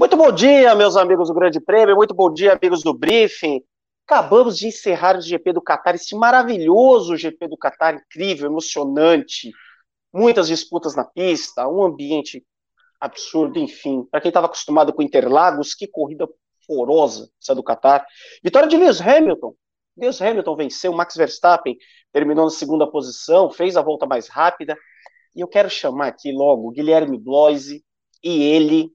Muito bom dia, meus amigos do Grande Prêmio, muito bom dia, amigos do Briefing. Acabamos de encerrar o GP do Qatar, esse maravilhoso GP do Qatar, incrível, emocionante, muitas disputas na pista, um ambiente absurdo, enfim. Para quem estava acostumado com Interlagos, que corrida forosa essa do Qatar. Vitória de Lewis Hamilton. Lewis Hamilton venceu, Max Verstappen terminou na segunda posição, fez a volta mais rápida. E eu quero chamar aqui logo Guilherme Bloise e ele,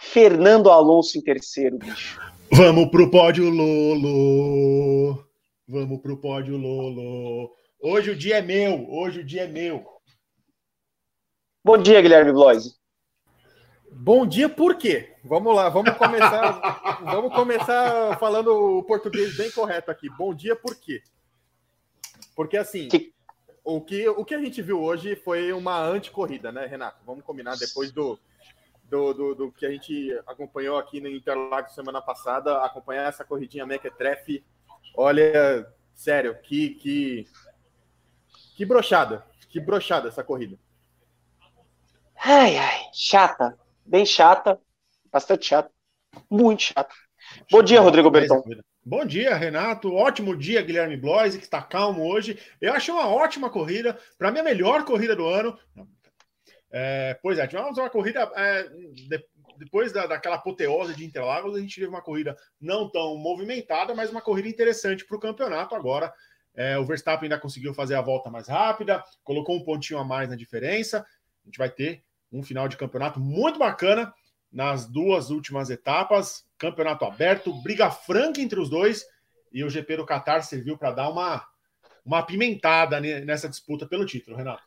Fernando Alonso em terceiro, bicho. Vamos pro pódio, Lolo. Vamos pro pódio, Lolo. Hoje o dia é meu. Hoje o dia é meu. Bom dia, Guilherme Bloise. Bom dia, por quê? Vamos lá, vamos começar. vamos começar falando o português bem correto aqui. Bom dia, por quê? Porque assim, que... O, que, o que a gente viu hoje foi uma anticorrida, né, Renato? Vamos combinar depois do, do, do, do, que a gente acompanhou aqui no Interlagos semana passada, acompanhar essa corridinha Mequetrefe. Olha, sério, que, que, que brochada, que brochada essa corrida. Ai, ai, chata, bem chata, bastante chata, muito chata. Bom dia, Rodrigo Berton. Bom dia, Renato. Ótimo dia, Guilherme Bloise, que está calmo hoje. Eu achei uma ótima corrida, para mim a melhor corrida do ano. É, pois é, tivemos uma corrida é, de, depois da, daquela apoteose de Interlagos, a gente teve uma corrida não tão movimentada, mas uma corrida interessante para o campeonato agora. É, o Verstappen ainda conseguiu fazer a volta mais rápida, colocou um pontinho a mais na diferença. A gente vai ter um final de campeonato muito bacana nas duas últimas etapas. Campeonato aberto, briga franca entre os dois, e o GP do Qatar serviu para dar uma, uma apimentada nessa disputa pelo título, Renato.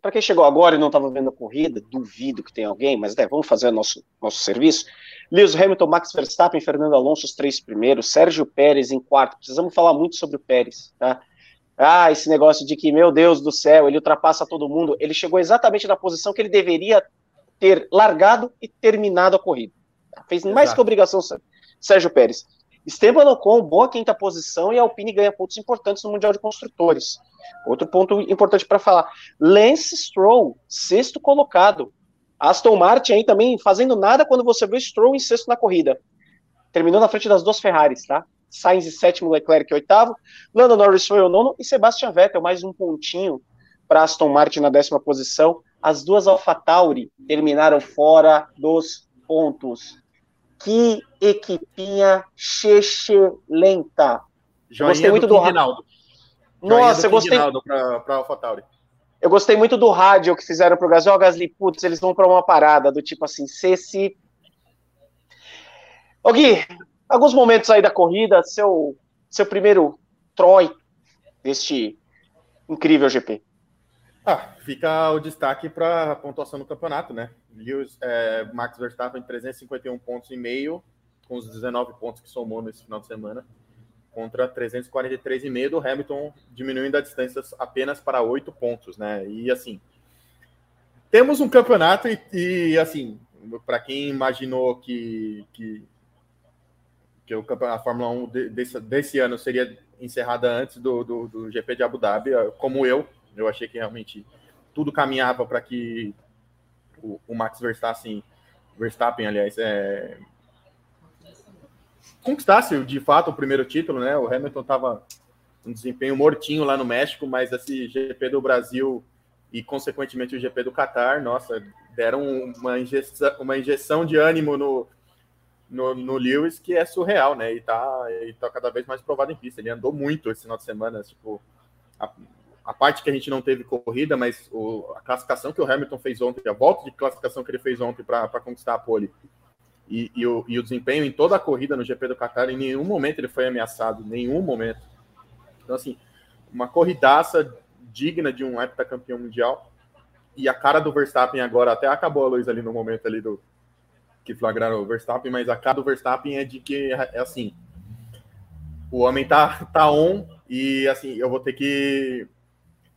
Para quem chegou agora e não estava vendo a corrida, duvido que tenha alguém, mas né, vamos fazer nosso, nosso serviço. Lewis Hamilton, Max Verstappen, Fernando Alonso, os três primeiros, Sérgio Pérez em quarto. Precisamos falar muito sobre o Pérez, tá? Ah, esse negócio de que, meu Deus do céu, ele ultrapassa todo mundo. Ele chegou exatamente na posição que ele deveria ter largado e terminado a corrida. Fez mais Exato. que obrigação, Sérgio Pérez. Esteban Ocon, boa quinta posição e a Alpine ganha pontos importantes no Mundial de Construtores. Outro ponto importante para falar. Lance Stroll, sexto colocado. Aston Martin aí também fazendo nada quando você vê Stroll em sexto na corrida. Terminou na frente das duas Ferraris, tá? Sainz em sétimo, Leclerc em oitavo. Lando Norris foi o nono e Sebastian Vettel mais um pontinho para Aston Martin na décima posição. As duas AlphaTauri terminaram fora dos pontos. Que equipinha lenta. Gostei muito do, do Rinaldo. Nossa, eu gostei. Para AlphaTauri. Eu gostei muito do rádio que fizeram pro oh, Gasly, putz, eles vão para uma parada do tipo assim, se esse. Ô Gui, alguns momentos aí da corrida, seu, seu primeiro Troy deste incrível GP. Ah, fica o destaque para a pontuação do campeonato, né? Lewis, é, Max Verstappen 351 pontos e meio, com os 19 pontos que somou nesse final de semana, contra 343,5 do Hamilton, diminuindo a distância apenas para 8 pontos, né? E assim, temos um campeonato e, e assim, para quem imaginou que, que, que o campeonato, a Fórmula 1 desse, desse ano seria encerrada antes do, do, do GP de Abu Dhabi, como eu, eu achei que realmente tudo caminhava para que o, o, Max Verstappen, Verstappen aliás, é, conquistasse de fato o primeiro título, né? O Hamilton estava um desempenho mortinho lá no México, mas esse GP do Brasil e consequentemente o GP do Qatar, nossa, deram uma injeção, uma injeção de ânimo no, no, no, Lewis que é surreal, né? E tá, e tá cada vez mais provado em pista. Ele andou muito esse final de semana, tipo, a, a parte que a gente não teve corrida, mas o, a classificação que o Hamilton fez ontem, a volta de classificação que ele fez ontem para conquistar a pole e, e, o, e o desempenho em toda a corrida no GP do Qatar, em nenhum momento ele foi ameaçado, nenhum momento. Então, assim, uma corridaça digna de um heptacampeão mundial. E a cara do Verstappen agora, até acabou a luz ali no momento ali do que flagraram o Verstappen, mas a cara do Verstappen é de que é assim, o homem tá, tá on e assim, eu vou ter que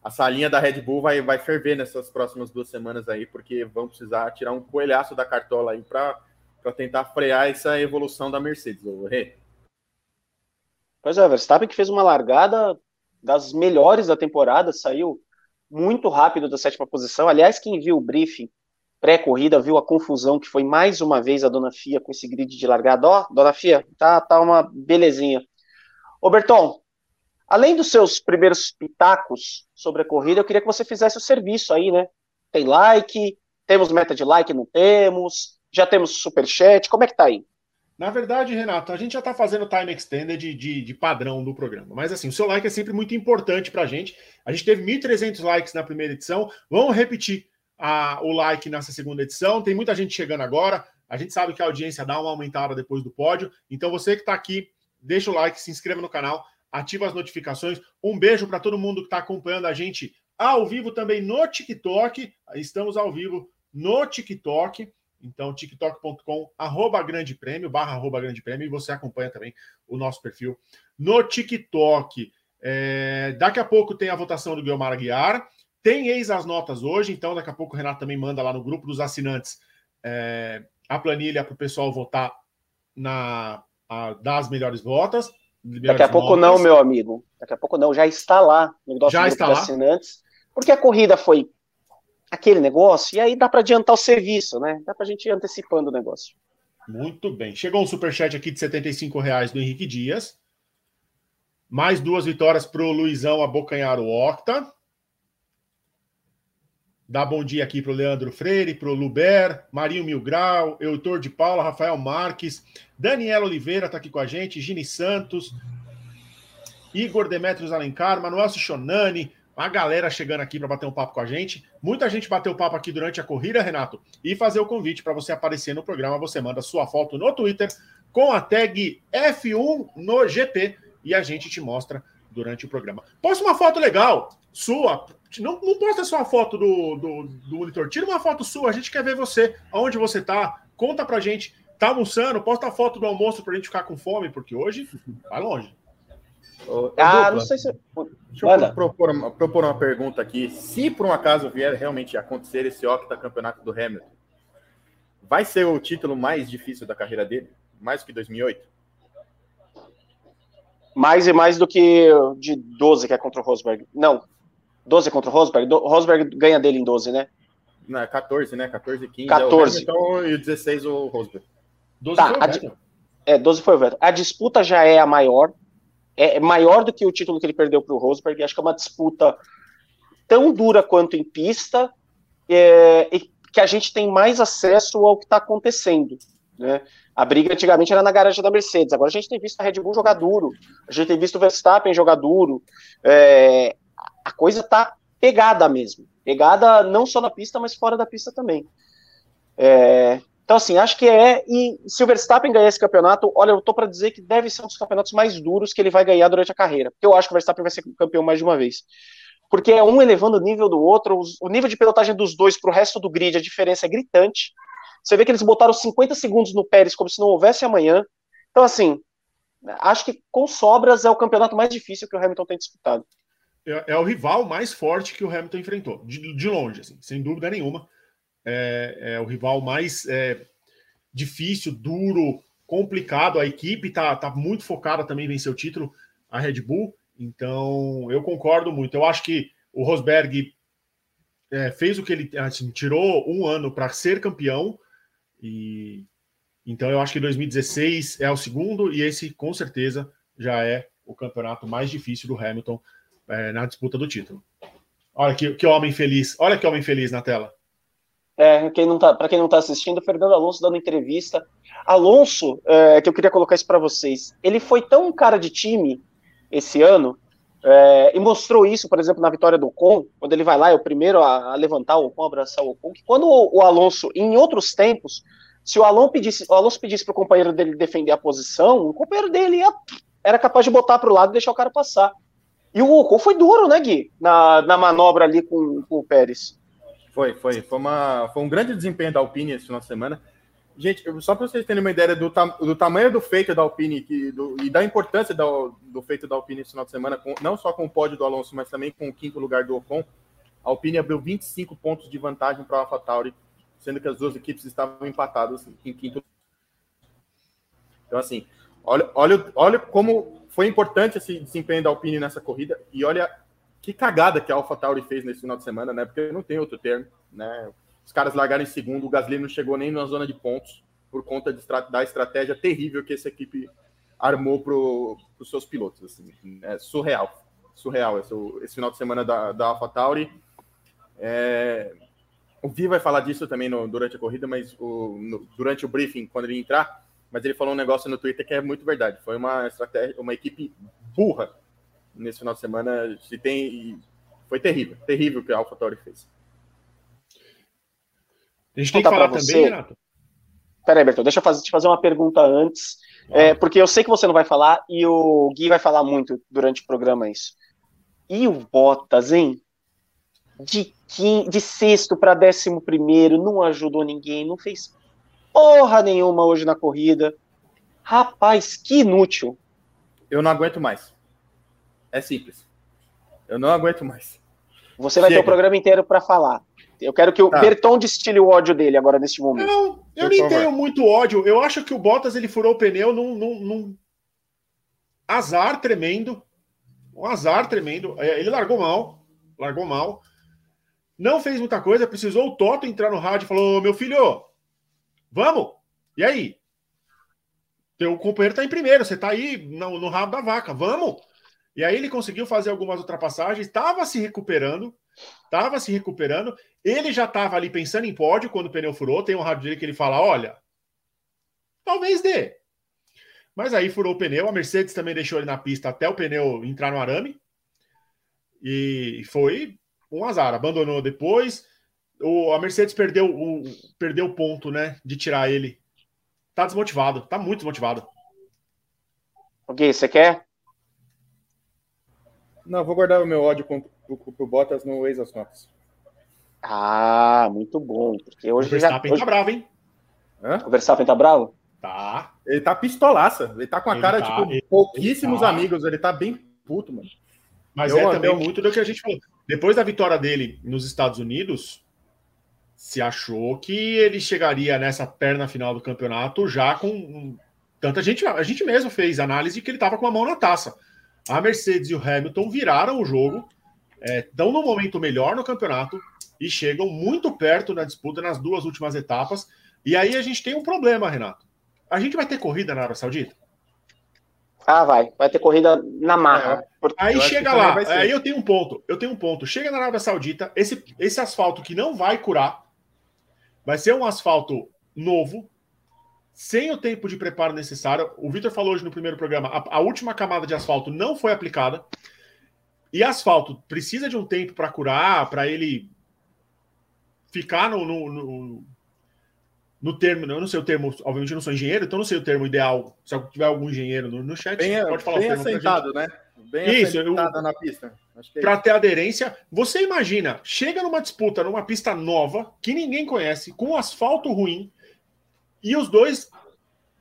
a salinha da Red Bull vai, vai ferver nessas próximas duas semanas aí, porque vão precisar tirar um coelhaço da cartola aí para tentar frear essa evolução da Mercedes, o Rê. Pois é, Verstappen que fez uma largada das melhores da temporada, saiu muito rápido da sétima posição. Aliás, quem viu o briefing pré-corrida viu a confusão que foi mais uma vez a Dona Fia com esse grid de largada. Ó, Dona Fia, tá, tá uma belezinha. Ô Berton, além dos seus primeiros pitacos sobre a corrida, eu queria que você fizesse o serviço aí, né? Tem like, temos meta de like, não temos, já temos superchat, como é que tá aí? Na verdade, Renato, a gente já está fazendo time extended de, de, de, padrão do programa. Mas assim, o seu like é sempre muito importante para a gente. A gente teve 1.300 likes na primeira edição. Vamos repetir a, o like nessa segunda edição. Tem muita gente chegando agora. A gente sabe que a audiência dá uma aumentada depois do pódio. Então, você que está aqui, deixa o like, se inscreva no canal, ativa as notificações. Um beijo para todo mundo que está acompanhando a gente ao vivo também no TikTok. Estamos ao vivo no TikTok. Então, tiktok.com, arroba grande prêmio, barra arroba grande prêmio, e você acompanha também o nosso perfil no TikTok. É, daqui a pouco tem a votação do Guilherme Aguiar. Tem ex as notas hoje, então daqui a pouco o Renato também manda lá no grupo dos assinantes é, a planilha para o pessoal votar na a, das melhores votas. Melhores daqui a pouco notas. não, meu amigo. Daqui a pouco não, já está lá no nosso já grupo está dos lá? assinantes. Porque a corrida foi aquele negócio, e aí dá para adiantar o serviço, né? Dá para a gente ir antecipando o negócio. Muito bem. Chegou um superchat aqui de 75 reais do Henrique Dias. Mais duas vitórias para o Luizão abocanhar o Octa. Dá bom dia aqui para o Leandro Freire, para o Luber, Marinho Milgrau, Eutor de Paula, Rafael Marques, Daniela Oliveira está aqui com a gente, Gini Santos, Igor Demetrios Alencar, Manuel Cichonani, a galera chegando aqui para bater um papo com a gente. Muita gente bateu papo aqui durante a corrida, Renato. E fazer o convite para você aparecer no programa. Você manda sua foto no Twitter com a tag F1 no GP e a gente te mostra durante o programa. Posta uma foto legal, sua. Não, não posta só a foto do, do, do monitor. Tira uma foto sua, a gente quer ver você, aonde você tá. Conta pra gente. Tá almoçando? Posta a foto do almoço pra gente ficar com fome, porque hoje vai longe. Ah, não sei se. Deixa eu propor uma, propor uma pergunta aqui. Se por um acaso vier realmente acontecer esse octa campeonato do Hamilton, vai ser o título mais difícil da carreira dele? Mais do que 2008? Mais e mais do que de 12 que é contra o Rosberg. Não, 12 contra o Rosberg. Do, Rosberg ganha dele em 12, né? Não, 14, né? 14 15. 14. É o Hamilton, e 16 o Rosberg. 12 tá, foi o Vettel. É, 12 foi o Vettel. A disputa já é a maior é, é maior do que o título que ele perdeu para o Rosberg. Acho que é uma disputa tão dura quanto em pista é, e que a gente tem mais acesso ao que está acontecendo. Né? A briga antigamente era na garagem da Mercedes, agora a gente tem visto a Red Bull jogar duro, a gente tem visto o Verstappen jogar duro. É, a coisa está pegada mesmo. Pegada não só na pista, mas fora da pista também. É, então, assim, acho que é. E se o Verstappen ganhar esse campeonato, olha, eu tô para dizer que deve ser um dos campeonatos mais duros que ele vai ganhar durante a carreira. Porque eu acho que o Verstappen vai ser campeão mais de uma vez. Porque é um elevando o nível do outro, o nível de pilotagem dos dois pro resto do grid, a diferença é gritante. Você vê que eles botaram 50 segundos no Pérez como se não houvesse amanhã. Então, assim, acho que com sobras é o campeonato mais difícil que o Hamilton tem disputado. É, é o rival mais forte que o Hamilton enfrentou, de, de longe, assim, sem dúvida nenhuma é, é o rival mais é, difícil, duro, complicado. A equipe está tá muito focada também em vencer o título, a Red Bull. Então, eu concordo muito. Eu acho que o Rosberg é, fez o que ele assim, tirou um ano para ser campeão. E então eu acho que 2016 é o segundo, e esse com certeza já é o campeonato mais difícil do Hamilton é, na disputa do título. Olha que, que homem feliz, olha que homem feliz na tela. É, tá, para quem não está assistindo, Fernando Alonso dando entrevista. Alonso, é, que eu queria colocar isso para vocês, ele foi tão cara de time esse ano é, e mostrou isso, por exemplo, na vitória do Ocon, quando ele vai lá, é o primeiro a, a levantar o Ocon, abraçar o Ocon, que quando o, o, Alonso, em outros tempos, se o Alonso pedisse, o Alonso pedisse para o companheiro dele defender a posição, o companheiro dele ia, era capaz de botar para o lado e deixar o cara passar. E o Ocon foi duro, né, Gui, na, na manobra ali com, com o Pérez. Foi, foi. Foi, uma, foi um grande desempenho da Alpine esse final de semana. Gente, só para vocês terem uma ideia do, do tamanho do feito da Alpine que, do, e da importância do, feito da Alpine esse final de semana, com, não só com o pódio do Alonso, mas também com o quinto lugar do Ocon, a Alpine abriu 25 pontos de vantagem para a AlphaTauri, sendo que as duas equipes estavam empatadas em quinto Então, assim, olha, olha, olha como foi importante esse desempenho da Alpine nessa corrida e olha que cagada que a AlphaTauri fez nesse final de semana, né? Porque não tem outro termo, né? Os caras largaram em segundo, o Gasly não chegou nem na zona de pontos por conta de, da estratégia terrível que essa equipe armou para os seus pilotos. Assim, é surreal, surreal esse, esse final de semana da, da AlphaTauri. É, o Vi vai falar disso também no, durante a corrida, mas o, no, durante o briefing, quando ele entrar, mas ele falou um negócio no Twitter que é muito verdade. Foi uma estratégia, uma equipe burra nesse final de semana. Se tem, foi terrível, terrível o que a AlphaTauri fez. A gente tem que falar também, Renato. Peraí, Bertão, deixa eu fazer, te fazer uma pergunta antes, é, porque eu sei que você não vai falar e o Gui vai falar muito durante o programa isso. E o Bottas, hein? de, quinto, de sexto para décimo primeiro, não ajudou ninguém, não fez porra nenhuma hoje na corrida. Rapaz, que inútil. Eu não aguento mais. É simples. Eu não aguento mais. Você vai Chega. ter o programa inteiro para falar. Eu quero que o tá. Berton destile o ódio dele agora neste momento. Não, eu nem tenho muito ódio. Eu acho que o Bottas ele furou o pneu num, num, num azar tremendo. Um azar tremendo. É, ele largou mal. Largou mal. Não fez muita coisa, precisou o Toto entrar no rádio e falou: meu filho, vamos! E aí? Teu companheiro está em primeiro, você está aí no, no, rabo da vaca, vamos! E aí ele conseguiu fazer algumas ultrapassagens, estava se recuperando, estava se recuperando. Ele já estava ali pensando em pódio quando o pneu furou. Tem um rádio dele que ele fala: olha, talvez dê. Mas aí furou o pneu. A Mercedes também deixou ele na pista até o pneu entrar no arame. E foi um azar, abandonou depois. O, a Mercedes perdeu o perdeu o ponto, né, de tirar ele. Tá desmotivado, tá muito desmotivado. Ok, você quer? Não, vou guardar o meu ódio pro, pro, pro Bottas no Waze Notas. Ah, muito bom. Porque hoje o Verstappen já, hoje... tá bravo, hein? Hã? O Verstappen tá bravo? Tá. Ele tá pistolaça. Ele tá com a ele cara, tá, tipo, pouquíssimos tá. amigos. Ele tá bem puto, mano. Mas eu, é também eu... muito do que a gente falou. Depois da vitória dele nos Estados Unidos, se achou que ele chegaria nessa perna final do campeonato já com tanta gente. A gente mesmo fez análise de que ele estava com a mão na taça. A Mercedes e o Hamilton viraram o jogo, estão é, no momento melhor no campeonato e chegam muito perto na disputa nas duas últimas etapas. E aí a gente tem um problema, Renato. A gente vai ter corrida na Arábia Saudita? Ah, vai. Vai ter corrida na marra. É. Aí chega lá, aí eu tenho um ponto. Eu tenho um ponto. Chega na Arábia Saudita, esse, esse asfalto que não vai curar, vai ser um asfalto novo, sem o tempo de preparo necessário. O Vitor falou hoje no primeiro programa, a, a, última camada de asfalto não foi aplicada. E asfalto precisa de um tempo para curar, para ele ficar no, no, no no termo, eu não sei o termo, obviamente eu não sou engenheiro, então não sei o termo ideal. Se tiver algum engenheiro no, no chat, bem, pode falar bem o termo assentado, né? Bem Isso, eu, na pista. É para ter aderência, você imagina, chega numa disputa numa pista nova, que ninguém conhece, com asfalto ruim, e os dois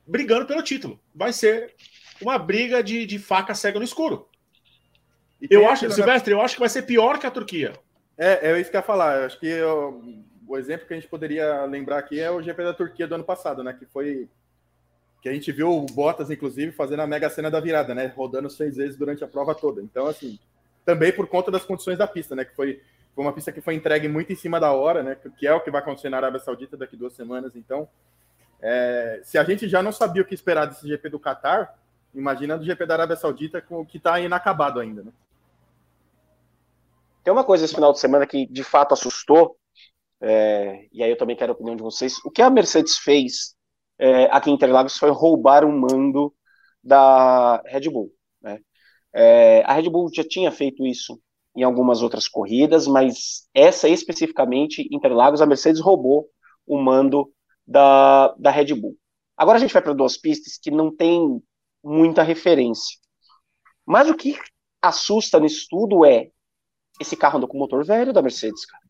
brigando pelo título. Vai ser uma briga de, de faca cega no escuro. Eu acho, Silvestre, eu acho que vai ser pior que a Turquia. É, é isso que eu ia falar. Eu acho que eu, o exemplo que a gente poderia lembrar aqui é o GP da Turquia do ano passado, né? Que foi que a gente viu o Bottas, inclusive, fazendo a mega cena da virada, né? Rodando seis vezes durante a prova toda. Então, assim, também por conta das condições da pista, né? Que foi, foi uma pista que foi entregue muito em cima da hora, né? Que é o que vai acontecer na Arábia Saudita daqui duas semanas. Então, é, se a gente já não sabia o que esperar desse GP do Qatar, imagina do GP da Arábia Saudita com o que está inacabado ainda, né? Tem uma coisa esse final de semana que de fato assustou, é, e aí eu também quero a opinião de vocês. O que a Mercedes fez é, aqui em Interlagos foi roubar o mando da Red Bull. Né? É, a Red Bull já tinha feito isso em algumas outras corridas, mas essa especificamente, Interlagos, a Mercedes roubou o mando da, da Red Bull. Agora a gente vai para duas pistas que não tem muita referência. Mas o que assusta nisso tudo é esse carro anda com motor velho da Mercedes, cara.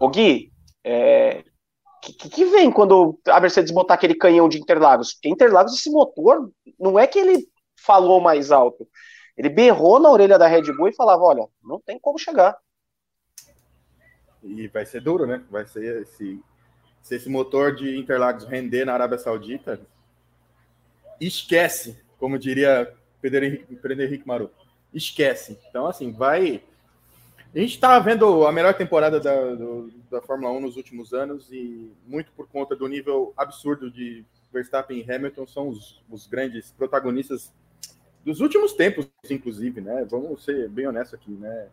Ô Gui, é, que, que vem quando a Mercedes botar aquele canhão de Interlagos? Porque Interlagos, esse motor, não é que ele falou mais alto. Ele berrou na orelha da Red Bull e falava: olha, não tem como chegar. E vai ser duro, né? Vai ser esse, se esse motor de Interlagos render na Arábia Saudita, esquece, como diria Pedro Henrique, Pedro Henrique Maru. Esquece. Então, assim, vai. A gente está vendo a melhor temporada da, do, da Fórmula 1 nos últimos anos e muito por conta do nível absurdo de Verstappen e Hamilton são os, os grandes protagonistas dos últimos tempos, inclusive, né? Vamos ser bem honestos aqui, né?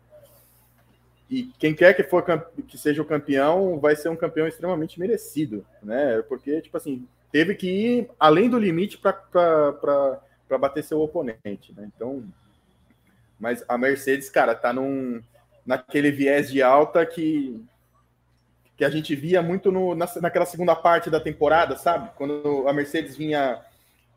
E quem quer que for que seja o campeão vai ser um campeão extremamente merecido, né? Porque, tipo assim, teve que ir além do limite para bater seu oponente, né? Então, mas a Mercedes, cara, tá num, naquele viés de alta que, que a gente via muito no, na, naquela segunda parte da temporada, sabe? Quando a Mercedes vinha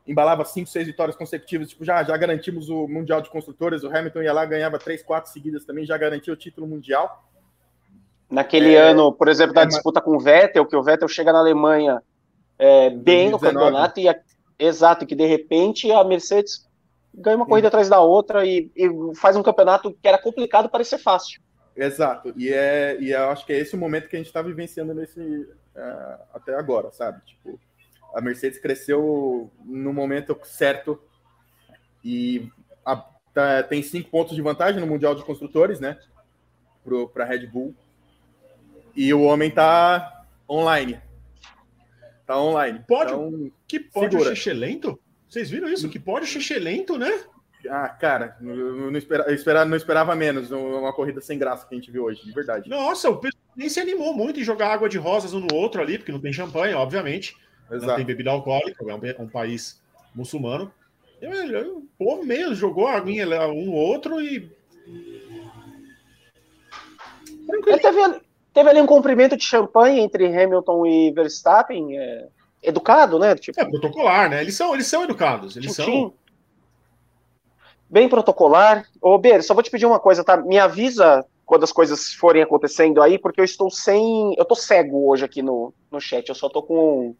embalava cinco, seis vitórias consecutivas, tipo, já, já garantimos o Mundial de Construtores, o Hamilton ia lá, ganhava três, quatro seguidas também, já garantiu o título mundial. Naquele é, ano, por exemplo, da é, disputa com o Vettel, que o Vettel chega na Alemanha é, bem 2019. no campeonato, e a, exato, que de repente a Mercedes ganha uma corrida atrás da outra e, e, faz um campeonato que era complicado parecer fácil. Exato, e, é, e eu acho que é esse o momento que a gente está vivenciando nesse, uh, até agora, sabe? Tipo, a Mercedes cresceu no momento certo e a, tá, tem cinco pontos de vantagem no Mundial de Construtores, né? Para a Red Bull. E o homem tá online. Tá online. Pode, então, que pode o xixi lento? Vocês viram isso? Que pode o xixi lento, né? Ah, cara, não, esperava, esperava, não esperava menos uma corrida sem graça que a gente viu hoje, de verdade. Nossa, o pessoal nem se animou muito em jogar água de rosas um no outro ali, porque não tem champanhe, obviamente. Exato. não tem bebida alcoólica, é um, um país muçulmano. E, o povo mesmo jogou a aguinha um no outro e. Teve, teve, ali um cumprimento de champanhe entre Hamilton e Verstappen, é, educado, né? Tipo, é protocolar, né? Eles são, eles são educados. Eles são. Bem protocolar. Ô, Ber, só vou te pedir uma coisa, tá? Me avisa quando as coisas forem acontecendo aí, porque eu estou sem. Eu tô cego hoje aqui no, no chat. Eu só tô com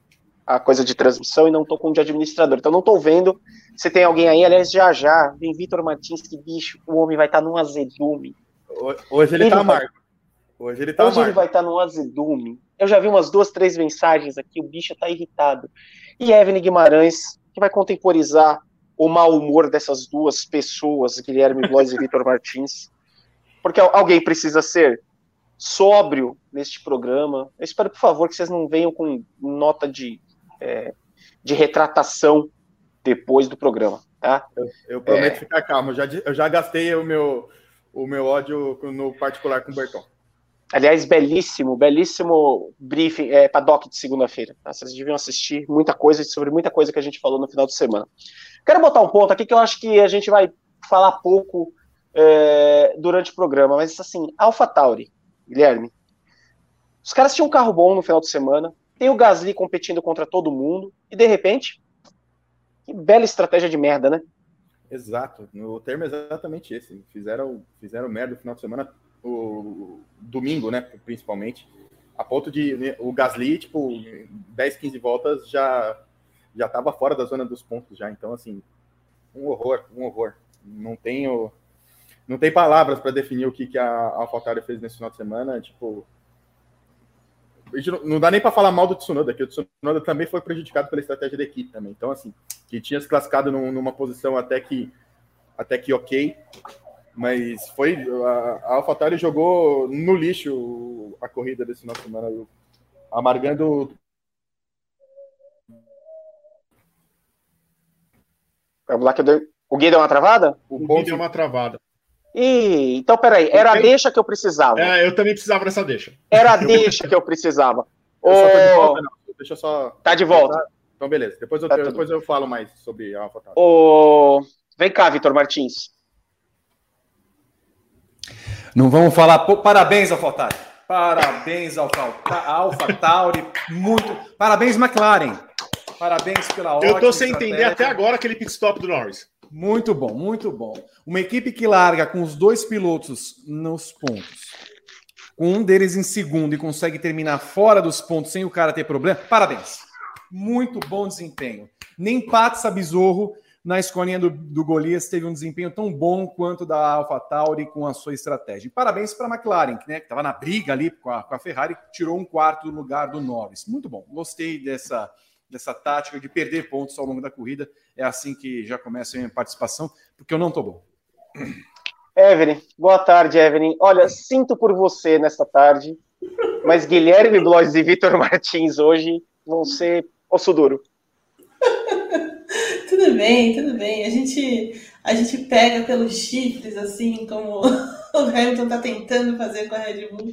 a coisa de transmissão e não tô com o de administrador. Então não tô vendo se tem alguém aí. Aliás, já já, vem Vitor Martins, que bicho, o homem vai estar tá num azedume. Hoje ele, ele tá amargo. Hoje ele tá Hoje ele vai estar tá num azedume. Eu já vi umas duas, três mensagens aqui, o bicho tá irritado. E Evelyn Guimarães, que vai contemporizar o mau humor dessas duas pessoas, Guilherme Blois e Vitor Martins. Porque alguém precisa ser sóbrio neste programa. Eu espero, por favor, que vocês não venham com nota de é, de retratação depois do programa. Tá? Eu, eu prometo é... ficar calmo. Eu já, eu já gastei o meu, o meu ódio no particular com o Berton. Aliás, belíssimo, belíssimo briefing, é, paddock de segunda-feira. Tá? Vocês deviam assistir muita coisa sobre muita coisa que a gente falou no final de semana. Quero botar um ponto aqui que eu acho que a gente vai falar pouco é, durante o programa, mas assim, AlphaTauri, Guilherme. Os caras tinham um carro bom no final de semana, tem o Gasly competindo contra todo mundo, e de repente, que bela estratégia de merda, né? Exato, o termo é exatamente esse. Fizeram, fizeram merda no final de semana, o, domingo, né, principalmente, a ponto de né, o Gasly, tipo, 10, 15 voltas já já estava fora da zona dos pontos já. Então, assim, um horror, um horror. Não tenho não tem palavras para definir o que, que a AlphaTauri fez nesse final de semana. Tipo, não dá nem para falar mal do Tsunoda, que o Tsunoda também foi prejudicado pela estratégia da equipe também. Então, assim, que tinha se classificado num, numa posição até que, até que ok, mas foi. A, a AlphaTauri jogou no lixo a corrida desse final de semana, amargando. Vamos lá que dei... O Gui deu uma travada? O, o Gui deu uma travada. E, então, peraí, era a deixa que eu precisava. É, eu também precisava dessa deixa. Era a deixa que eu precisava. Eu o... de volta, não. Deixa eu só. Tá de volta. Então, beleza. Depois eu, tá depois eu falo mais sobre a AlphaTauri. O... Vem cá, Vitor Martins. Não vamos falar. Parabéns, AlphaTauri. Parabéns, AlphaTauri. Muito. Parabéns, McLaren. Parabéns pela hora. Eu tô sem entender até agora aquele pit stop do Norris. Muito bom, muito bom. Uma equipe que larga com os dois pilotos nos pontos, com um deles em segundo e consegue terminar fora dos pontos sem o cara ter problema, parabéns. Muito bom desempenho. Nem Pat Sabizorro na escolinha do, do Golias teve um desempenho tão bom quanto da AlphaTauri com a sua estratégia. parabéns para a McLaren, né, que estava na briga ali com a, com a Ferrari, tirou um quarto lugar do Norris. Muito bom. Gostei dessa dessa tática de perder pontos ao longo da corrida. É assim que já começa a minha participação, porque eu não tô bom. Evelyn, boa tarde, Evelyn. Olha, sinto por você nesta tarde, mas Guilherme Blois e Vitor Martins hoje vão ser osso duro. Tudo bem, tudo bem. A gente, a gente pega pelos chifres, assim como o Hamilton está tentando fazer com a Red Bull.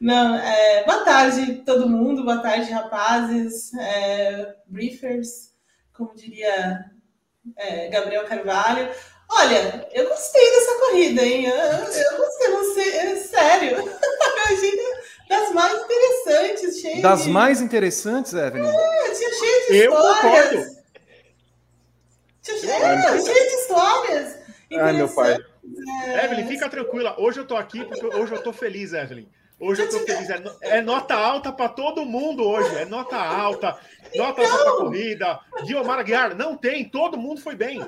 Não, é, boa tarde, todo mundo. Boa tarde, rapazes, é, briefers, como diria é, Gabriel Carvalho. Olha, eu gostei dessa corrida, hein? Eu, eu gostei, não sei, é sério. das mais interessantes, cheio Das de... mais interessantes, Evelyn? É, tinha cheio de Eu histórias. concordo. É, cheio de histórias. Ai, meu pai. É, Evelyn, fica tranquila. Hoje eu tô aqui porque hoje eu tô feliz, Evelyn. Hoje eu tô feliz. É, é nota alta para todo mundo hoje. É nota alta. Nota alta pra corrida. Guilherme Aguiar, não tem. Todo mundo foi bem.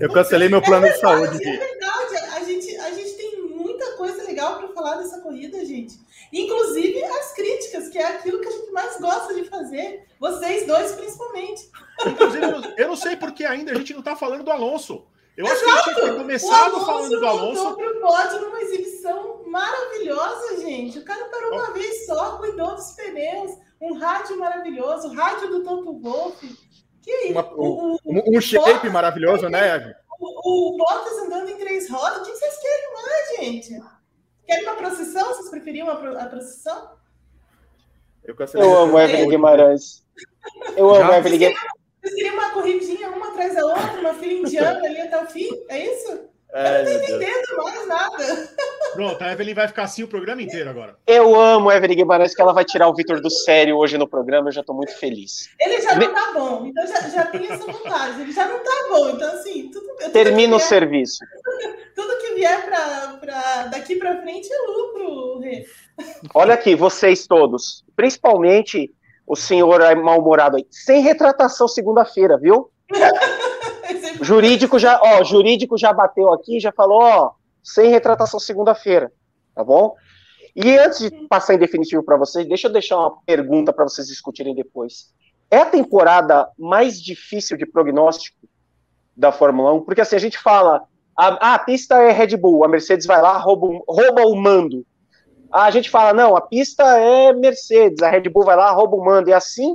Eu cancelei meu plano de saúde, É verdade, a gente, a gente tem muita coisa legal para falar dessa corrida, gente. Inclusive as críticas, que é aquilo que a gente mais gosta de fazer. Vocês dois, principalmente. Inclusive, eu não- eu não sei porque ainda a gente não tá falando do Alonso. Eu acho que a gente tinha começado falando do Alonso. pro pódio numa exibição maravilhosa, gente. O cara parou uma vez só, cuidou dos pneus, um rádio maravilhoso, rádio do Toto Wolff. Que isso? Uma- o, o, Um, um shape maravilhoso, né, Evelyn? o, o Bottas andando em três rodas. O que vocês querem mais, gente? Querem uma procissão? Vocês preferiam a, pro- a procissão? Eu Eu amo Evelyn. Guimarães. Eu amo? Evelyn Guimarães. Vocês queriam uma corridinha, uma atrás da outra, uma fila indiana ali até o fim? É isso? É, meu Deus. Entendo mais nada. Pronto, a Evelyn vai ficar assim o programa inteiro agora. Eu amo Evelyn Guimarães, que ela vai tirar o Vitor do sério hoje no programa. Eu já tô muito feliz. Ele já não tá bom, então já, já tem essa vantagem. Ele já não tá bom, então assim, tudo, tudo Termina o serviço. Vier pra, pra, daqui pra frente é lucro, Rê. Olha aqui, vocês todos, principalmente o senhor mal-humorado aí, sem retratação segunda-feira, viu? Jurídico já, ó, jurídico já bateu aqui, já falou, ó, sem retratação segunda-feira, tá bom? E antes de passar em definitivo para vocês, deixa eu deixar uma pergunta para vocês discutirem depois. É a temporada mais difícil de prognóstico da Fórmula 1? Porque assim, a gente fala, a, ah, a pista é Red Bull, a Mercedes vai lá, rouba, rouba o mando. A gente fala, não, a pista é Mercedes, a Red Bull vai lá, rouba o mando, e assim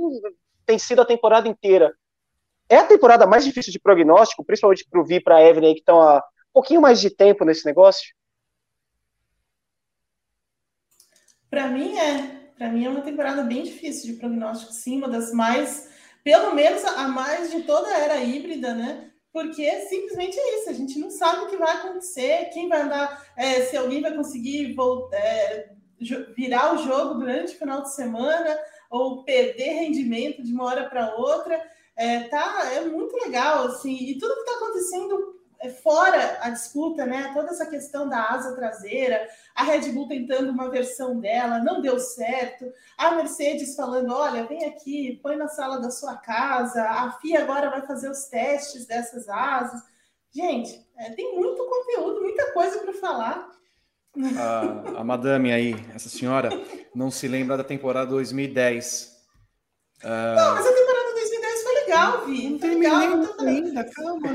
tem sido a temporada inteira. É a temporada mais difícil de prognóstico, principalmente para o Vi e para a Evelyn, que estão há um pouquinho mais de tempo nesse negócio? Pra mim é. Pra mim é uma temporada bem difícil de prognóstico, sim, uma das mais, pelo menos a mais de toda a era híbrida, né? Porque simplesmente é isso, a gente não sabe o que vai acontecer, quem vai andar, é, se alguém vai conseguir voltar, é, virar o jogo durante o final de semana ou perder rendimento de uma hora para outra. É, tá, é muito legal, assim, e tudo que está acontecendo fora a disputa, né? Toda essa questão da asa traseira, a Red Bull tentando uma versão dela, não deu certo. A Mercedes falando: olha, vem aqui, põe na sala da sua casa. A FIA agora vai fazer os testes dessas asas. Gente, é, tem muito conteúdo, muita coisa para falar. A, a madame aí, essa senhora, não se lembra da temporada 2010. Não, mas a temporada 2010 foi legal, Vi. Não Foi terminei legal. ainda, calma.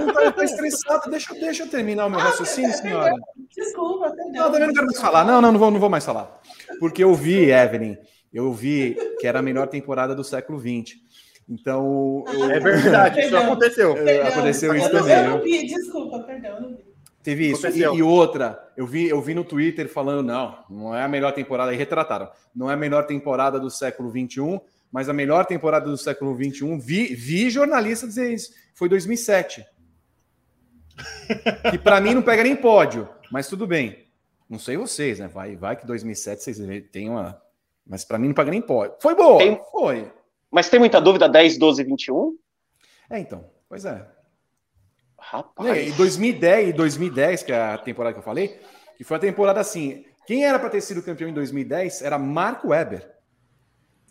Mundo tá, tá estressado. Deixa, deixa eu terminar o meu raciocínio, senhora. Desculpa, perdão. Não, também não quero mais falar. Não, não, não vou, não vou mais falar. Porque eu vi, Evelyn, eu vi que era a melhor temporada do século XX. Então, eu- É verdade, isso aconteceu. Perdão. aconteceu isso eu não, também, Eu não viu? vi, desculpa, perdão, não vi. teve isso. E, e outra, eu vi, eu vi no Twitter falando, não, não é a melhor temporada, e retrataram, não é a melhor temporada do século XXI, mas a melhor temporada do século XXI, vi, vi jornalista dizer isso, foi 2007. que para mim não pega nem pódio, mas tudo bem. Não sei vocês, né? Vai, vai que 2007 vocês têm uma. Mas para mim não pega nem pódio. Foi boa, Tem- foi. Mas tem muita dúvida 10, 12, 21? É, então, pois é. Rapaz. E 2010, e 2010, que é a temporada que eu falei, que foi a temporada assim. Quem era para ter sido campeão em 2010 era Marco Weber.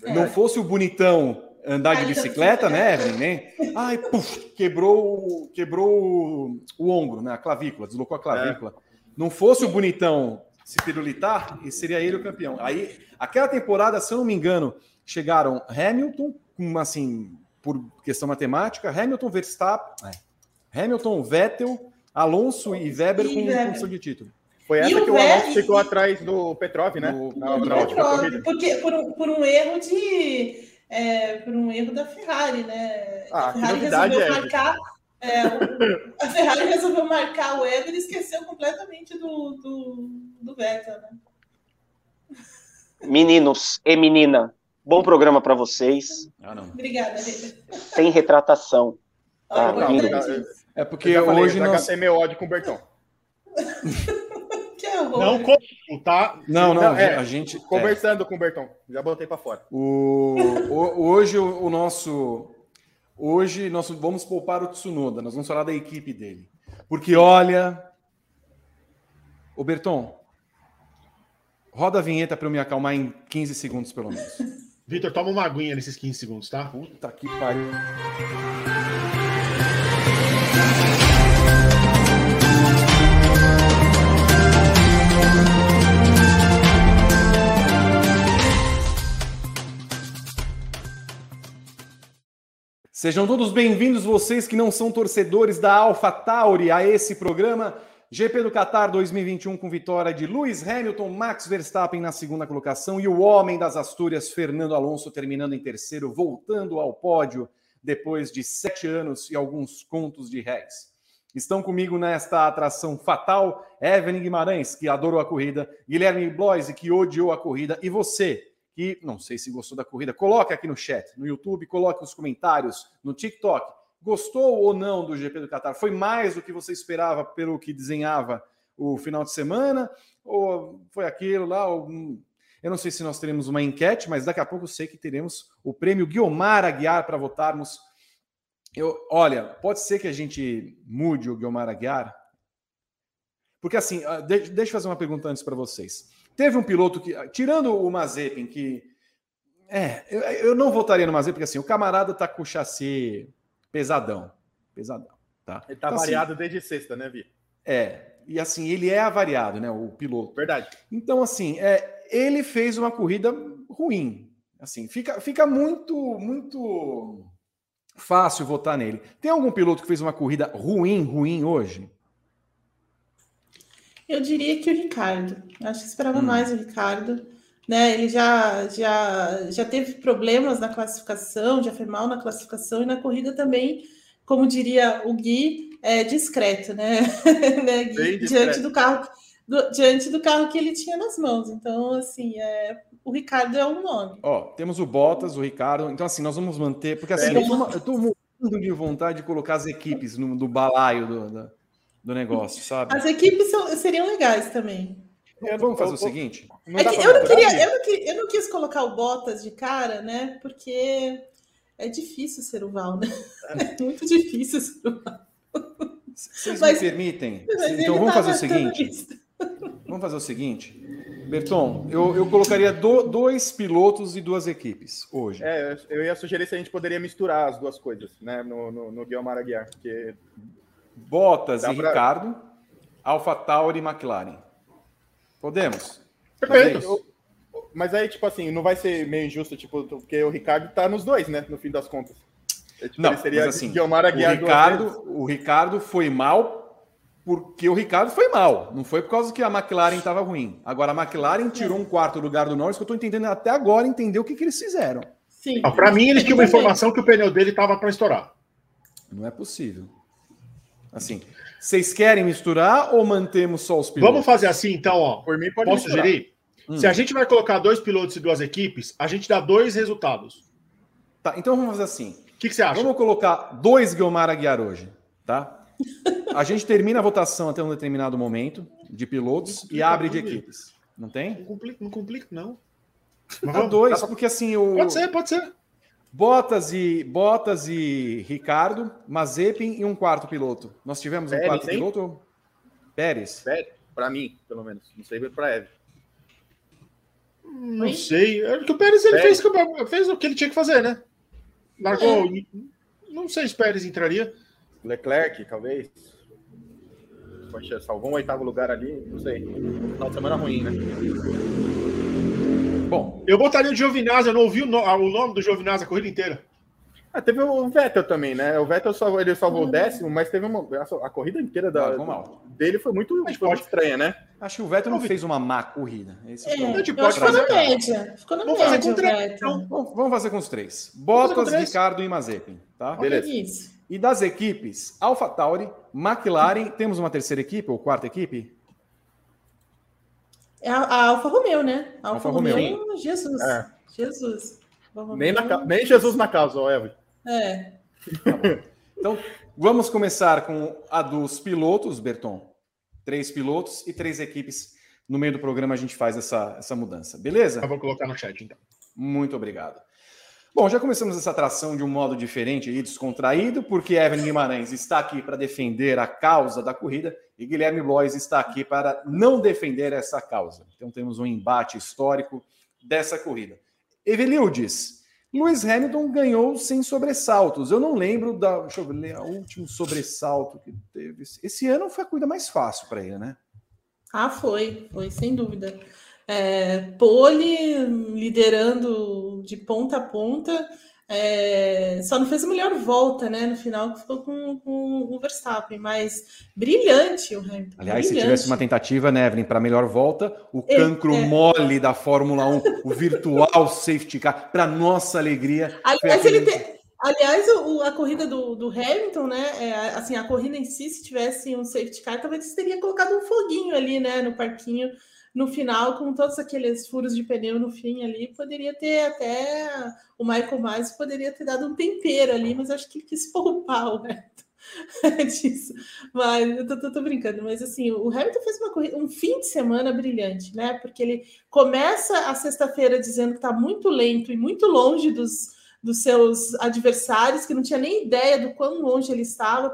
É. Não fosse o bonitão andar de Aí, bicicleta, né, Evelyn? né? Ai, puf, quebrou, o- quebrou o, o ombro, né? A clavícula, deslocou a clavícula. Não fosse o bonitão se pirulitar, e seria ele o campeão. Aí, aquela temporada, se eu não me engano, chegaram Hamilton com assim, por questão matemática, Hamilton, Verstappen, é, Hamilton, Vettel, Alonso e Weber E com Weber. condição de título. Foi E essa que o Alonso Vettel- ficou atrás do Petrov, né? Do- Na- Do na última Petrov, corrida. porque por um, por um erro de é, por um erro da Ferrari, né? Ah, a Ferrari resolveu é marcar é, o- a Ferrari resolveu marcar o Weber e esqueceu completamente do, do, do Vettel, né? Meninos e menina, bom programa para vocês, Ah, não. Obrigada, Rita. sem retratação. Ah, importante não, isso. É Eu porque falei, hoje nós... gastei meu ódio com o Berton. Não como, tá? Não, não, Não, é, a gente... é. Conversando com o Berton. Já botei pra fora. O, o- hoje o, o nosso. Hoje nós vamos poupar o Tsunoda, nós vamos falar da equipe dele. Porque olha. Ô Berton, roda a vinheta para eu me acalmar em 15 segundos, pelo menos. Vitor, toma uma aguinha nesses 15 segundos, tá? Puta que pariu. Sejam todos bem-vindos, vocês que não são torcedores da Alpha Tauri, a esse programa GP do Qatar 2021 com vitória de Lewis Hamilton, Max Verstappen na segunda colocação e o homem das Astúrias, Fernando Alonso, terminando em terceiro, voltando ao pódio depois de sete anos e alguns contos de réis. Estão comigo nesta atração fatal, Evelyn Guimarães, que adorou a corrida, Guilherme Bloise, que odiou a corrida, e você, que não sei se gostou da corrida, coloque aqui no chat, no YouTube, coloque os comentários, no TikTok. Gostou ou não do GP do Qatar? Foi mais do que você esperava pelo que desenhava o final de semana? Ou foi aquilo lá? Ou... hum, Eu não sei se nós teremos uma enquete, mas daqui a pouco eu sei que teremos o prêmio Guiomar Aguiar para votarmos. Eu, olha, pode ser que a gente mude o Guiomar Aguiar, porque assim, ah, de- deixa eu fazer uma pergunta antes para vocês. Teve um piloto que, tirando o Mazepin, que é, eu, eu não votaria no Mazepin, porque assim, o camarada tá com o chassi pesadão, pesadão, tá? Ele tá Então, assim, variado desde sexta, né, Vi? é, e assim, ele é avariado, né, o piloto. Verdade. Então, assim, é, ele fez uma corrida ruim. Assim, fica, fica muito, muito fácil votar nele. Tem algum piloto que fez uma corrida ruim, ruim hoje? Eu diria que o Ricardo. Acho que esperava Hum. mais o Ricardo. Né? Ele já, já, já teve problemas na classificação, já foi mal na classificação e na corrida também, como diria o Gui, é discreto, né? né, Gui? Discreto. Diante do carro, do- diante do carro que ele tinha nas mãos. Então, assim, é, o Ricardo é um nome. Ó, temos o Bottas, o Ricardo. Então, assim, nós vamos manter. Porque assim, É. eu tô, eu tô morrendo de vontade de colocar as equipes no, do balaio do, do, do negócio, sabe? As equipes são- seriam legais também. Vamos fazer o seguinte? Não É eu, não queria, eu, não queria, eu não quis colocar o Bottas de cara, né? Porque é difícil ser o Val, né? É muito difícil ser o Val. Vocês Mas- me permitem? Então vamos fazer o seguinte. isso. Vamos fazer o seguinte. Berton, eu, eu colocaria do- dois pilotos e duas equipes hoje. É, eu eu ia sugerir se a gente poderia misturar as duas coisas, né, no, no, no Guilherme Aguiar, porque Bottas Dá e pra- Ricardo, Alpha Tauri e McLaren. Podemos? Perfeito. Mas aí, tipo assim, não vai ser meio injusto, tipo, porque o Ricardo tá nos dois, né? No fim das contas. É, tipo, Não, ele seria mas assim, Guilmar O Aguiar. Ricardo, o Ricardo foi mal porque o Ricardo foi mal. Não foi por causa que a McLaren estava ruim. Agora a McLaren tirou um quarto lugar do Norris, que eu estou entendendo até agora entender o que, que eles fizeram. Sim. Ah, Para mim, eles tinham uma informação que o pneu dele tava para estourar. Não é possível. Assim, vocês querem misturar ou mantemos só os pilotos? Vamos fazer assim, então, ó. Por mim, pode Posso misturar. sugerir? Hum. Se a gente vai colocar dois pilotos e duas equipes, a gente dá dois resultados. Tá, então vamos fazer assim. O que, que você acha? Vamos colocar dois Guilmar Aguiar hoje, tá? A gente termina a votação até um determinado momento de pilotos e abre de equipes. Não tem? Não complica, não, complica, não. Mas Dá vamos- dois, dá pra- porque assim o Pode ser, pode ser. Bottas e Bottas e Ricardo, Mazepin e um quarto piloto. Nós tivemos um Pérez, quarto hein? piloto? Pérez. Sério? Pra mim, pelo menos. Não sei pra Eve. Não Oi? sei. É que o Pérez ele Pérez. fez, o que- fez o que ele tinha que fazer, né? Largou. Não sei se Pérez entraria. Leclerc, talvez. Poxa, salvou um oitavo lugar ali, não sei. Final de semana ruim, né? Bom, Eu botaria o Giovinazzi, eu não ouvi o, no- o nome do Giovinazzi a corrida inteira. Ah, teve o Vettel também, né? O Vettel salvou, ele salvou o décimo, mas teve uma. A, a corrida inteira da, dele foi muito, foi muito estranha, né? Acho que o Vettel não fez uma má corrida. Esse é eu acho que ficou na fazer- média. Ficou na Vamos fazer média, com o três, então. Vamos fazer com os três. fazer Bottas, com três. Ricardo e Mazepin, tá? Beleza. Isso. E das equipes, AlphaTauri, McLaren, temos uma terceira equipe ou quarta equipe? É a, a Alfa Romeo, né? A Alfa Alfa, Romeo, Romeo. Jesus. É. Jesus. Nem, na nem Jesus na causa, ó, Evan. É. Então, vamos começar com a dos pilotos, Berton. Três pilotos e três equipes. No meio do programa a gente faz essa, essa mudança, beleza? Eu vou colocar no chat, então. Muito obrigado. Bom, já começamos essa atração de um modo diferente e descontraído, porque Evan Guimarães está aqui para defender a causa da corrida e Guilherme Blois está aqui para não defender essa causa. Então temos um embate histórico dessa corrida. Evelildes, Lewis Hamilton ganhou sem sobressaltos. Eu não lembro da. Deixa eu o último sobressalto que teve. Esse ano foi a corrida mais fácil para ele, né? Ah, foi, foi, sem dúvida. É, pole liderando de ponta a ponta, é, só não fez a melhor volta, né? No final, que ficou com, com o Verstappen, mas brilhante o Hamilton. Aliás, se brilhante. tivesse uma tentativa, né, Evelyn, para melhor volta, o É, cancro é. mole da Fórmula 1, o virtual safety car, para nossa alegria. Aliás, ele tem- Aliás, o- o- a corrida do, do Hamilton, né? é, assim, a corrida em si, se tivesse um safety car, talvez teria colocado um foguinho ali, né? No parquinho, no final, com todos aqueles furos de pneu no fim ali, poderia ter até o Michael Myers poderia ter dado um tempero ali, mas acho que ele quis poupar o Hamilton disso. Mas eu tô, tô- tô brincando, mas assim, o Hamilton fez uma corrida, um fim de semana brilhante, né? Porque ele começa a sexta-feira dizendo que tá muito lento e muito longe dos dos seus adversários, que não tinha nem ideia do quão longe ele estava,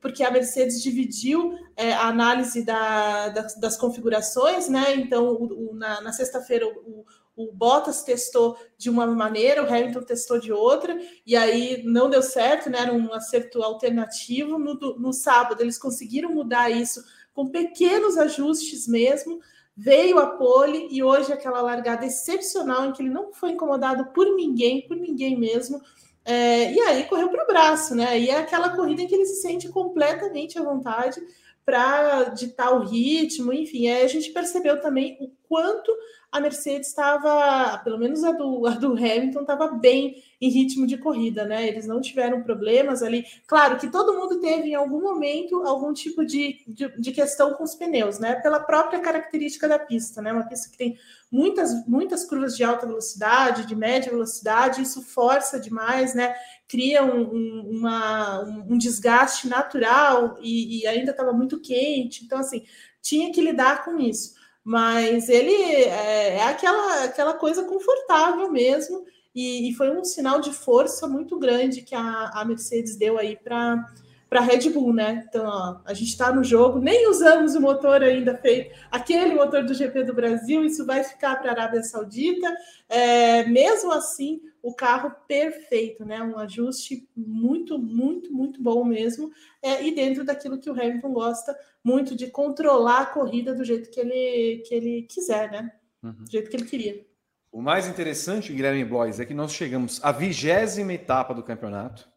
porque, a Mercedes dividiu é, a análise da, das, das configurações, né? Então, o, o, na, na sexta-feira, o, o Bottas testou de uma maneira, o Hamilton testou de outra, e aí não deu certo, né? Era um acerto alternativo. No, no sábado, eles conseguiram mudar isso com pequenos ajustes mesmo veio a pole e hoje aquela largada excepcional em que ele não foi incomodado por ninguém, por ninguém mesmo. É, e aí correu para o braço, né? E é aquela corrida em que ele se sente completamente à vontade para ditar o ritmo, enfim. A gente percebeu também o quanto a Mercedes estava, pelo menos a do, a do Hamilton, estava bem em ritmo de corrida, né? Eles não tiveram problemas ali. Claro que todo mundo teve em algum momento algum tipo de, de, de, questão com os pneus, né? Pela própria característica da pista, né? Uma pista que tem muitas, muitas curvas de alta velocidade, de média velocidade, isso força demais, né? Cria um, um, uma, um desgaste natural e, e ainda estava muito quente, então assim tinha que lidar com isso. Mas ele é, é aquela, aquela coisa confortável mesmo. E, e, foi um sinal de força muito grande que a, a Mercedes deu aí para para Red Bull, né? Então, ó, a gente está no jogo, nem usamos o motor ainda feito, aquele motor do GP do Brasil, isso vai ficar para a Arábia Saudita. É, mesmo assim, o carro perfeito, né? Um ajuste muito, muito, muito bom mesmo. É, e dentro daquilo que o Hamilton gosta muito de controlar a corrida do jeito que ele, que ele quiser, né? Uhum. Do jeito que ele queria. O mais interessante, Guilherme Blois, é que nós chegamos à vigésima etapa do campeonato.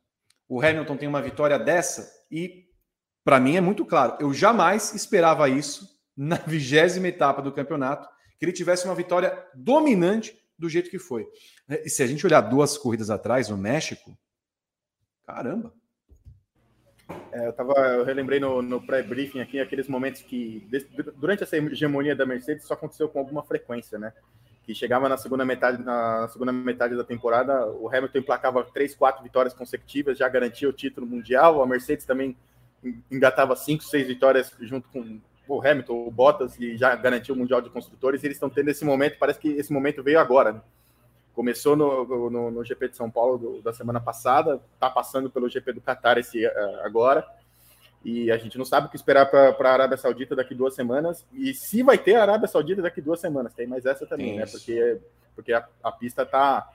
O Hamilton tem uma vitória dessa e, para mim, é muito claro. Eu jamais esperava isso na vigésima etapa do campeonato, que ele tivesse uma vitória dominante do jeito que foi. E se a gente olhar duas corridas atrás, no México, caramba. É, eu, tava, eu relembrei no, no pré-briefing aqui aqueles momentos que, durante essa hegemonia da Mercedes, isso aconteceu com alguma frequência, né? Que chegava na segunda metade na segunda metade da temporada, o Hamilton emplacava três, quatro vitórias consecutivas, já garantia o título mundial. A Mercedes também engatava cinco, seis vitórias junto com o Hamilton, o Bottas e já garantiu o mundial de construtores. E eles estão tendo esse momento, parece que esse momento veio agora. Né? Começou no, no, no, GP de São Paulo do, da semana passada, está passando pelo GP do Qatar esse uh, agora. E a gente não sabe o que esperar para a Arábia Saudita daqui duas semanas. E se vai ter a Arábia Saudita daqui duas semanas. Tem mais essa também, né? Porque, porque a, a pista tá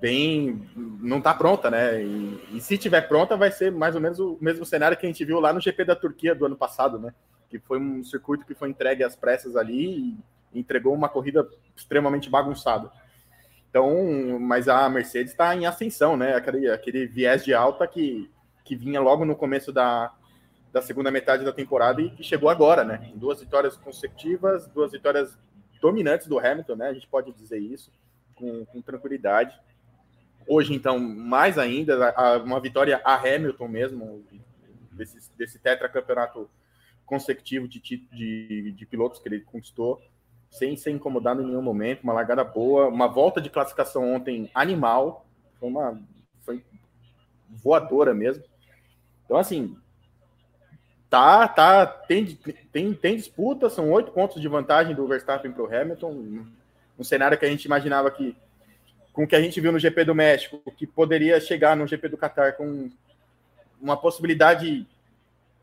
bem. não tá pronta, né? E, e, se tiver pronta, vai ser mais ou menos o mesmo cenário que a gente viu lá no GP da Turquia do ano passado, né? Que foi um circuito que foi entregue às pressas ali e entregou uma corrida extremamente bagunçada. Então, mas a Mercedes está em ascensão, né? Aquele, aquele viés de alta que, que vinha logo no começo da, da segunda metade da temporada e chegou agora, né? Duas vitórias consecutivas, duas vitórias dominantes do Hamilton, né? A gente pode dizer isso com, com tranquilidade. Hoje, então, mais ainda, uma vitória a Hamilton mesmo, desse, desse tetracampeonato consecutivo de, de, de pilotos que ele conquistou sem ser incomodado em nenhum momento, uma largada boa, uma volta de classificação ontem animal, foi uma foi voadora mesmo. Então, assim, tá, tá, tem, tem, tem disputa, são oito pontos de vantagem do Verstappen para o Hamilton, um cenário que a gente imaginava que, com o que a gente viu no GP do México, que poderia chegar no GP do Qatar com uma possibilidade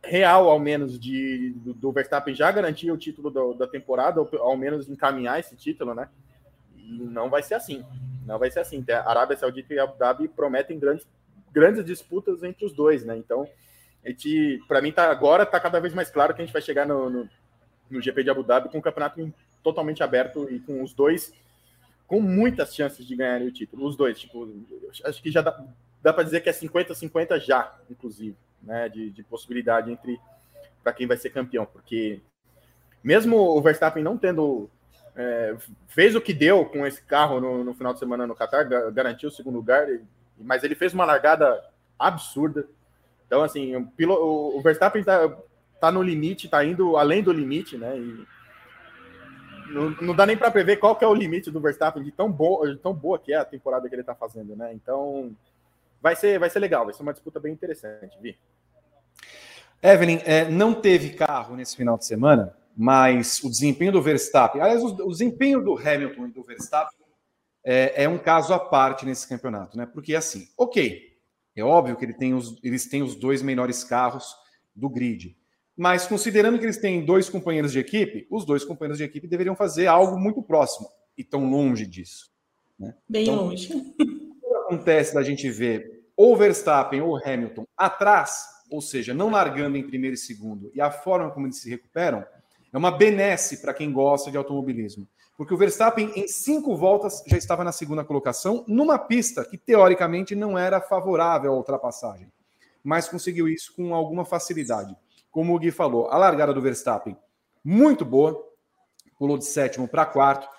real, ao menos, de do, do Verstappen já garantir o título do, da temporada, ou ao menos encaminhar esse título, né? E não vai ser assim. Não vai ser assim. A Arábia Saudita e Abu Dhabi prometem grandes, grandes disputas entre os dois, né? Então, para mim, tá, agora está cada vez mais claro que a gente vai chegar no, no, no GP de Abu Dhabi com o campeonato totalmente aberto e com os dois com muitas chances de ganhar o título. Os dois, tipo, acho que já dá, dá para dizer que é 50-50 já, inclusive né, de, de possibilidade entre para quem vai ser campeão, porque mesmo o Verstappen não tendo é, fez o que deu com esse carro no, no final de semana no Qatar, garantiu o segundo lugar, mas ele fez uma largada absurda. Então, assim, o, o Verstappen está tá no limite, está indo além do limite, né? E não, não dá nem para prever qual que é o limite do Verstappen de tão boa, de tão boa que é a temporada que ele está fazendo, né? Então, vai ser, vai ser legal, vai ser uma disputa bem interessante, Vi. Evelyn, é, não teve carro nesse final de semana, mas o desempenho do Verstappen, aliás, o, o desempenho do Hamilton e do Verstappen é, é, um caso à parte nesse campeonato, né? Porque assim, ok, é óbvio que ele tem os, eles têm os dois melhores carros do grid, mas considerando que eles têm dois companheiros de equipe, os dois companheiros de equipe deveriam fazer algo muito próximo e tão longe disso. Né? Bem então, longe. acontece da gente ver ou Verstappen ou Hamilton atrás, ou seja, não largando em primeiro e segundo, e a forma como eles se recuperam, é uma benesse para quem gosta de automobilismo. Porque o Verstappen, em cinco voltas, já estava na segunda colocação, numa pista que, teoricamente, não era favorável à ultrapassagem. Mas conseguiu isso com alguma facilidade. Como o Gui falou, a largada do Verstappen, muito boa, pulou de sétimo para quarto,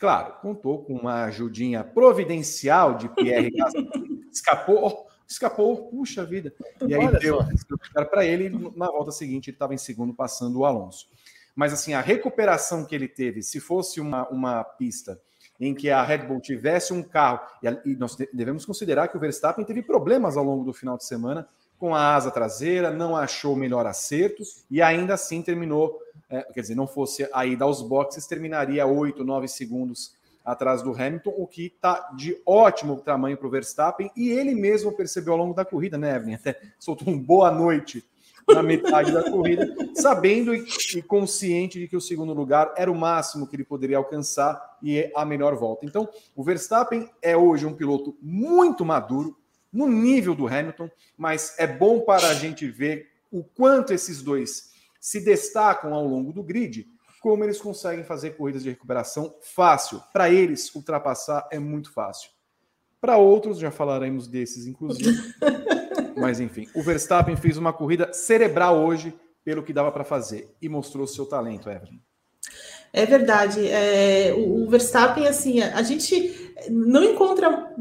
Claro, contou com uma ajudinha providencial de Pierre Gasly. escapou, escapou, puxa vida. E aí deu para ele. Na volta seguinte, ele estava em segundo, passando o Alonso. Mas assim, a recuperação que ele teve, se fosse uma, uma pista em que a Red Bull tivesse um carro, e nós devemos considerar que o Verstappen teve problemas ao longo do final de semana com a asa traseira, não achou o melhor acerto e ainda assim terminou é, quer dizer, não fosse a ida aos boxes, terminaria 8, 9 segundos atrás do Hamilton, o que está de ótimo tamanho para o Verstappen, e ele mesmo percebeu ao longo da corrida, né, Evelyn? Até soltou um boa noite na metade da corrida, sabendo e, consciente de que o segundo lugar era o máximo que ele poderia alcançar e a melhor volta. Então, o Verstappen é hoje um piloto muito maduro, no nível do Hamilton, mas é bom para a gente ver o quanto esses dois se destacam ao longo do grid, como eles conseguem fazer corridas de recuperação fácil. Para eles, ultrapassar é muito fácil. Para outros, já falaremos desses, inclusive. Mas enfim, o Verstappen fez uma corrida cerebral hoje, pelo que dava para fazer, e mostrou seu talento, Evelyn. É verdade. É, o, Verstappen, assim, a, gente não encontra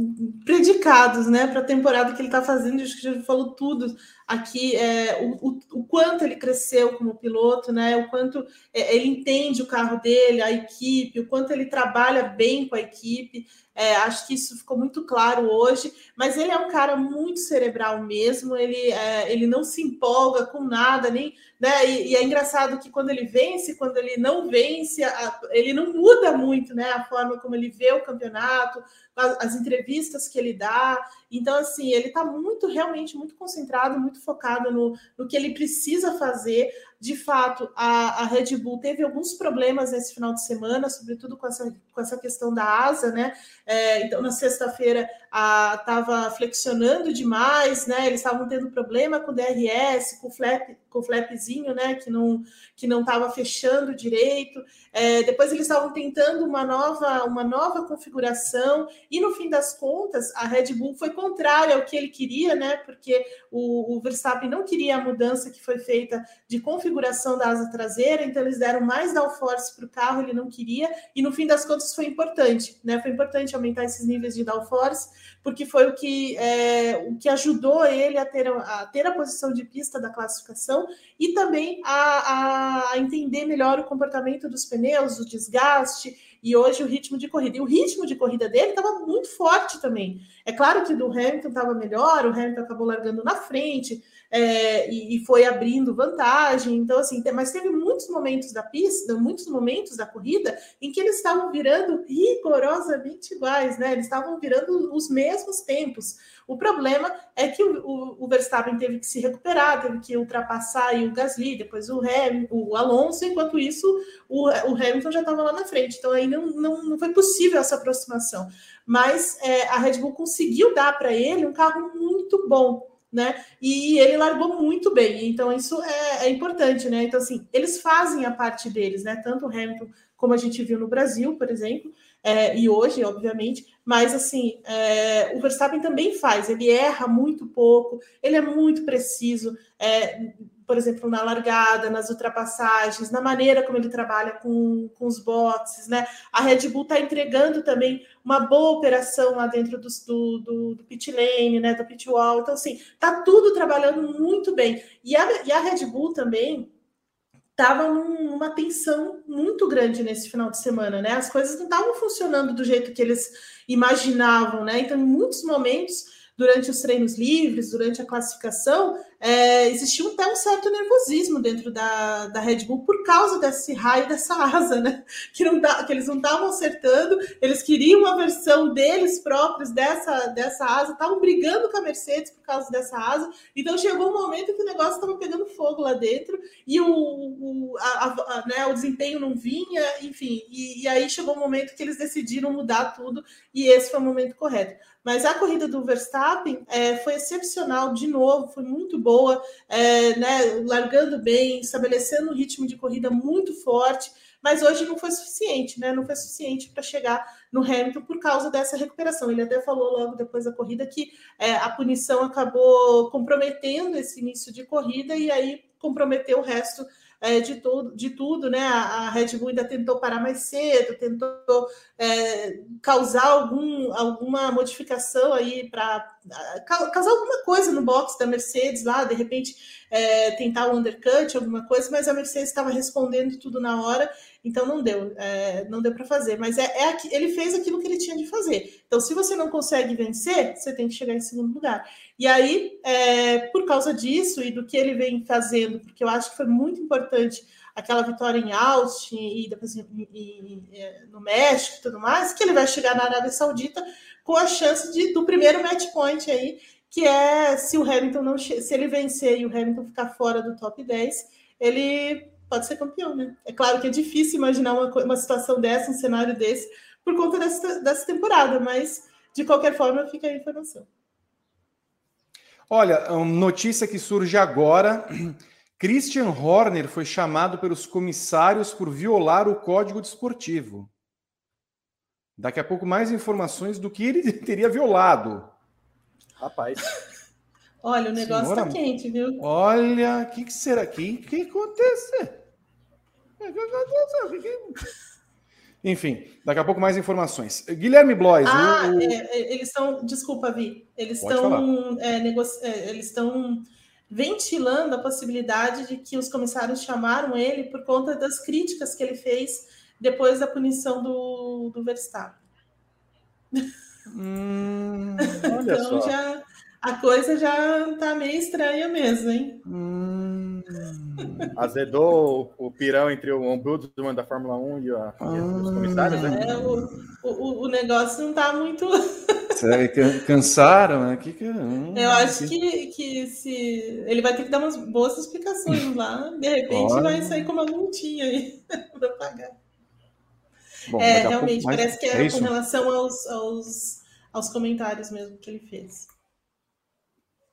predicados, né, para a temporada que ele está fazendo. Acho que já falou tudo aqui é, o, o, o, quanto ele cresceu como piloto, né? O quanto é, ele entende o carro dele, a equipe, o quanto ele trabalha bem com a equipe. É, acho que isso ficou muito claro hoje. Mas ele é um cara muito cerebral mesmo. Ele, é, ele não se empolga com nada, nem, né? E, e, é engraçado que quando ele vence, quando ele não vence, a, ele não muda muito, né? A forma como ele vê o campeonato, as, as entrevistas que ele dá. Então, assim, ele está muito, realmente, muito concentrado, muito focado no, no que ele precisa fazer. De fato, a, a Red Bull teve alguns problemas nesse final de semana, sobretudo com essa, com essa questão da asa, né? É, então, na sexta-feira, estava flexionando demais, né? Eles estavam tendo problema com o DRS, com o flap, com o flapzinho, né? Que não que não estava fechando direito. É, depois eles estavam tentando uma nova uma nova configuração e no fim das contas a Red Bull foi contrária ao que ele queria, né? Porque o, o Verstappen não queria a mudança que foi feita de configuração da asa traseira, então eles deram mais downforce para o carro, ele não queria e no fim das contas foi importante, né? Foi importante aumentar esses níveis de downforce porque foi o que, é, o que ajudou ele a ter, a ter a posição de pista da classificação e também a, a entender melhor o comportamento dos pneus, o desgaste e hoje o ritmo de corrida. E o ritmo de corrida dele estava muito forte também. É claro que do Hamilton estava melhor, o Hamilton acabou largando na frente, é, e, e, foi abrindo vantagem. Então, assim, mas teve muitos momentos da pista, muitos momentos da corrida em que eles estavam virando rigorosamente iguais, né? Eles estavam virando os mesmos tempos. O problema é que o, o, o Verstappen teve que se recuperar, teve que ultrapassar o Gasly, depois o, Ham, o Alonso, enquanto isso o, o Hamilton já estava lá na frente. Então aí não, não, não foi possível essa aproximação. Mas é, a Red Bull conseguiu dar para ele um carro muito bom né? E ele largou muito bem, então isso é, é, importante, né? Então, assim, eles fazem a parte deles, né? Tanto o Hamilton, como a gente viu no Brasil, por exemplo, é, e hoje, obviamente, mas assim, é, o Verstappen também faz, ele erra muito pouco, ele é muito preciso. Por exemplo, na largada, nas ultrapassagens, na maneira como ele trabalha com, com os boxes, né? A Red Bull está entregando também uma boa operação lá dentro do, do, do pit lane, né? Do pit wall. Então, assim, tá tudo trabalhando muito bem. E a, e a Red Bull também estava numa tensão muito grande nesse final de semana, né? As coisas não estavam funcionando do jeito que eles imaginavam, né? Então, em muitos momentos durante os treinos livres, durante a classificação, é, até um certo nervosismo dentro da, da Red Bull por causa desse raio dessa asa, né? Que, não tá, que eles não estavam acertando, eles queriam uma versão deles próprios dessa, dessa asa, estavam brigando com a Mercedes por causa dessa asa, então chegou um momento que o negócio estava pegando fogo lá dentro e o, o, a, a, né, o desempenho não vinha, enfim, e, e aí chegou um momento que eles decidiram mudar tudo e esse foi o momento correto. Mas a corrida do Verstappen é, foi excepcional de novo, foi muito boa, é, né, largando bem, estabelecendo um ritmo de corrida muito forte, mas hoje não foi suficiente, né? Não foi suficiente para chegar no Hamilton por causa dessa recuperação. Ele até falou logo depois da corrida que é, a punição acabou comprometendo esse início de corrida e aí comprometeu o resto é, de, tudo, de tudo, né? A, a, Red Bull ainda tentou parar mais cedo, tentou é, causar algum, alguma modificação aí para causar alguma coisa no box da Mercedes lá, de repente é, tentar o um undercut, alguma coisa, mas a Mercedes estava respondendo tudo na hora, então não deu, é, não deu para fazer. Mas é, é, ele fez aquilo que ele tinha de fazer. Então, se você não consegue vencer, você tem que chegar em segundo lugar. E aí, é, por causa disso e do que ele vem fazendo, porque eu acho que foi muito importante aquela vitória em Austin e depois em, em, em, é, no México e tudo mais, que ele vai chegar na Arábia Saudita com a chance de, do primeiro match point aí, que é se o Hamilton não se ele vencer e o Hamilton ficar fora do top 10, ele pode ser campeão, né? É claro que é difícil imaginar uma, uma situação dessa, um cenário desse, por conta dessa, dessa temporada, mas de qualquer forma fica a informação. Olha, notícia que surge agora. Christian Horner foi chamado pelos comissários por violar o código desportivo. Daqui a pouco mais informações do que ele teria violado. Rapaz. Olha, o negócio Senhora, tá quente, viu? Olha, o que, que, será? O que, que aconteceu? Enfim, daqui a pouco mais informações. Guilherme Blois. Ah, o... é, é eles estão. Desculpa, Vi. Eles estão. É, negoci... É, eles estão ventilando a possibilidade de que os comissários chamaram ele por conta das críticas que ele fez depois da punição do, do Verstappen. Hum, então já a coisa já tá meio estranha mesmo, hein? Hum. Azedou o, o pirão entre o ombudsman da Fórmula 1 e, a, e os comissários, né? É, o, o, o negócio não tá muito. Cansaram? Né? Que, hum, eu acho que, que se ele vai ter que dar umas boas explicações lá, de repente Olha. vai sair com uma multinha aí para pagar. Bom, é, realmente, pouco, parece que é, é com relação aos, aos, aos comentários mesmo que ele fez.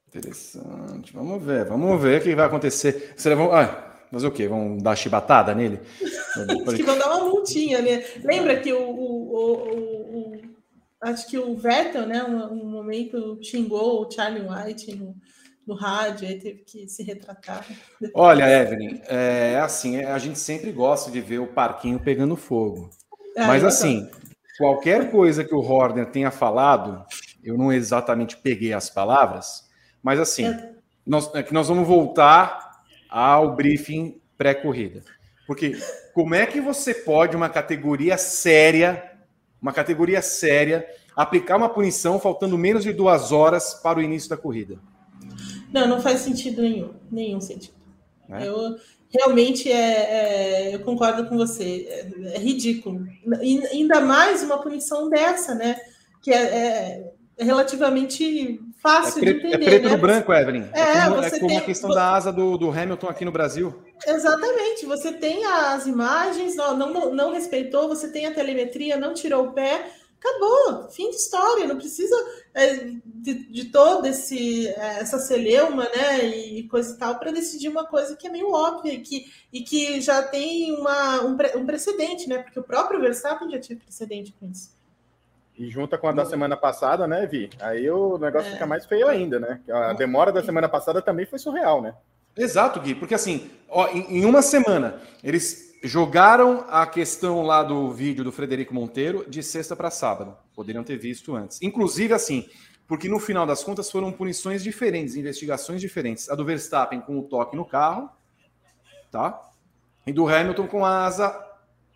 Interessante. Vamos ver, vamos ver o que vai acontecer. Você levou. Ah, fazer o quê? Vão dar chibatada nele? acho que vão dar uma multinha, né? Lembra que o, o, o, o acho que o Vettel, né, um, um, momento xingou o Charlie White no, no rádio, aí teve que se retratar. Olha, Evelyn, é assim, a gente sempre gosta de ver o parquinho pegando fogo. É, Mas assim, qualquer coisa que o Horner tenha falado, eu não exatamente peguei as palavras, mas assim, é. nós, é que nós vamos voltar ao briefing pré-corrida. Porque como é que você pode, uma categoria séria, uma categoria séria, aplicar uma punição faltando menos de duas horas para o início da corrida? Não, não faz sentido nenhum. Nenhum sentido. É? Eu, realmente é, é, eu concordo com você, é, é, ridículo. E ainda mais uma punição dessa, né? Que é, é, é relativamente fácil preto, de entender. É preto né? no branco, Evelyn. É, como, é como tem, a questão da asa do, do, Hamilton aqui no Brasil. Exatamente. Você tem as imagens, não, não, não respeitou, você tem a telemetria, não tirou o pé acabou, fim de história, não precisa é, de, de toda esse, é, essa celeuma, né, e coisa e tal, para decidir uma coisa que é meio óbvia e que, e que já tem uma, um, um precedente, né, porque o próprio Verstappen já tinha precedente com isso. E junta com a da semana passada, né, Vi? Aí o negócio é. fica mais feio ainda, né? A demora da semana passada também foi surreal, né? Exato, Gui, porque assim, ó, em, em uma semana, eles jogaram a questão lá do vídeo do Frederico Monteiro de sexta para sábado. Poderiam ter visto antes. Inclusive, assim, porque no final das contas foram punições diferentes, investigações diferentes. A do Verstappen com o toque no carro, tá? E do Hamilton com a asa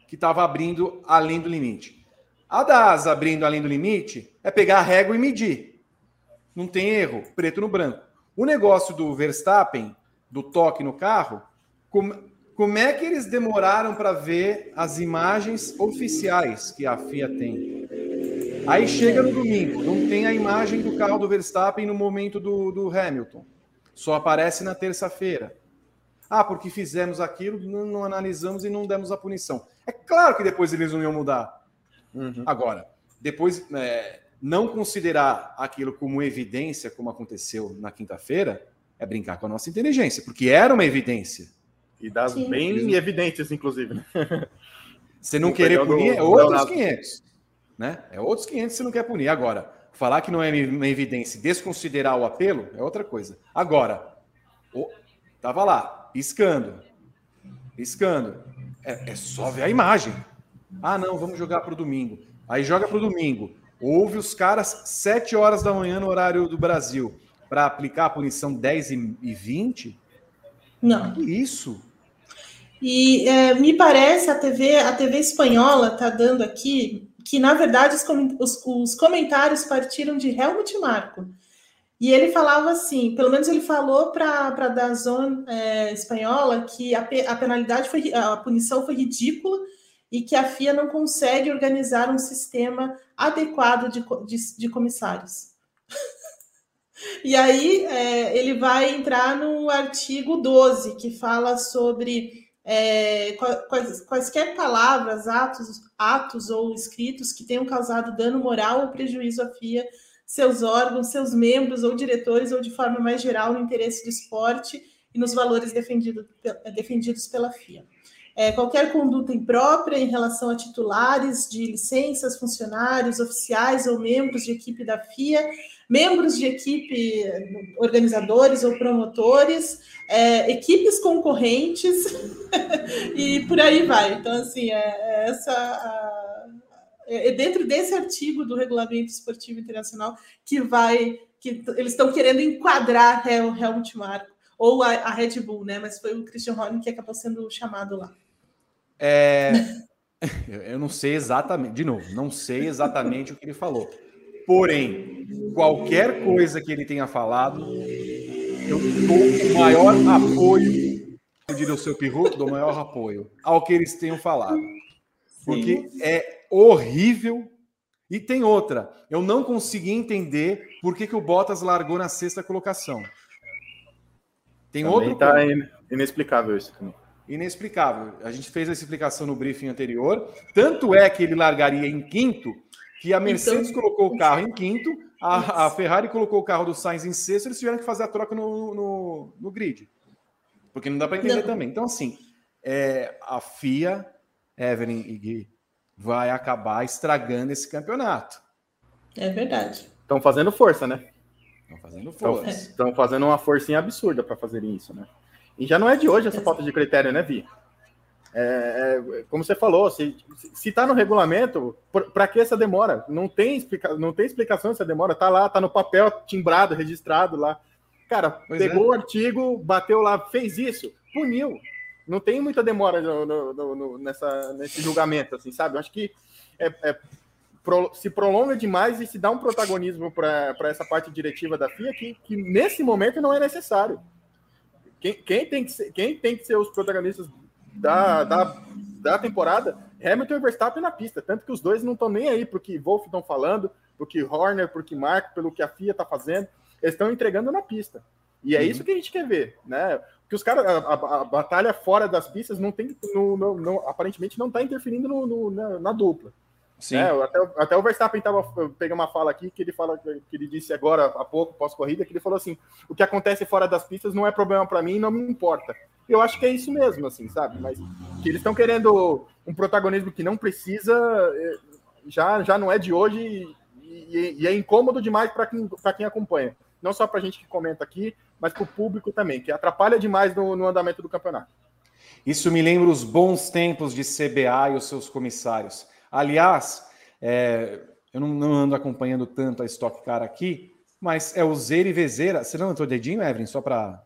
que estava abrindo além do limite. A da asa abrindo além do limite é pegar a régua e medir. Não tem erro, preto no branco. O negócio do Verstappen, do toque no carro, como é que eles demoraram para ver as imagens oficiais que a FIA tem? Aí chega no domingo, não tem a imagem do carro do Verstappen no momento do, do Hamilton. Só aparece na terça-feira. Ah, porque fizemos aquilo, não, não, analisamos e não demos a punição. É claro que depois eles não iam mudar. Uhum. Agora, depois é, não considerar aquilo como evidência, como aconteceu na quinta-feira, é brincar com a nossa inteligência, porque era uma evidência. E das Sim. bem evidentes, inclusive. Né? Você não querer punir é outros 500. Né? É outros 500 você não quer punir. Agora, falar que não é uma evidência e desconsiderar o apelo é outra coisa. Agora, oh, tava lá, piscando. Piscando. É, é só ver a imagem. Ah, não, vamos jogar para o domingo. Aí joga para o domingo. Houve os caras 7 horas da manhã no horário do Brasil para aplicar a punição 10 e 20. Não. Que isso? E é, me parece a TV, a TV espanhola está dando aqui que, na verdade, os, os, comentários partiram de Helmut Marko. E ele falava assim, pelo menos ele falou para a Dazon é, espanhola que a, a penalidade foi, a punição foi ridícula e que a FIA não consegue organizar um sistema adequado de, de, de comissários. e aí é, ele vai entrar no artigo 12, que fala sobre é, quais, quaisquer palavras, atos, atos ou escritos que tenham causado dano moral ou prejuízo à FIA, seus órgãos, seus membros ou diretores, ou de forma mais geral no interesse do esporte e nos valores defendido, defendidos pela FIA. É, qualquer conduta imprópria em relação a titulares de licenças, funcionários, oficiais ou membros de equipe da FIA, membros de equipe, organizadores ou promotores, é, equipes concorrentes e por aí vai. Então, assim, é, é essa. A, é dentro desse artigo do Regulamento Esportivo Internacional que vai. que eles estão querendo enquadrar o Helmut Marko ou a, a, Red Bull, né? Mas foi o Christian Horner que acabou sendo chamado lá. É, eu não sei exatamente, de novo, não sei exatamente o que ele falou. Porém, qualquer coisa que ele tenha falado, eu dou o maior apoio, eu diria o seu Pirro, dou o maior apoio ao que eles tenham falado. Porque Sim. é horrível E tem outra. Eu não consegui entender por que, que o Bottas largou na sexta colocação. Tem também outro. Tá inexplicável isso também. Inexplicável. A gente fez essa explicação no briefing anterior. Tanto é que ele largaria em quinto, que a Mercedes então, colocou o carro em quinto, a, a, Ferrari colocou o carro do Sainz em sexto, eles tiveram que fazer a troca no, no, no grid. Porque não dá para entender não. também. Então, assim, é, a FIA, Evelyn e Gui, vai acabar estragando esse campeonato. É verdade. Estão fazendo força, né? Estão fazendo força. Estão fazendo uma forcinha absurda para fazerem isso, né? E já não é de hoje essa falta de critério, né, Vi? É, é, como você falou, se está no regulamento, para que essa demora? Não tem, explica, não tem explicação essa demora. Tá lá, tá no papel timbrado, registrado lá. Cara, pois pegou é. o artigo, bateu lá, fez isso, puniu não tem muita demora no, no, no, nessa, nesse julgamento, assim, sabe? Eu acho que é, é, pro, se prolonga demais e se dá um protagonismo para essa parte diretiva da FIA que, que nesse momento não é necessário. Quem, quem, tem, que ser, quem tem que ser os protagonistas da, da, da temporada Hamilton e Verstappen na pista, tanto que os dois não estão nem aí para o que Wolff estão falando, para o que Horner, para o que Mark, pelo que a FIA está fazendo, eles estão entregando na pista. E é uhum. isso que a gente quer ver, né? que os caras, a, a, a, batalha fora das pistas não tem, no, no, no aparentemente não está interferindo no, na, na, dupla. Sim. É, até, até o Verstappen estava pegando uma fala aqui que ele fala que ele disse agora há pouco pós corrida que ele falou assim: o que acontece fora das pistas não é problema para mim, não me importa. Eu acho que é isso mesmo, assim, sabe? Mas que eles estão querendo um protagonismo que não precisa, é, já já não é de hoje e, e, e é incômodo demais para quem quem acompanha. Não só para a gente que comenta aqui, mas para o público também, que atrapalha demais no, no andamento do campeonato. Isso me lembra os bons tempos de CBA e os seus comissários. Aliás, é, eu não, não, ando acompanhando tanto a Stock Car aqui, mas é o Zera e Vezeira. Você não levantou o dedinho, Evelyn, só para...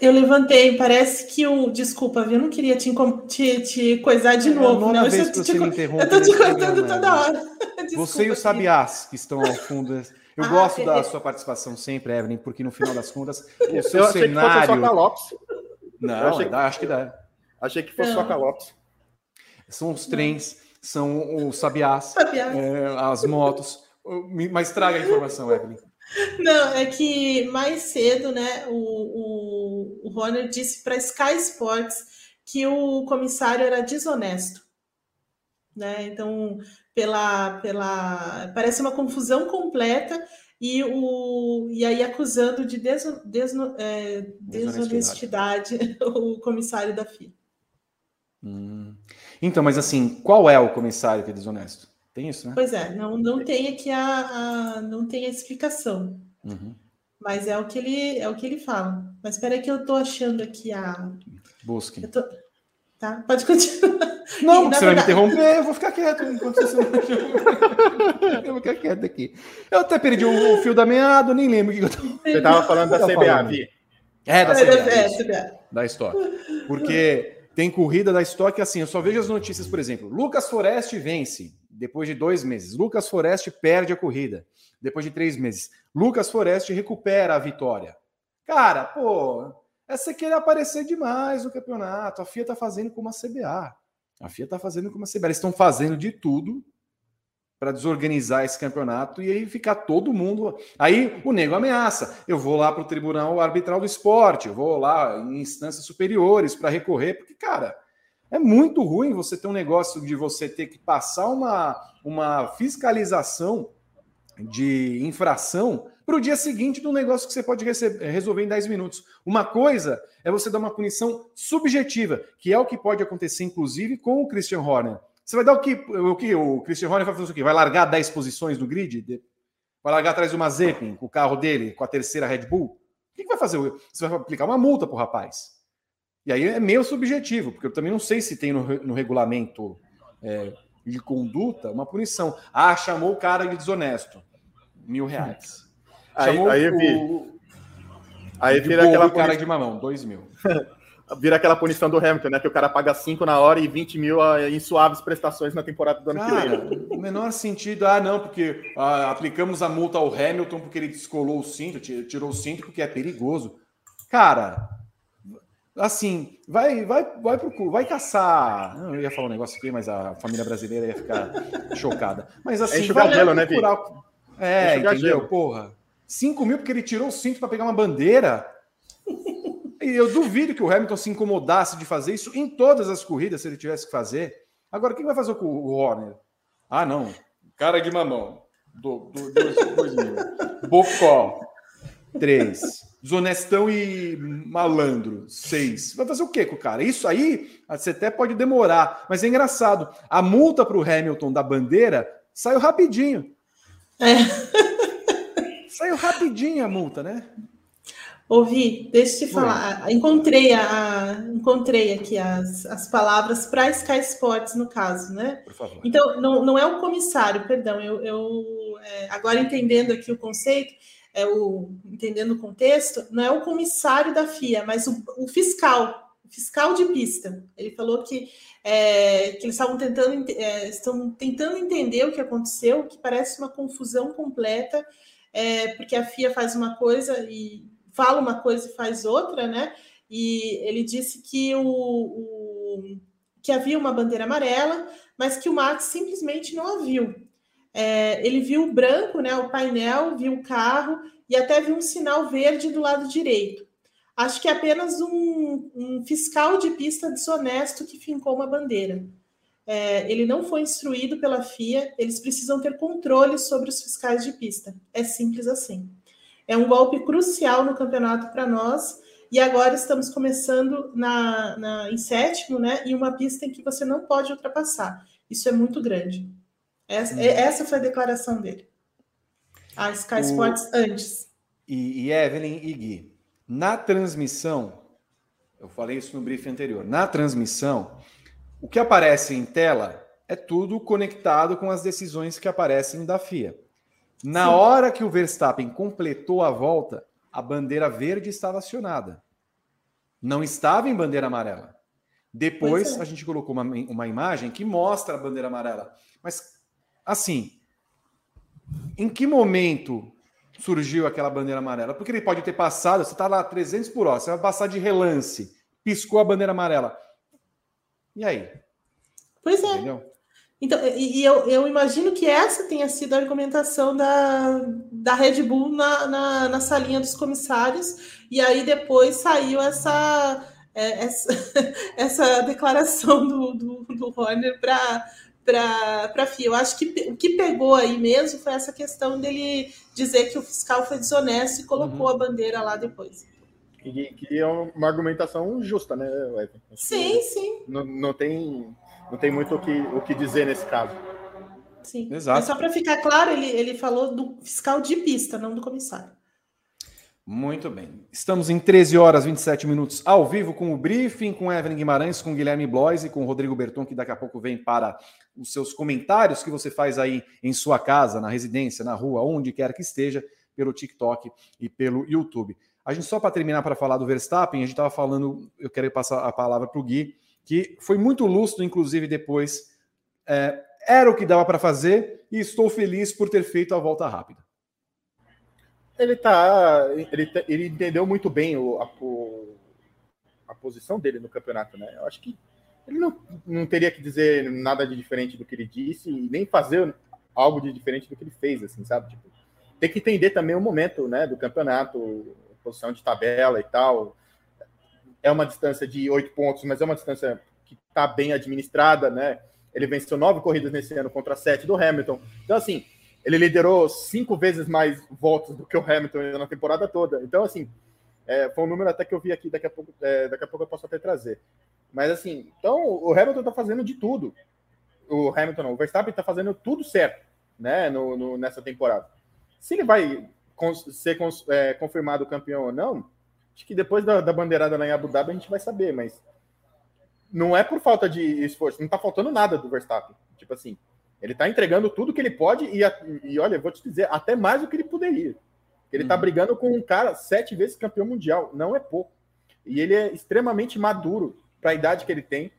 Eu levantei, parece que o. Desculpa, eu não queria te, te, te coisar de é novo. Não, vez eu, que te, você te, eu tô te cortando toda hora. Desculpa, você e o Sabiás, que estão ao fundo eu ah, gosto é, da é. sua participação sempre, Evelyn, porque no final das contas, o seu eu cenário. Que fosse Não, achei que... acho que dá. Achei que fosse Não. só Calopes. São os trens, são os sabiás, sabiás. É, as motos. Mas traga a informação, Evelyn. Não, é que mais cedo, né, o, o, o Horner disse para Sky Sports que o comissário era desonesto. Né? Então, pela, pela parece uma confusão completa e, o, e aí acusando de deso, desno, é, desonestidade o comissário da FIA. Hum. Então, mas assim, qual é o comissário que é desonesto? Tem isso, né? Pois é, não, não tem aqui a, a não tem a explicação. Uhum. Mas é o que ele é o que ele fala. Mas espera que eu estou achando aqui a Busque. Tô... Tá, pode continuar. Não, você verdade... vai me interromper, eu vou ficar quieto enquanto você não Eu vou ficar quieto aqui. Eu até perdi o, fio da meada, nem lembro o que eu tava... Você estava falando da CBA, Vi. É, da CBA. É, CBA. Da Stock. Porque tem corrida da Stock assim, eu só vejo as notícias, por exemplo, Lucas Forest vence depois de dois meses. Lucas Forest perde a corrida depois de três meses. Lucas Forest recupera a vitória. Cara, pô, essa querer aparecer demais no campeonato. A FIA tá fazendo como a CBA. A FIA está fazendo como a CBA. Eles estão fazendo de tudo para desorganizar esse campeonato e aí ficar todo mundo. Aí o nego ameaça. Eu vou lá para o Tribunal Arbitral do Esporte, eu vou lá em instâncias superiores para recorrer, porque, cara, é muito ruim você ter um negócio de você ter que passar uma, uma fiscalização de infração para o dia seguinte do negócio que você pode receber, resolver em 10 minutos. Uma coisa é você dar uma punição subjetiva, que é o que pode acontecer, inclusive, com o Christian Horner. Você vai dar o que? O que? O Christian Horner vai fazer o quê? Vai largar 10 posições no grid? Vai largar atrás de uma Zeppelin, com o carro dele, com a terceira Red Bull? O que, vai fazer? Você vai aplicar uma multa para o rapaz. E aí é meio subjetivo, porque eu também não sei se tem no, no regulamento é, de conduta uma punição. Ah, chamou o cara de desonesto. Mil reais. Chamou aí, aí vi. O... Aí vira aquela cara de mamão, dois mil. vira aquela punição do Hamilton, né? Que o cara paga 5 na hora e 20 mil ah, em suaves prestações na temporada do ano cara, que vem. O menor sentido, ah, não, porque ah, aplicamos a multa ao Hamilton porque ele descolou o cinto, tirou o cinto porque é perigoso. Cara, assim, vai, vai, vai pro vai caçar. Eu ia falar um negócio aqui, mas a família brasileira ia ficar chocada. Mas assim, é vai gelo, né, procurar... É, entendeu? Gelo. Porra. 5 mil porque ele tirou o cinto para pegar uma bandeira. E eu duvido que o Hamilton se incomodasse de fazer isso em todas as corridas, se ele tivesse que fazer. Agora, quem vai fazer com o Horner? Ah, não. Cara de mamão. Do, do, dois, dois mil. Bocó. Três. Desonestão e malandro. Seis. Vai fazer o quê com o cara? Isso aí, você até pode demorar. Mas é engraçado. A multa para o Hamilton da bandeira saiu rapidinho. É. Saiu rapidinho a multa, né? Ouvi, deixa eu te falar. Encontrei, a, encontrei aqui as, as palavras para Sky Sports, no caso, né? Por favor. Então, não, não é o comissário, perdão, eu, eu é, agora entendendo aqui o conceito, é o, entendendo o contexto, não é o comissário da FIA, mas o, o fiscal, o fiscal de pista. Ele falou que, é, que eles estavam tentando, é, estão tentando entender o que aconteceu, que parece uma confusão completa, é, porque a FIA faz uma coisa e fala uma coisa e faz outra, né? E ele disse que, o, o que havia uma bandeira amarela, mas que o Max simplesmente não a viu. É, ele viu o branco, né, o painel, viu o carro e até viu um sinal verde do lado direito. Acho que é apenas um, um fiscal de pista desonesto que fincou uma bandeira. É, ele não foi instruído pela FIA, eles precisam ter controle sobre os fiscais de pista. É simples assim. É um golpe crucial no campeonato para nós. E agora estamos começando na, na, em sétimo, né? Em uma pista em que você não pode ultrapassar. Isso é muito grande. Essa, hum. essa foi a declaração dele. A Sky o... Sports antes. E, e Evelyn e Gui, na transmissão, eu falei isso no briefing anterior, na transmissão, o que aparece em tela é tudo conectado com as decisões que aparecem da FIA. Na Sim. hora que o Verstappen completou a volta, a bandeira verde estava acionada. Não estava em bandeira amarela. Depois é. a gente colocou uma, uma imagem que mostra a bandeira amarela. Mas, assim, em que momento surgiu aquela bandeira amarela? Porque ele pode ter passado, você está lá 300 por hora, você vai passar de relance, piscou a bandeira amarela. E aí? Pois é. Entendeu? Então, e, eu, eu, imagino que essa tenha sido a argumentação da, da Red Bull na, na, na salinha dos comissários, e aí depois saiu essa, é, essa, essa declaração do, do, do Horner para para a FIA. Eu acho que o que pegou aí mesmo foi essa questão dele dizer que o fiscal foi desonesto e colocou uhum. a bandeira lá depois. Que, que é uma argumentação justa, né, Evan? Sim, sim. Não, não tem não tem muito o que, o que dizer nesse caso. Sim. Exato. Mas só para ficar claro, ele, ele falou do fiscal de pista, não do comissário. Muito bem. Estamos em 13 horas e 27 minutos ao vivo com o briefing, com Evelyn Guimarães, com Guilherme Blois e com Rodrigo Berton, que daqui a pouco vem para os seus comentários que você faz aí em sua casa, na residência, na rua, onde quer que esteja, pelo TikTok e pelo YouTube. A gente só para terminar para falar do Verstappen, a gente estava falando, eu quero passar a palavra para o Gui, que foi muito lúcido, inclusive depois. É, era o que dava para fazer e estou feliz por ter feito a volta rápida. Ele tá, ele, ele entendeu muito bem o, a, o, a posição dele no campeonato, né? Eu acho que ele não, não teria que dizer nada de diferente do que ele disse e nem fazer algo de diferente do que ele fez, assim, sabe? Tipo, tem que entender também o momento, né, do campeonato, posição de tabela e tal é uma distância de oito pontos, mas é uma distância que está bem administrada, né? Ele venceu nove corridas nesse ano contra sete do Hamilton. Então, assim, ele liderou cinco vezes mais votos do que o Hamilton na temporada toda. Então, assim, é, foi um número até que eu vi aqui, daqui a pouco, é, daqui a pouco eu posso até trazer. Mas, assim, então o Hamilton está fazendo de tudo. O Hamilton não, o Verstappen está fazendo tudo certo, né, no, no, nessa temporada. Se ele vai ser é, confirmado campeão ou não, Acho que depois da, da bandeirada lá em Abu Dhabi a gente vai saber, mas não é por falta de esforço, não tá faltando nada do Verstappen. Tipo assim, ele tá entregando tudo que ele pode e, e olha, vou te dizer, até mais do que ele poderia. Ele tá uhum. tá brigando com um cara sete vezes campeão mundial, não é pouco. E ele é extremamente maduro para a idade que ele tem,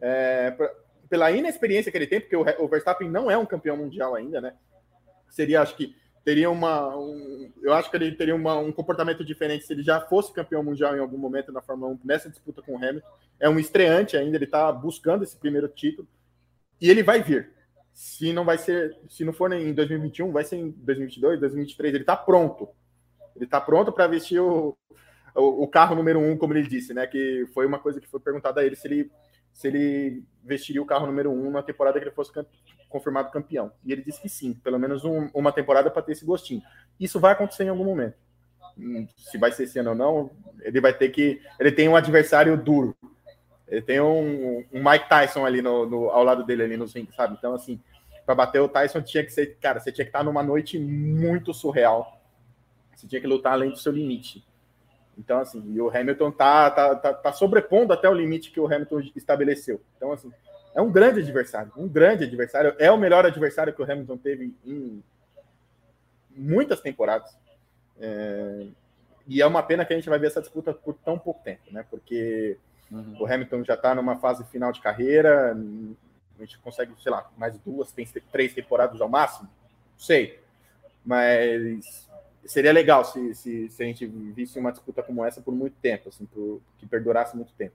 é, pra, pela inexperiência que ele tem, porque o, o, Verstappen não é um campeão mundial ainda, né? Seria, acho que, teria uma. Um, eu acho que ele teria uma, um comportamento diferente se ele já fosse campeão mundial em algum momento na Fórmula 1 nessa disputa com o Hamilton. É um estreante ainda, ele está buscando esse primeiro título e ele vai vir. Se não vai ser, se não for em 2021, vai ser em 2022, 2023. Ele está pronto. Ele está pronto para vestir o, o, o, carro número um, como ele disse, né? Que foi uma coisa que foi perguntada a ele se ele se ele vestiria o carro número um na temporada que ele fosse confirmado campeão. E ele disse que sim, pelo menos um, uma temporada para ter esse gostinho. Isso vai acontecer em algum momento. Hum, se vai ser esse ano ou não, ele vai ter que. Ele tem um adversário duro. Ele tem um, um Mike Tyson ali no, no, ao lado dele, ali no rings, sabe? Então, assim, para bater o Tyson tinha que ser. Cara, você tinha que estar numa noite muito surreal. Você tinha que lutar além do seu limite. Então, assim, e o Hamilton tá, tá, tá, tá, sobrepondo até o limite que o Hamilton estabeleceu. Então, assim, é um grande adversário, um grande adversário. É o melhor adversário que o Hamilton teve em muitas temporadas. É, e é uma pena que a gente vai ver essa disputa por tão pouco tempo, né? Porque uhum. o Hamilton já está numa fase final de carreira, a gente consegue, sei lá, mais duas, três temporadas ao máximo, não sei. Mas seria legal se, se, se, a gente visse uma disputa como essa por muito tempo, assim, por, que perdurasse muito tempo.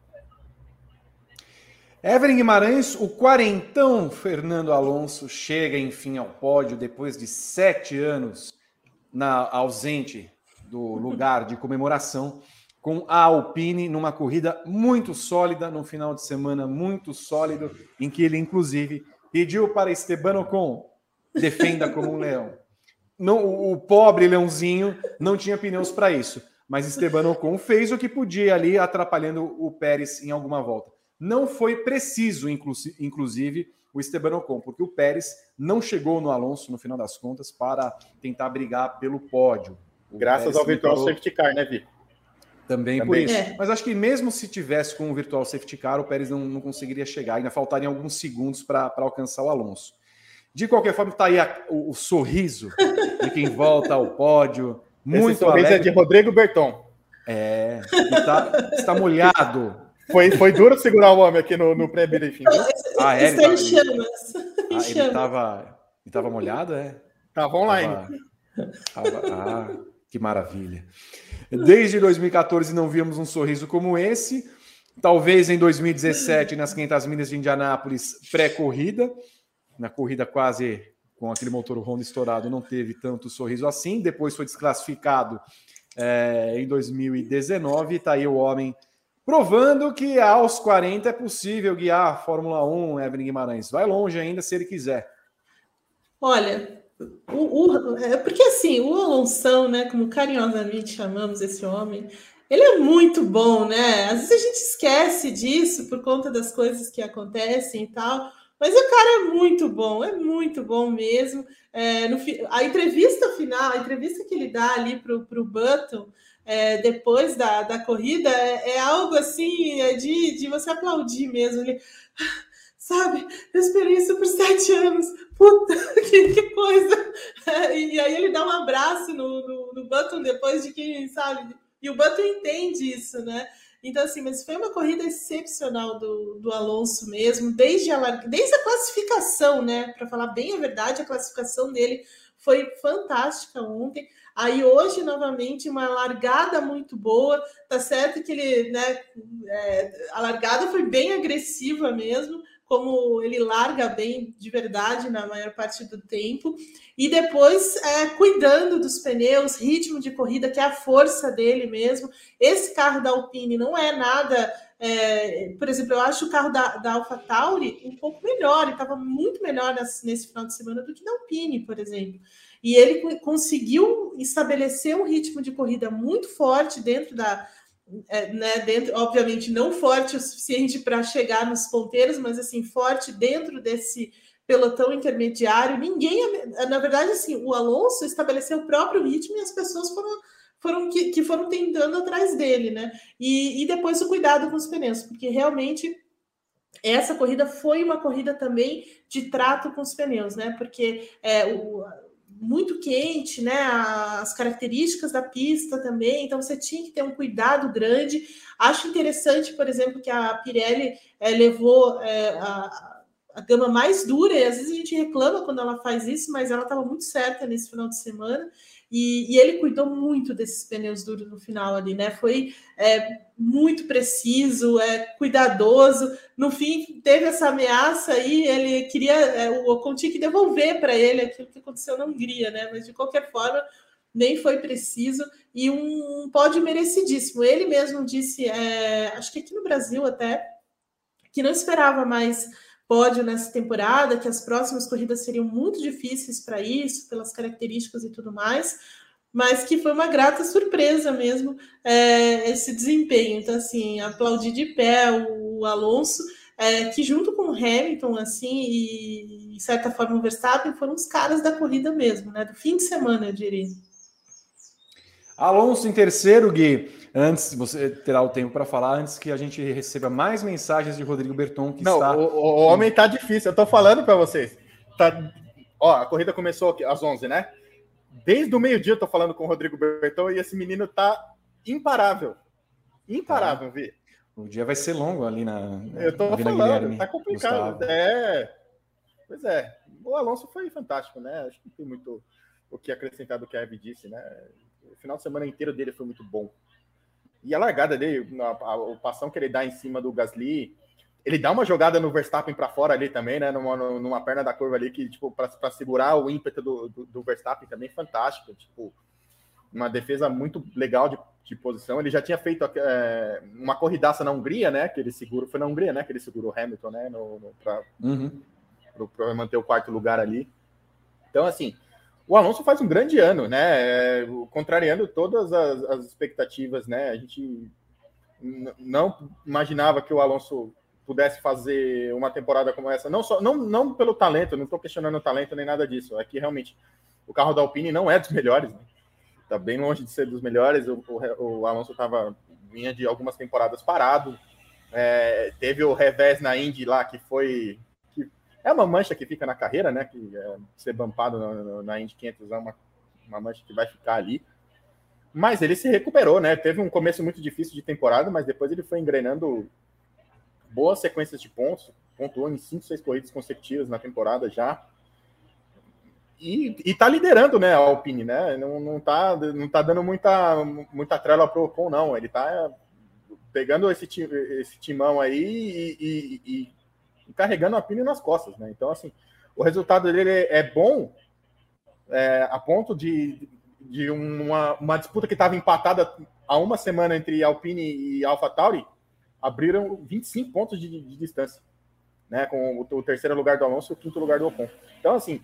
Evelyn Guimarães, o quarentão Fernando Alonso chega enfim ao pódio depois de sete anos na ausente do lugar de comemoração com a Alpine numa corrida muito sólida, num final de semana muito sólido, em que ele inclusive pediu para Esteban Ocon defenda como um leão não, o pobre leãozinho não tinha pneus para isso. Mas Esteban Ocon fez o que podia ali, atrapalhando o Pérez em alguma volta. Não foi preciso, inclusive, o Esteban Ocon, porque o Pérez não chegou no Alonso, no final das contas, para tentar brigar pelo pódio. O Graças Pérez ao virtual parou... safety car, né, Vitor? Também, Também, por isso. É. Mas acho que mesmo se tivesse com o virtual safety car, o Pérez não, não conseguiria chegar. Ainda faltariam alguns segundos para alcançar o Alonso. De qualquer forma, está aí a, o, o, sorriso de quem volta ao pódio. Muito Esse sorriso é alegre. é de Rodrigo Berton. É, está, está molhado. Foi, foi duro segurar o homem aqui no, no pré-briefing. Ah, é, está em chamas. Ah, ele estava ele tava molhado, é? Estava online. Tava, tava, ah, que maravilha. Desde 2014 não víamos um sorriso como esse. Talvez em 2017, nas 500 milhas de Indianápolis, pré-corrida na corrida quase com aquele motor Honda estourado, não teve tanto sorriso assim. Depois foi desclassificado é, em 2019. Está aí o homem provando que aos 40 é possível guiar a Fórmula 1, Evelyn Guimarães. Vai longe ainda se ele quiser. Olha, o, o, é porque assim, o Alonso, né, como carinhosamente chamamos esse homem, ele é muito bom, né? Às vezes a gente esquece disso por conta das coisas que acontecem e tal. Mas o cara é muito bom, é muito bom mesmo. É, no, a entrevista final, a entrevista que ele dá ali para o Button é, depois da, da corrida é, é algo assim é de, de você aplaudir mesmo. Ele, sabe, eu esperei isso por sete anos. Puta, que, que coisa! É, e aí ele dá um abraço no, no, no Button depois de que, sabe? E o Button entende isso, né? Então, assim, mas foi uma corrida excepcional do, do Alonso mesmo, desde a, desde a classificação, né? Para falar bem a verdade, a classificação dele foi fantástica ontem. Aí hoje, novamente, uma largada muito boa. Tá certo que ele, né? É, a largada foi bem agressiva mesmo, como ele larga bem de verdade na maior parte do tempo, e depois é, cuidando dos pneus, ritmo de corrida, que é a força dele mesmo. Esse carro da Alpine não é nada. É, por exemplo, eu acho o carro da, da AlphaTauri um pouco melhor, ele estava muito melhor nesse final de semana do que da Alpine, por exemplo. E ele conseguiu estabelecer um ritmo de corrida muito forte dentro da, é, né, dentro, obviamente não forte o suficiente para chegar nos ponteiros, mas assim forte dentro desse pelotão intermediário. Ninguém, na verdade, assim, o Alonso estabeleceu o próprio ritmo e as pessoas foram foram que, que foram tentando atrás dele, né? E, e depois o cuidado com os pneus, porque realmente essa corrida foi uma corrida também de trato com os pneus, né? Porque é, o, muito quente, né? As características da pista também, então você tinha que ter um cuidado grande. Acho interessante, por exemplo, que a Pirelli é, levou é, a, a gama mais dura, e às vezes a gente reclama quando ela faz isso, mas ela estava muito certa nesse final de semana. E, e, ele cuidou muito desses pneus duros no final ali, né? Foi é, muito preciso, é, cuidadoso. No fim, teve essa ameaça aí, ele queria, é, o Ocon tinha que devolver para ele aquilo que aconteceu na Hungria, né? Mas de qualquer forma, nem foi preciso. E um, um pódio merecidíssimo. Ele mesmo disse, é, acho que aqui no Brasil até, que não esperava mais pódio nessa temporada, que as próximas corridas seriam muito difíceis para isso, pelas características e tudo mais, mas que foi uma grata surpresa mesmo é, esse desempenho. Então, assim, aplaudir de pé o, Alonso, é, que junto com o Hamilton, assim, e de certa forma o Verstappen, foram os caras da corrida mesmo, né? Do fim de semana, eu diria. Alonso em terceiro, Gui. Antes, você terá o tempo para falar, antes que a gente receba mais mensagens de Rodrigo Berton, que Não, está... o, o homem tá difícil, eu tô falando para vocês. Tá... Ó, a corrida começou às 11, né? Desde o meio-dia eu tô falando com o Rodrigo Berton e esse menino tá imparável. Imparável, tá. Vi. O dia vai ser longo ali na. Eu tô falando, Guilherme, tá complicado. Gustavo. É. Pois é. O Alonso foi fantástico, né? Acho que não tem muito o que acrescentar do que a Eve disse, né? O final de semana inteiro dele foi muito bom. E a largada dele, a, a, a passão que ele dá em cima do Gasly, ele dá uma jogada no Verstappen para fora ali também, né? Numa, numa perna da curva ali, que, tipo, para segurar o ímpeto do, do, do, Verstappen também fantástico. Tipo, uma defesa muito legal de, de posição. Ele já tinha feito é, uma corridaça na Hungria, né? Que ele segura, foi na Hungria, né? Que ele segurou o Hamilton, né? No, no para uhum. manter o quarto lugar ali. Então, assim, o Alonso faz um grande ano, né? É, contrariando todas as, as, expectativas, né? A gente não imaginava que o Alonso pudesse fazer uma temporada como essa, não só não, não pelo talento, não estou questionando o talento nem nada disso, é que realmente o carro da Alpine não é dos melhores, né? tá bem longe de ser dos melhores. O, o, o Alonso tava vinha de algumas temporadas parado, é, teve o revés na Indy lá que foi é uma mancha que fica na carreira, né? Que é, ser bumpado na, na Indy 500 é uma, uma mancha que vai ficar ali. Mas ele se recuperou, né? Teve um começo muito difícil de temporada, mas depois ele foi engrenando boas sequências de pontos, pontuou em 5, 6 corridas consecutivas na temporada já. E, e tá liderando, né, a Alpine, né? Não, não, tá, não tá dando muita, muita trela pro Ocon, não. Ele tá pegando esse, esse timão aí e, e, e carregando a pilha nas costas, né? Então, assim, o resultado dele é bom é, a ponto de, de uma, uma disputa que estava empatada há uma semana entre Alpine e AlphaTauri, abriram 25 pontos de, de distância, né? Com o, o, terceiro lugar do Alonso e o quinto lugar do Ocon. Então, assim,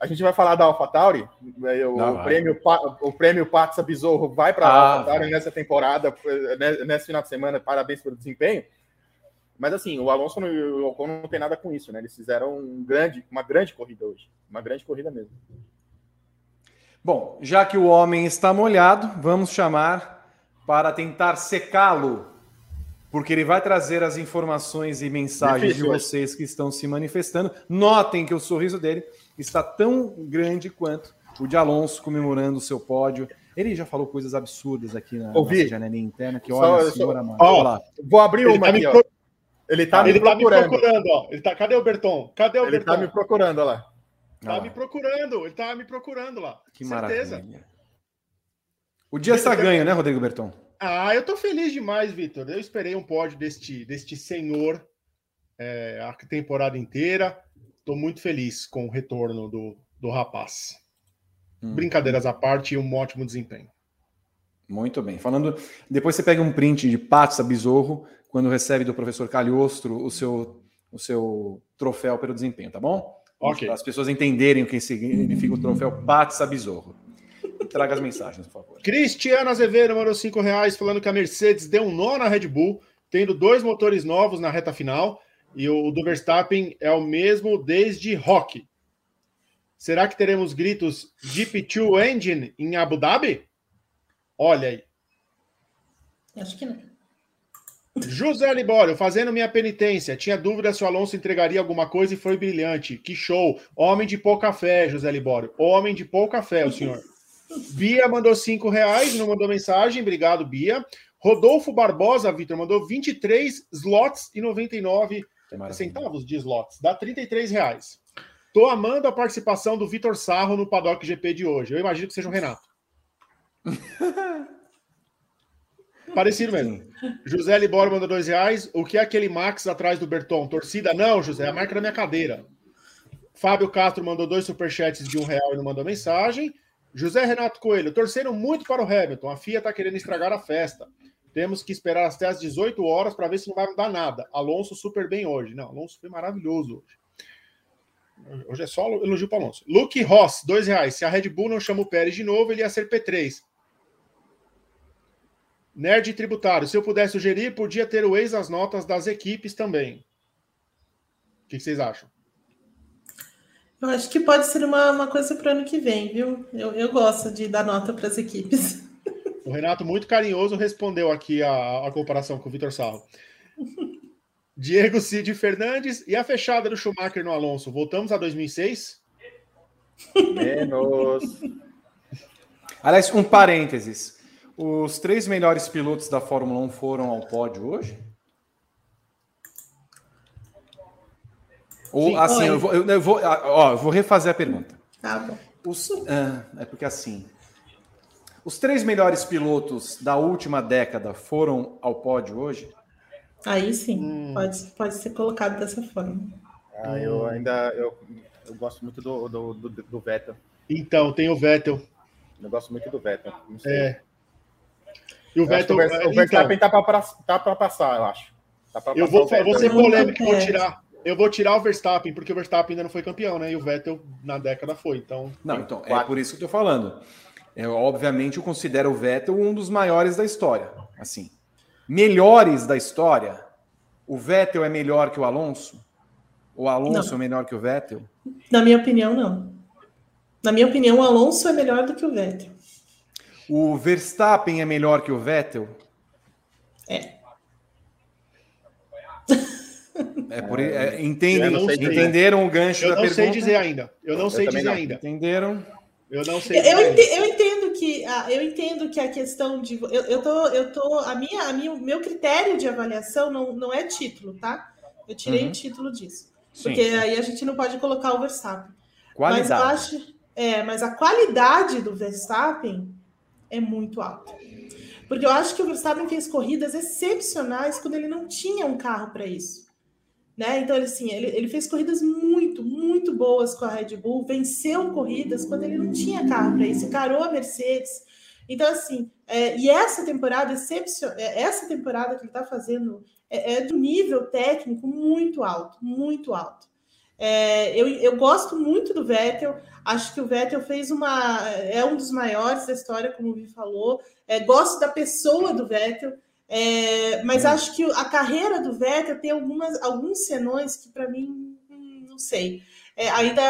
a gente vai falar da AlphaTauri, né? o, Não, o prêmio o prêmio Patsa Besouro vai para a ah, AlphaTauri nessa temporada, né, nesse final de semana. Parabéns pelo desempenho. Mas assim, o Alonso e o Ocon não tem nada com isso, né? Eles fizeram um grande, uma grande corrida hoje. Uma grande corrida mesmo. Bom, já que o homem está molhado, vamos chamar para tentar secá-lo, porque ele vai trazer as informações e mensagens Difícil, de vocês que estão se manifestando. Notem que o sorriso dele está tão grande quanto o de Alonso comemorando o seu pódio. Ele já falou coisas absurdas aqui na, Ouvi. janelinha interna, que olha, só, senhora, mano. Ó, vou abrir uma tá aqui, ó. Ele tá, me, ele procurando. tá me procurando, ó. Ele tá, cadê o Berton? Cadê o ele Berton? Ele tá me procurando, ó lá. Tá ah. me procurando, ele tá me procurando lá. Que Certeza. maravilha. O dia está ganho, né, Rodrigo Berton? Ah, eu tô feliz demais, Vitor. Eu esperei um pódio deste, deste senhor é, a temporada inteira. Tô muito feliz com o retorno do, do rapaz. Hum. Brincadeiras à parte e um ótimo desempenho. Muito bem. Falando, depois você pega um print de Patsa Besorro quando recebe do professor Calhostro o seu, o seu troféu pelo desempenho, tá bom? Ok. Para as pessoas entenderem o que significa o troféu Patsa Besorro. Traga as mensagens, por favor. Cristiano Azevedo mandou cinco reais falando que a Mercedes deu um nó na Red Bull, tendo dois motores novos na reta final, e o do Verstappen é o mesmo desde Rock. Será que teremos gritos GP2 Engine em Abu Dhabi? Olha aí. Acho que não. José Libório, fazendo minha penitência. Tinha dúvida se o Alonso entregaria alguma coisa e foi brilhante. Que show. Homem de pouca fé, José Libório. Homem de pouca fé, o senhor. Bia mandou cinco reais, não mandou mensagem. Obrigado, Bia. Rodolfo Barbosa, Vitor, mandou 23 slots e 99 centavos de slots, dá 33 reais. Tô amando a participação do Vitor Sarro no Paddock GP de hoje. Eu imagino que seja o Renato. Parecido mesmo. José Libório mandou dois reais. O que é aquele Max atrás do Berton? Torcida? Não, José, é a marca da minha cadeira. Fábio Castro mandou dois superchats de um real e não mandou mensagem. José Renato Coelho, torceram muito para o Hamilton. A FIA está querendo estragar a festa. Temos que esperar até as 18 horas para ver se não vai mudar nada. Alonso super bem hoje. Não, Alonso foi maravilhoso hoje. Hoje é só elogio para Alonso. Luke Ross, dois reais. Se a Red Bull não chama o Pérez de novo, ele ia ser P3. Nerd tributário. Se eu pudesse sugerir, podia ter o ex as notas das equipes também. O que vocês acham? Eu acho que pode ser uma, uma coisa para o ano que vem, viu? Eu, eu gosto de dar nota para as equipes. O Renato, muito carinhoso, respondeu aqui a, a comparação com o Vitor Sarro. Diego Cid Fernandes e a fechada do Schumacher no Alonso. Voltamos a 2006? Menos. Aliás, um parênteses. Os três melhores pilotos da Fórmula 1 foram ao pódio hoje? Ou Sim, assim, eu vou, eu, eu vou, ah, ó, eu vou refazer a pergunta. Tá bom. Os- ah, é porque assim. Os três melhores pilotos da última década foram ao pódio hoje? Aí sim, Hum. pode, pode ser colocado dessa forma. Ah, eu ainda eu, eu gosto muito do, do, do, do Vettel. Então, tem o Vettel. Eu gosto muito do Vettel. Não sei. É. E o Eu acho que Vettel. o Vers- o então, Verstappen tá para tá pra passar, eu acho. Tá pra eu vou, vou ser polêmico vou tirar. Eu vou tirar o Verstappen, porque o Verstappen ainda não foi campeão, né? E o Vettel na década foi. Então, Não, então é por isso que eu tô falando. Eu, obviamente, eu considero o Vettel um dos maiores da história. Assim, melhores da história. O Vettel é melhor que o Alonso? O Alonso Não. é melhor que o Vettel? Na minha opinião, não. Na minha opinião, o Alonso é melhor do que o Vettel. O Verstappen é melhor que o Vettel? É. É por, é, entendem, Eu não entenderam o gancho eu da não pergunta? sei dizer ainda. Eu não Eu sei dizer não. ainda. Entenderam? Eu não sei Eu, dizer eu ainda. ente- eu entendo que ah, eu entendo que a questão de eu, eu tô eu tô a minha a minha o meu critério de avaliação não, não é título, tá? Eu tirei Uhum. o título disso, Sim. porque aí a gente não pode colocar o Verstappen. Mas eu Qualidade. acho, é, mas a qualidade do Verstappen é muito alta. Porque eu acho que o Verstappen fez corridas excepcionais quando ele não tinha um carro para isso. Né? Então, ele, assim, ele, ele fez corridas muito, muito boas com a Red Bull, venceu corridas quando ele não tinha carro para isso, encarou a Mercedes. Então, assim, é, e essa temporada, é, essa temporada que ele está fazendo é, é um nível técnico muito alto, muito alto. É, eu, eu gosto muito do Vettel, acho que o Vettel fez uma. é um dos maiores da história, como o Vi falou. É, gosto da pessoa do Vettel, é, mas acho que a carreira do Vettel tem algumas, alguns senões que, para mim, não sei. É, ainda,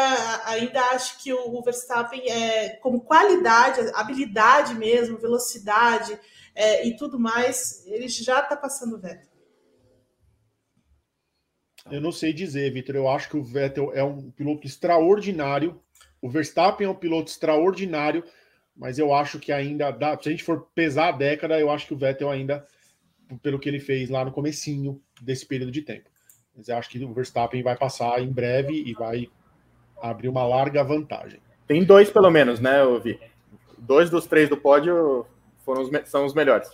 ainda acho que o, o Verstappen, é, como qualidade, habilidade mesmo, velocidade é, e tudo mais, ele já está passando o Vettel. Eu não sei dizer, Vitor. Eu acho que o Vettel é um piloto extraordinário. O Verstappen é um piloto extraordinário, mas eu acho que ainda dá. Se a gente for pesar a década, eu acho que o Vettel ainda, pelo que ele fez lá no comecinho desse período de tempo. Mas eu acho que o Verstappen vai passar em breve e vai abrir uma larga vantagem. Tem dois, pelo menos, né, eu vi. Dois dos três do pódio foram os são os melhores.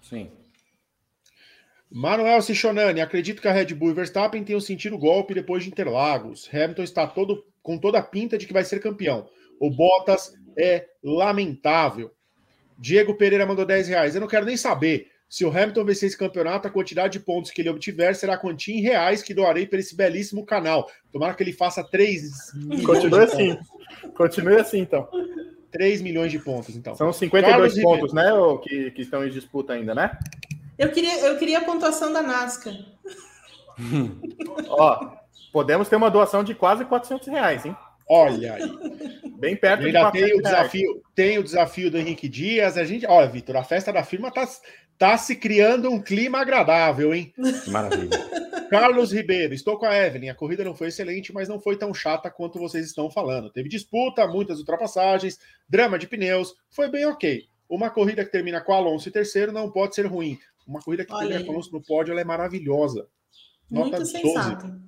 Sim. Manuel Cichonani, acredito que a Red Bull e Verstappen tenham sentido o golpe depois de Interlagos. Hamilton está todo com toda a pinta de que vai ser campeão. O Bottas é lamentável. Diego Pereira mandou 10 reais. Eu não quero nem saber. Se o Hamilton vencer esse campeonato, a quantidade de pontos que ele obtiver será a quantia em reais que doarei para esse belíssimo canal. Tomara que ele faça 3 milhões, Continue de assim. pontos. Continue assim, então. 3 milhões de pontos, então. São 52 Carlos pontos, né, o- que, que estão em disputa ainda, né? Eu queria, eu queria a pontuação da NASCAR. Ó, podemos ter uma doação de quase 400 reais, hein? Olha aí. Bem perto E de ainda tem o 400 reais. desafio, tem o desafio do Henrique Dias. A gente, olha, Vitor, a festa da firma tá, tá se criando um clima agradável, hein? Que maravilha. Carlos Ribeiro, estou com a Evelyn. A corrida não foi excelente, mas não foi tão chata quanto vocês estão falando. Teve disputa, muitas ultrapassagens, drama de pneus, foi bem ok. Uma corrida que termina com Alonso em terceiro não pode ser ruim. Uma corrida que Olha termina aí. Alonso no pódio ela é maravilhosa. Nota Muito 12. sensato.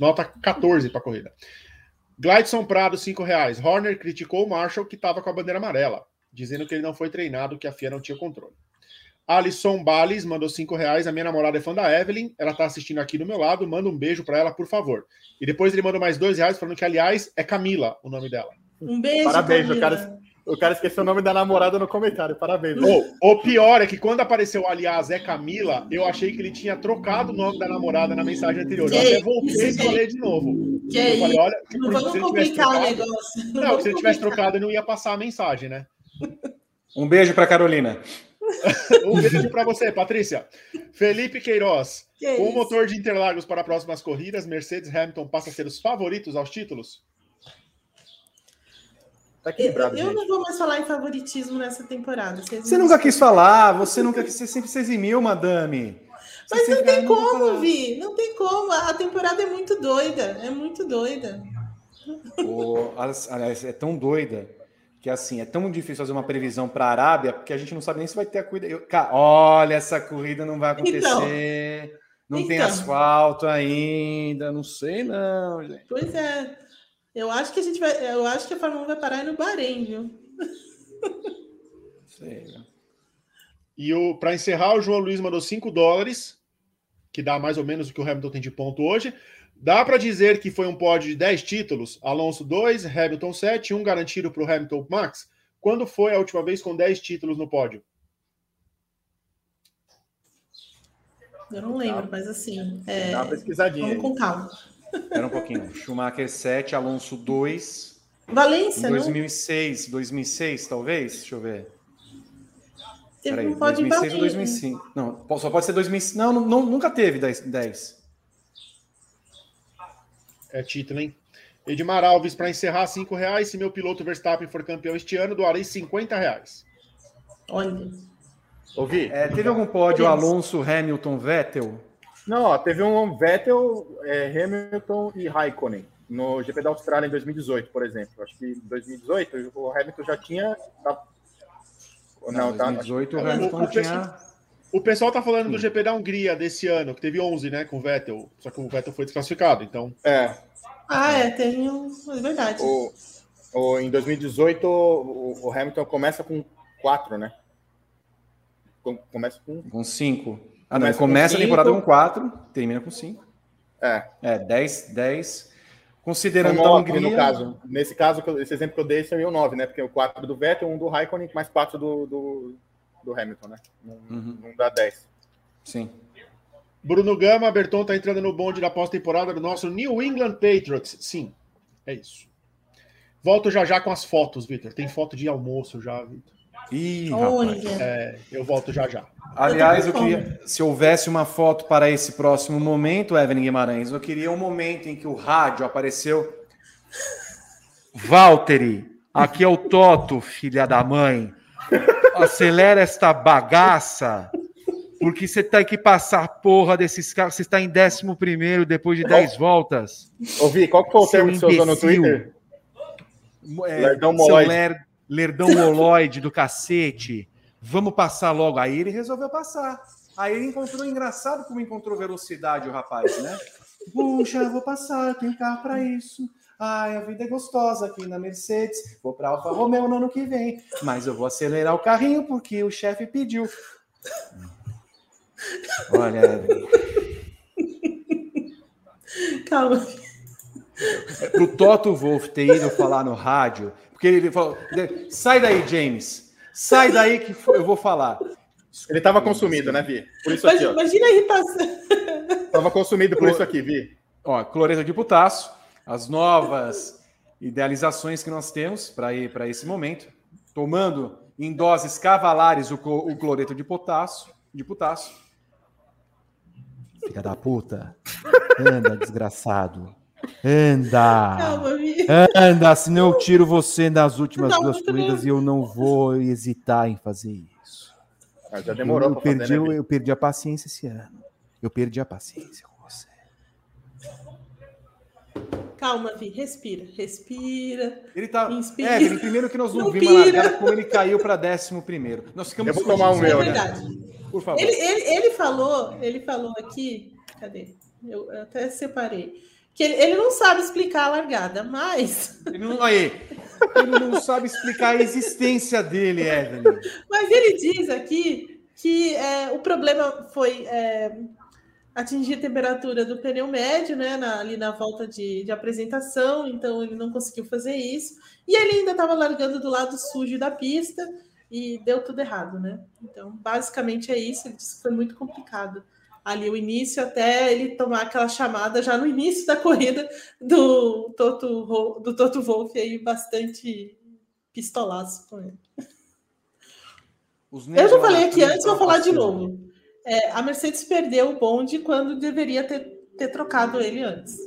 Nota 14 para a corrida. Glideson Prado, 5 reais. Horner criticou o Marshall, que estava com a bandeira amarela, dizendo que ele não foi treinado, que a FIA não tinha controle. Alisson Bales mandou 5 reais. A minha namorada é fã da Evelyn. Ela está assistindo aqui do meu lado. Manda um beijo para ela, por favor. E depois ele mandou mais 2 reais, falando que, aliás, é Camila o nome dela. Um beijo, Parabéns, o Camila. cara, o cara esqueceu o nome da namorada no comentário. Parabéns. O, o pior é que quando apareceu, aliás, é Camila, eu achei que ele tinha trocado o nome da namorada na mensagem anterior. Eu Que até voltei isso, para ler de novo. Que Eu falei, olha, que não por- vamos se ele tivesse complicar o trocado- negócio. Não, vamos se ele tivesse trocado, eu não ia passar a mensagem, né? Um beijo para Carolina. Um beijo para você, Patrícia. Felipe Queiroz. Que Com o isso? motor de Interlagos para próximas corridas, Mercedes Hamilton passa a ser os favoritos aos títulos? Tá Eu, equilibrado, eu não vou mais falar em favoritismo nessa temporada. Você nunca quis falar, você nunca quis, você sempre se eximiu, madame. Você Mas não tem "Ah, vou como, falar." Vi. Não tem como. A temporada é muito doida. É muito doida. Ô, aliás, é tão doida que assim, é tão difícil fazer uma previsão para a Arábia, porque a gente não sabe nem se vai ter a corrida. Eu- cara, olha, essa corrida não vai acontecer. não tem então. asfalto ainda, não sei não, gente. Pois é. Eu acho que a gente vai. Eu acho que a Fórmula 1 vai parar no Bahrein, viu? Sei, né? E o para encerrar, o João Luiz mandou 5 dólares, que dá mais ou menos o que o Hamilton tem de ponto hoje. Dá para dizer que foi um pódio de 10 títulos? Alonso 2, Hamilton 7, um garantido para o Hamilton Max. Quando foi a última vez com 10 títulos no pódio? Eu não lembro, mas assim. é, Dá uma pesquisadinha vamos com calma. Espera um pouquinho. Schumacher 7, Alonso 2. Em Valência, não? 2006, 2006 talvez? Deixa eu ver. Teve Peraí, um pódio em 2006 ou Bahrein. 2005? Não, só pode ser 2005. Não, não, não- nunca teve 10. 10. É título, hein? Edmar Alves, para encerrar, 5 reais. Se meu piloto Verstappen for campeão este ano, doarei 50 reais. Olha. Ouvi? É, teve algum pódio. Alonso, Hamilton, Vettel? Não, ó, teve um Vettel, é, Hamilton e Raikkonen no GP da Austrália em 2018, por exemplo. Acho que em 2018 o Hamilton já tinha. tá- Não, tá- 2018 o Hamilton o- tinha. O pessoal tá falando do Sim. GP da Hungria desse ano, que teve 11, né, com o Vettel. Só que o Vettel foi desclassificado, então. É, Ah, é, tem um. É verdade. o, o, em 2018 o, o Hamilton começa com 4, né? Com- Começa com. Com 5. Ah, não, Começa ele começa com a temporada com 4, termina com 5. É, É, 10, 10. Considerando com a Hungria. no caso. Nesse caso, esse exemplo que eu dei seria o 9, né? Porque o 4 do Vettel, um do Raikkonen, mais 4 do, do, do Hamilton, né? Não, Uhum. não dá 10. Sim. Bruno Gama, Berton tá entrando no bonde da pós-temporada do nosso New England Patriots. Sim, é isso. Volto já já com as fotos, Vitor. Tem foto de almoço já, Vitor. Ih. Olha. É, eu volto já já. Aliás, eu queria, se houvesse uma foto para esse próximo momento, Evelyn Guimarães, eu queria um momento em que o rádio apareceu. Valtteri, aqui é o Toto, filha da mãe. Acelera esta bagaça, porque você tem que passar a porra desses caras. Você está em 11 primeiro depois de 10 voltas. Ouvi, qual que foi o Seu termo que você usou no. Twitter? É, Lerdão seu moloide. Ler- lerdão moloide do cacete. Vamos passar logo. Aí ele resolveu passar. Aí ele encontrou engraçado como encontrou velocidade o rapaz, né? Puxa, eu vou passar, eu tenho carro para isso. Ai, a vida é gostosa aqui na Mercedes. Vou para Alfa Romeo no ano que vem. Mas eu vou acelerar o carrinho porque o chefe pediu. Olha, Calma. pro Toto Wolff ter ido falar no rádio, porque ele falou: sai daí, James, sai daí que eu vou falar. Ele estava consumido, né, Vi? Por isso aqui, ó. imagina a irritação. Tava consumido por isso aqui, Vi. Ó, cloreto de potássio, as novas idealizações que nós temos para ir para esse momento, tomando em doses cavalares o, o cloreto de potássio, de potássio. Filha da puta. Anda, desgraçado. Anda. Calma. Anda, senão eu tiro você nas últimas Não, duas corridas e eu não vou hesitar em fazer isso. Ah, já demorou eu, para perdi, fazer, né, eu, eu perdi a paciência esse ano. Eu perdi a paciência com você. Calma, Vi. Respira. Respira. Ele tá. Inspira. É, ele, primeiro que nós não, Não vimos a largada como ele caiu para décimo primeiro. Nós ficamos Eu vou tomar um meu, é né? Por favor. Ele, ele, ele falou, ele falou aqui. Cadê? Eu até separei. Que ele, ele não sabe explicar a largada, mas. Ele não, aí, ele não sabe explicar a existência dele, Evelyn. Mas ele diz aqui que é, o problema foi é, atingir a temperatura do pneu médio, né? Na, ali na volta de, de apresentação, então ele não conseguiu fazer isso. E ele ainda estava largando do lado sujo da pista e deu tudo errado, né? Então, basicamente é isso. Ele disse que foi muito complicado ali o início até ele tomar aquela chamada já no início da corrida do Toto, do Toto Wolff aí bastante pistolaço com ele. Eu já falei aqui antes, vou falar de novo. É, a Mercedes perdeu o bonde quando deveria ter, ter trocado ele antes.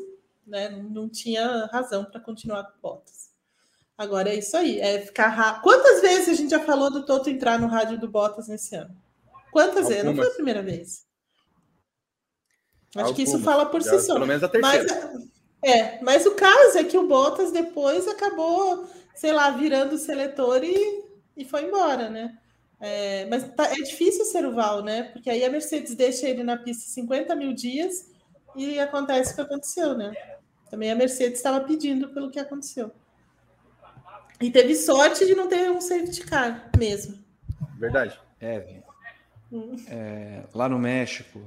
Né? Não tinha razão para continuar com Bottas. Agora é isso aí, é ficar rápido. Quantas vezes a gente já falou do Toto entrar no rádio do Bottas nesse ano? Quantas Algumas. vezes? Não foi a primeira vez. Acho que isso fala por si só. Pelo menos a terceira. Mas, é, mas o caso é que o Bottas depois acabou, sei lá, virando o seletor e, e foi embora, né? É, mas tá, é difícil ser o Val, né? Porque aí a Mercedes deixa ele na pista 50 mil dias e acontece o que aconteceu, né? Também a Mercedes estava pedindo pelo que aconteceu. E teve sorte de não ter um safety car mesmo. Verdade. É, hum. é lá no México.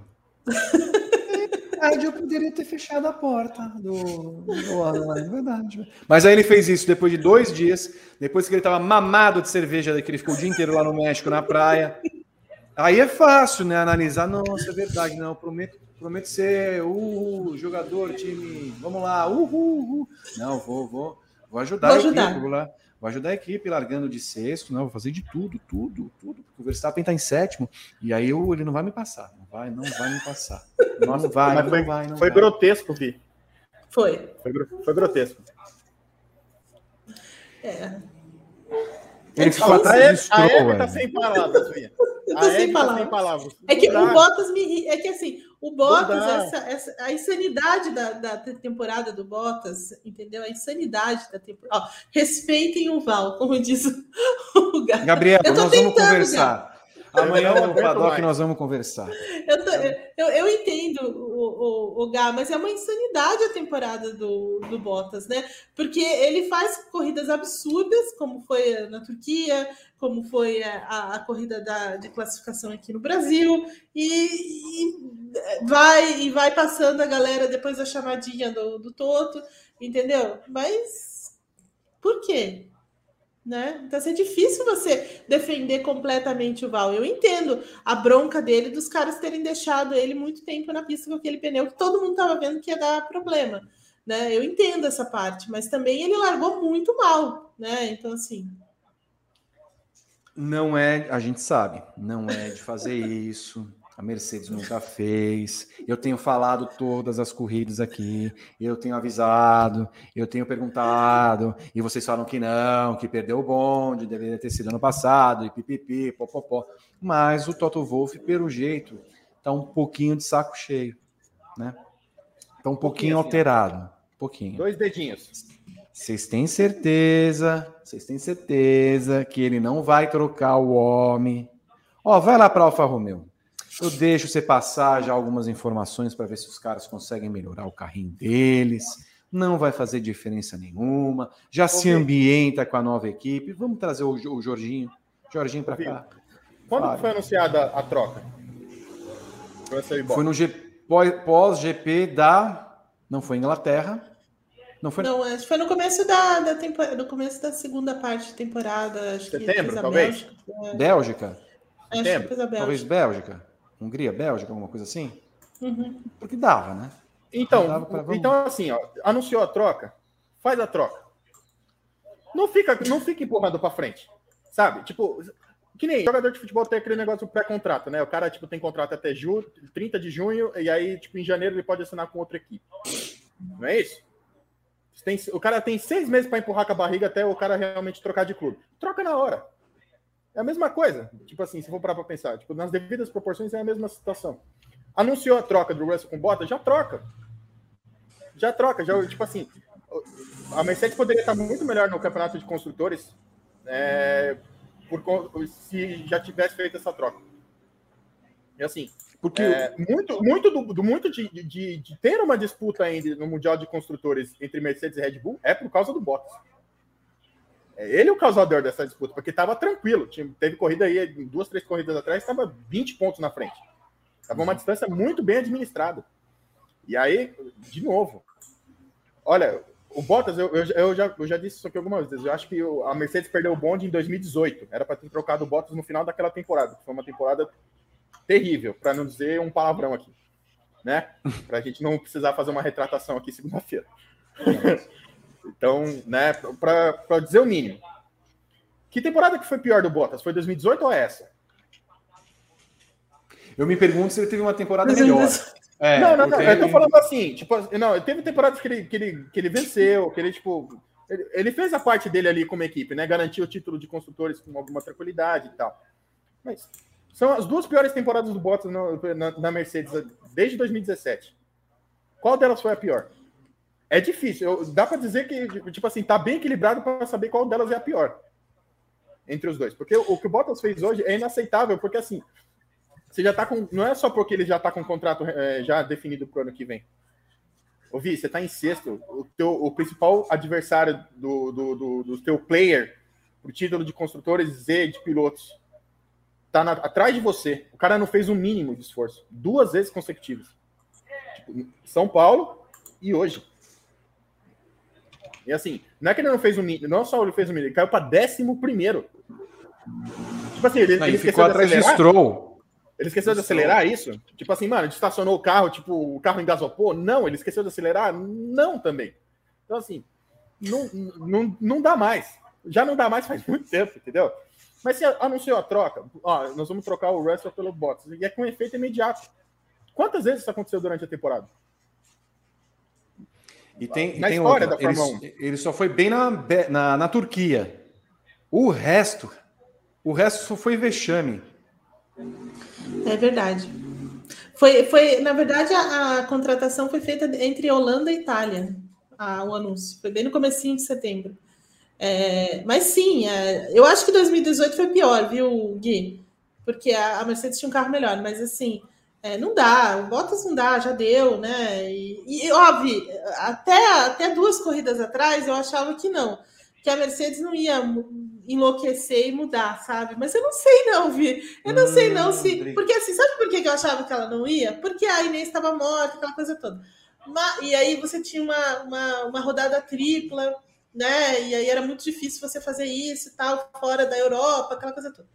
verdade, eu poderia ter fechado a porta do, do é verdade. Mas aí ele fez isso depois de dois dias, depois que ele estava mamado de cerveja, que ele ficou o dia inteiro lá no México, na praia. Aí é fácil, né? Analisar, nossa, é verdade, não, prometo, prometo ser o jogador, time, vamos lá, uhul, uhul. Não, vou, vou, vou ajudar, vou ajudar. Equipe, vou lá. Vou ajudar a equipe largando de sexto, não, vou fazer de tudo, tudo, tudo. Porque o Verstappen está em sétimo e aí eu, ele não vai me passar, não vai, não vai me passar. Não, não vai, Mas não foi, vai, não Foi vai. grotesco, Vi. Foi. Foi, foi grotesco. É. Ele ficou atrás a Eve tá sem palavras, Vi. A sem palavras. Tá sem palavras. É que o Bottas me é que assim, o Bottas, essa, essa, a insanidade da, da temporada do Bottas, entendeu? A insanidade da temporada. respeitem o Val, como diz o Gabriel. Gabriel, nós vamos conversar. Amanhã no paddock nós vamos conversar. Eu, tô, eu, eu, entendo o, o, o Gá, mas é uma insanidade a temporada do, do Bottas, né? Porque ele faz corridas absurdas, como foi na Turquia, como foi a, a corrida da, de classificação aqui no Brasil, e, e, vai e vai passando a galera depois da chamadinha do, do Toto, entendeu? Mas por quê? Né? Então, assim, é difícil você defender completamente o Val. Eu entendo a bronca dele dos caras terem deixado ele muito tempo na pista com aquele pneu que todo mundo estava vendo que ia dar problema. Né? Eu entendo essa parte, mas também ele largou muito mal, né? Então, assim. Não é, a gente sabe, não é de fazer isso. A Mercedes nunca fez. Eu tenho falado todas as corridas aqui. Eu tenho avisado, eu tenho perguntado, e vocês falam que não, que perdeu o bonde, deveria ter sido ano passado, e pipipi, popopó. Mas o Toto Wolff, pelo jeito, tá um pouquinho de saco cheio, né? Tá um pouquinho assim, alterado. Um pouquinho. Dois dedinhos. Vocês têm certeza, vocês têm certeza que ele não vai trocar o homem. Ó, vai lá para Alfa Romeo. Eu deixo você passar já algumas informações para ver se os caras conseguem melhorar o carrinho deles. Não vai fazer diferença nenhuma. Já okay. se ambienta com a nova equipe. Vamos trazer o, o Jorginho. Jorginho para cá. Quando claro. foi anunciada a troca? Foi no pós-GP da. Não foi Inglaterra. Não foi. Não, foi no começo da, da temporada, no começo da segunda parte de temporada. Acho Setembro, que talvez. Bélgica. Bélgica. Acho que Bélgica. Talvez Bélgica. Hungria, Bélgica, alguma coisa assim? Uhum. Porque dava, né? Então, dava pra... então assim, ó, anunciou a troca, faz a troca. Não fica, não fica empurrando para frente, sabe? Tipo, que nem jogador de futebol tem aquele negócio pré-contrato, né? O cara tipo tem contrato até julho, 30 de junho e aí tipo em janeiro ele pode assinar com outra equipe. Não é isso? Tem, o cara tem seis meses para empurrar com a barriga até o cara realmente trocar de clube. Troca na hora. É a mesma coisa. Tipo assim, se for parar para pensar, tipo, nas devidas proporções é a mesma situação. Anunciou a troca do Russell com Bottas, já troca. Já troca, já, tipo assim, a Mercedes poderia estar muito melhor no campeonato de construtores é, por, se já tivesse feito essa troca. E assim, Porque É, muito muito, do, do- muito de, de- de ter uma disputa ainda no Mundial de Construtores entre Mercedes e Red Bull é por causa do Bottas. É ele o causador dessa disputa, porque estava tranquilo. Teve corrida aí, duas, três corridas atrás, estava 20 pontos na frente. Estava uma distância muito bem administrada. E aí, de novo, olha, o Bottas, eu, eu, eu já, eu já disse isso aqui algumas vezes. Eu acho que a Mercedes perdeu o bonde em 2018. Era para ter trocado o Bottas no final daquela temporada, que foi uma temporada terrível, para não dizer um palavrão aqui, né? Para a gente não precisar fazer uma retratação aqui segunda-feira. então, né, para dizer o mínimo. Que temporada que foi pior do Bottas? Foi 2018 ou essa? eu me pergunto se ele teve uma temporada melhor. É, não, não, não. Eu tô falando assim, tipo, não, teve temporadas que ele, que ele, que ele venceu, que ele, tipo. Ele, ele fez a parte dele ali como equipe, né? Garantiu o título de construtores com alguma tranquilidade e tal. Mas são as duas piores temporadas do Bottas no- na, na Mercedes desde 2017. Qual delas foi a pior? É difícil. Eu- dá para dizer que, tipo assim, tá bem equilibrado para saber qual delas é a pior entre os dois. Porque o, o que o Bottas fez hoje é inaceitável, porque assim, você já tá com. Não é só porque ele já tá com o contrato eh, já definido pro ano que vem. Ô, Vi, você tá em sexto. O, teu, o principal adversário do, do, do, do teu player pro título de construtores e de pilotos tá na- atrás de você. O cara não fez o mínimo de esforço. Duas vezes consecutivas. Tipo, São Paulo e hoje. E assim, não é que ele não fez o mínimo, não só ele fez o mínimo, ele caiu para décimo primeiro. Tipo assim, ele, Não, ele ficou esqueceu de atrás de. Stroll. Ele esqueceu de acelerar isso? Tipo assim, mano, estacionou o carro, tipo, o carro engasopou? Não, ele esqueceu de acelerar? Não também. Então, assim, não, não, não dá mais. Já não dá mais faz muito tempo, entendeu? Mas se anunciou a troca, ó, nós vamos trocar o Russell pelo Bottas, e é com efeito imediato. Quantas vezes isso aconteceu durante a temporada? E tem, e Na tem história outra. da Fórmula Ele, ele só foi bem na, na, na Turquia. O resto, o resto só foi vexame. É verdade. Foi, foi, na verdade, a, a contratação foi feita entre Holanda e Itália, a- o anúncio. Foi bem no comecinho de setembro. É, mas sim, é, eu acho que 2018 foi pior, viu, Gui? Porque a, a Mercedes tinha um carro melhor, mas assim, é, não dá, o Bottas não dá, já deu, né? E, e óbvio, até, até duas corridas atrás eu achava que não, que a Mercedes não ia enlouquecer e mudar, sabe? Mas eu não sei não, Vi. Eu não sei não se. Hum, Porque assim, sabe por que eu achava que ela não ia? Porque a Inês estava morta, aquela coisa toda. Ma- E aí você tinha uma, uma, uma rodada tripla, né? E aí era muito difícil você fazer isso e tal, fora da Europa, aquela coisa toda.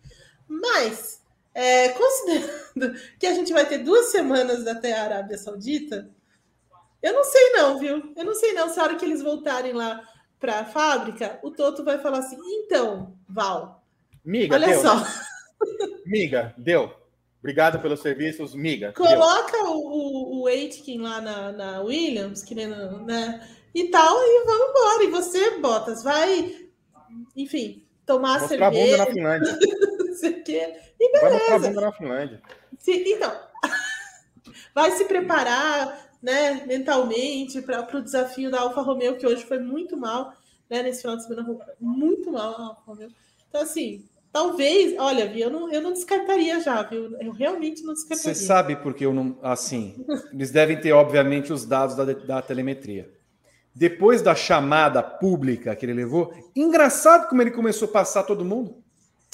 Mas, é, considerando que a gente vai ter duas semanas até a Arábia Saudita, eu não sei não, viu? Eu não sei não se a hora que eles voltarem lá para a fábrica, o Toto vai falar assim, então, Val, Miga, olha deu. só, né? Miga, deu. Obrigado pelos serviços, miga. deu. coloca o, o, o Aitken lá na, na Williams, que nem né, e tal, e vamos embora. E você, Bottas, vai, enfim, tomar Mostrar a bunda cerveja, na Finlândia. não sei o quê. Vai mostrar a bunda na Finlândia. Se- então, vai se preparar né, mentalmente para o desafio da Alfa Romeo, que hoje foi muito mal, né, nesse final de semana, muito mal a Alfa Romeo. Então, assim, talvez, olha, Vi, eu não, eu não descartaria já, viu? Eu realmente não Você descartaria. sabe porque eu não. Assim, eles devem ter, obviamente, os dados da, da telemetria. Depois da chamada pública que ele levou, engraçado como ele começou a passar todo mundo,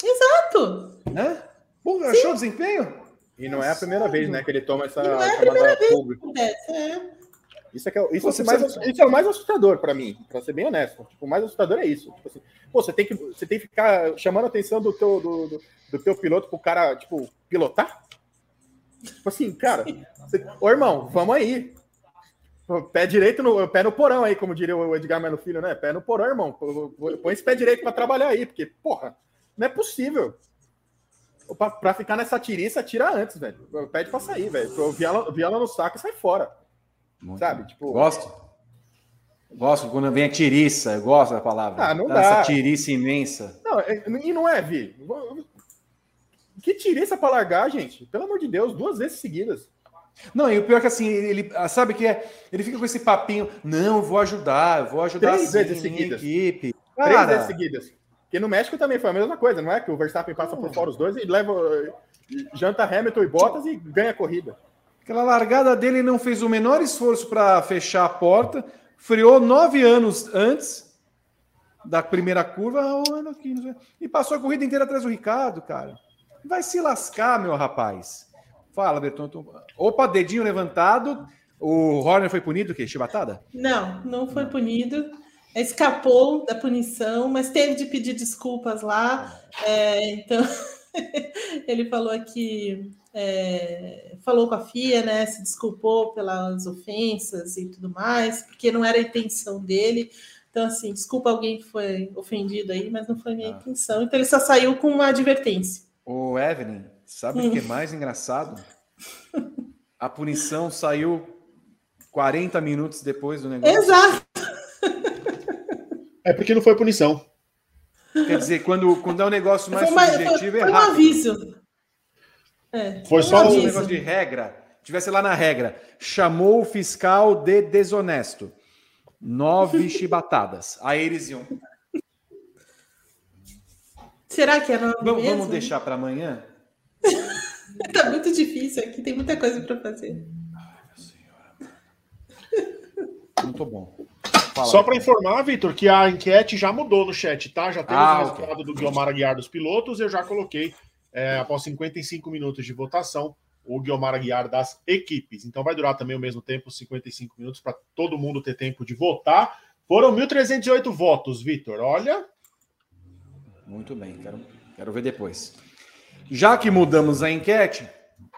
Exato! né? Pô, achou o desempenho? E não é a primeira vez, né, que ele toma essa não é a chamada pública. Acontece, é. Isso é, que é, isso, Você é o mais, precisa- isso é o mais assustador para mim, para ser bem honesto. Tipo, o mais assustador é isso. Tipo assim, pô, você tem que você tem que ficar chamando a atenção do teu do, do, do teu piloto pro cara, tipo, pilotar? Tipo assim, cara, você, ô irmão, vamos aí. Pé direito no pé no porão aí, como diria o Edgar Mano Filho, né? Pé no porão, irmão. Põe esse pé direito para trabalhar aí, porque, porra, não é possível. Pra, pra ficar nessa tiriça, tira antes, velho. Pede pra sair, velho. Viola, viola no saco e sai fora. Muito Sabe? bom. Tipo, Gosto. Gosto quando vem a tiriça, eu gosto da palavra. Ah, não dá. Essa tiriça imensa. Não, é- e não é, Vi. Que tiriça pra largar, gente. Pelo amor de Deus, duas vezes seguidas. Não, e o pior é que assim, ele ah, sabe que é. Ele fica com esse papinho, não, vou ajudar, vou ajudar Três sim, vezes seguidas. equipe. Três Cara, vezes seguidas. Porque no México também foi a mesma coisa, não é? Que o Verstappen passa por fora os dois e leva. janta Hamilton e Bottas e ganha a corrida. Aquela largada dele não fez o menor esforço para fechar a porta, freou nove anos antes da primeira curva e passou a corrida inteira atrás do Ricardo, cara. Vai se lascar, meu rapaz. Fala, Berton. Opa, dedinho levantado. O Horner foi punido, o quê? Chibatada? Não, não foi punido. Escapou da punição, mas teve de pedir desculpas lá. É, então, ele falou que é, falou com a FIA, né? Se desculpou pelas ofensas e tudo mais, porque não era a intenção dele. Então, assim, desculpa alguém que foi ofendido aí, mas não foi minha ah. intenção. Então, ele só saiu com uma advertência. O Evelyn, sabe o que é mais engraçado? A punição saiu 40 minutos depois do negócio. Exato. É porque não foi punição. Quer dizer, quando, quando é um negócio mais foi subjetivo, foi, é foi um aviso. É, foi só um negócio de regra. Tivesse lá na regra, chamou o fiscal de desonesto. Nove chibatadas. Aí eles iam. Será que é nove vamos, vamos deixar para amanhã? tá muito difícil aqui, tem muita coisa para fazer. Ai, meu senhor. Muito bom. Fala Só para informar, Vitor, que a enquete já mudou no chat, tá? Já temos ah, o resultado okay. do Guilmar Aguiar dos pilotos, eu já coloquei, é, após 55 minutos de votação, o Guilmar Aguiar das equipes. Então vai durar também o mesmo tempo, 55 minutos, para todo mundo ter tempo de votar. Foram 1.308 votos, Vitor. Olha. Muito bem, quero, quero ver depois. Já que mudamos a enquete,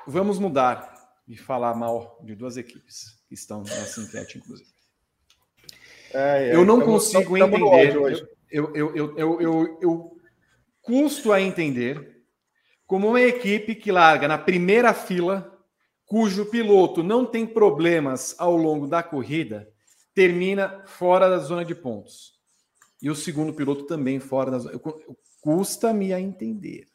vamos mudar e falar mal de duas equipes que estão nessa enquete, inclusive. É, é, eu não consigo entender. Eu, eu, eu, eu, eu, eu custo a entender como uma equipe que larga na primeira fila, cujo piloto não tem problemas ao longo da corrida, termina fora da zona de pontos. E o segundo piloto também fora da zona. Custa-me a entender.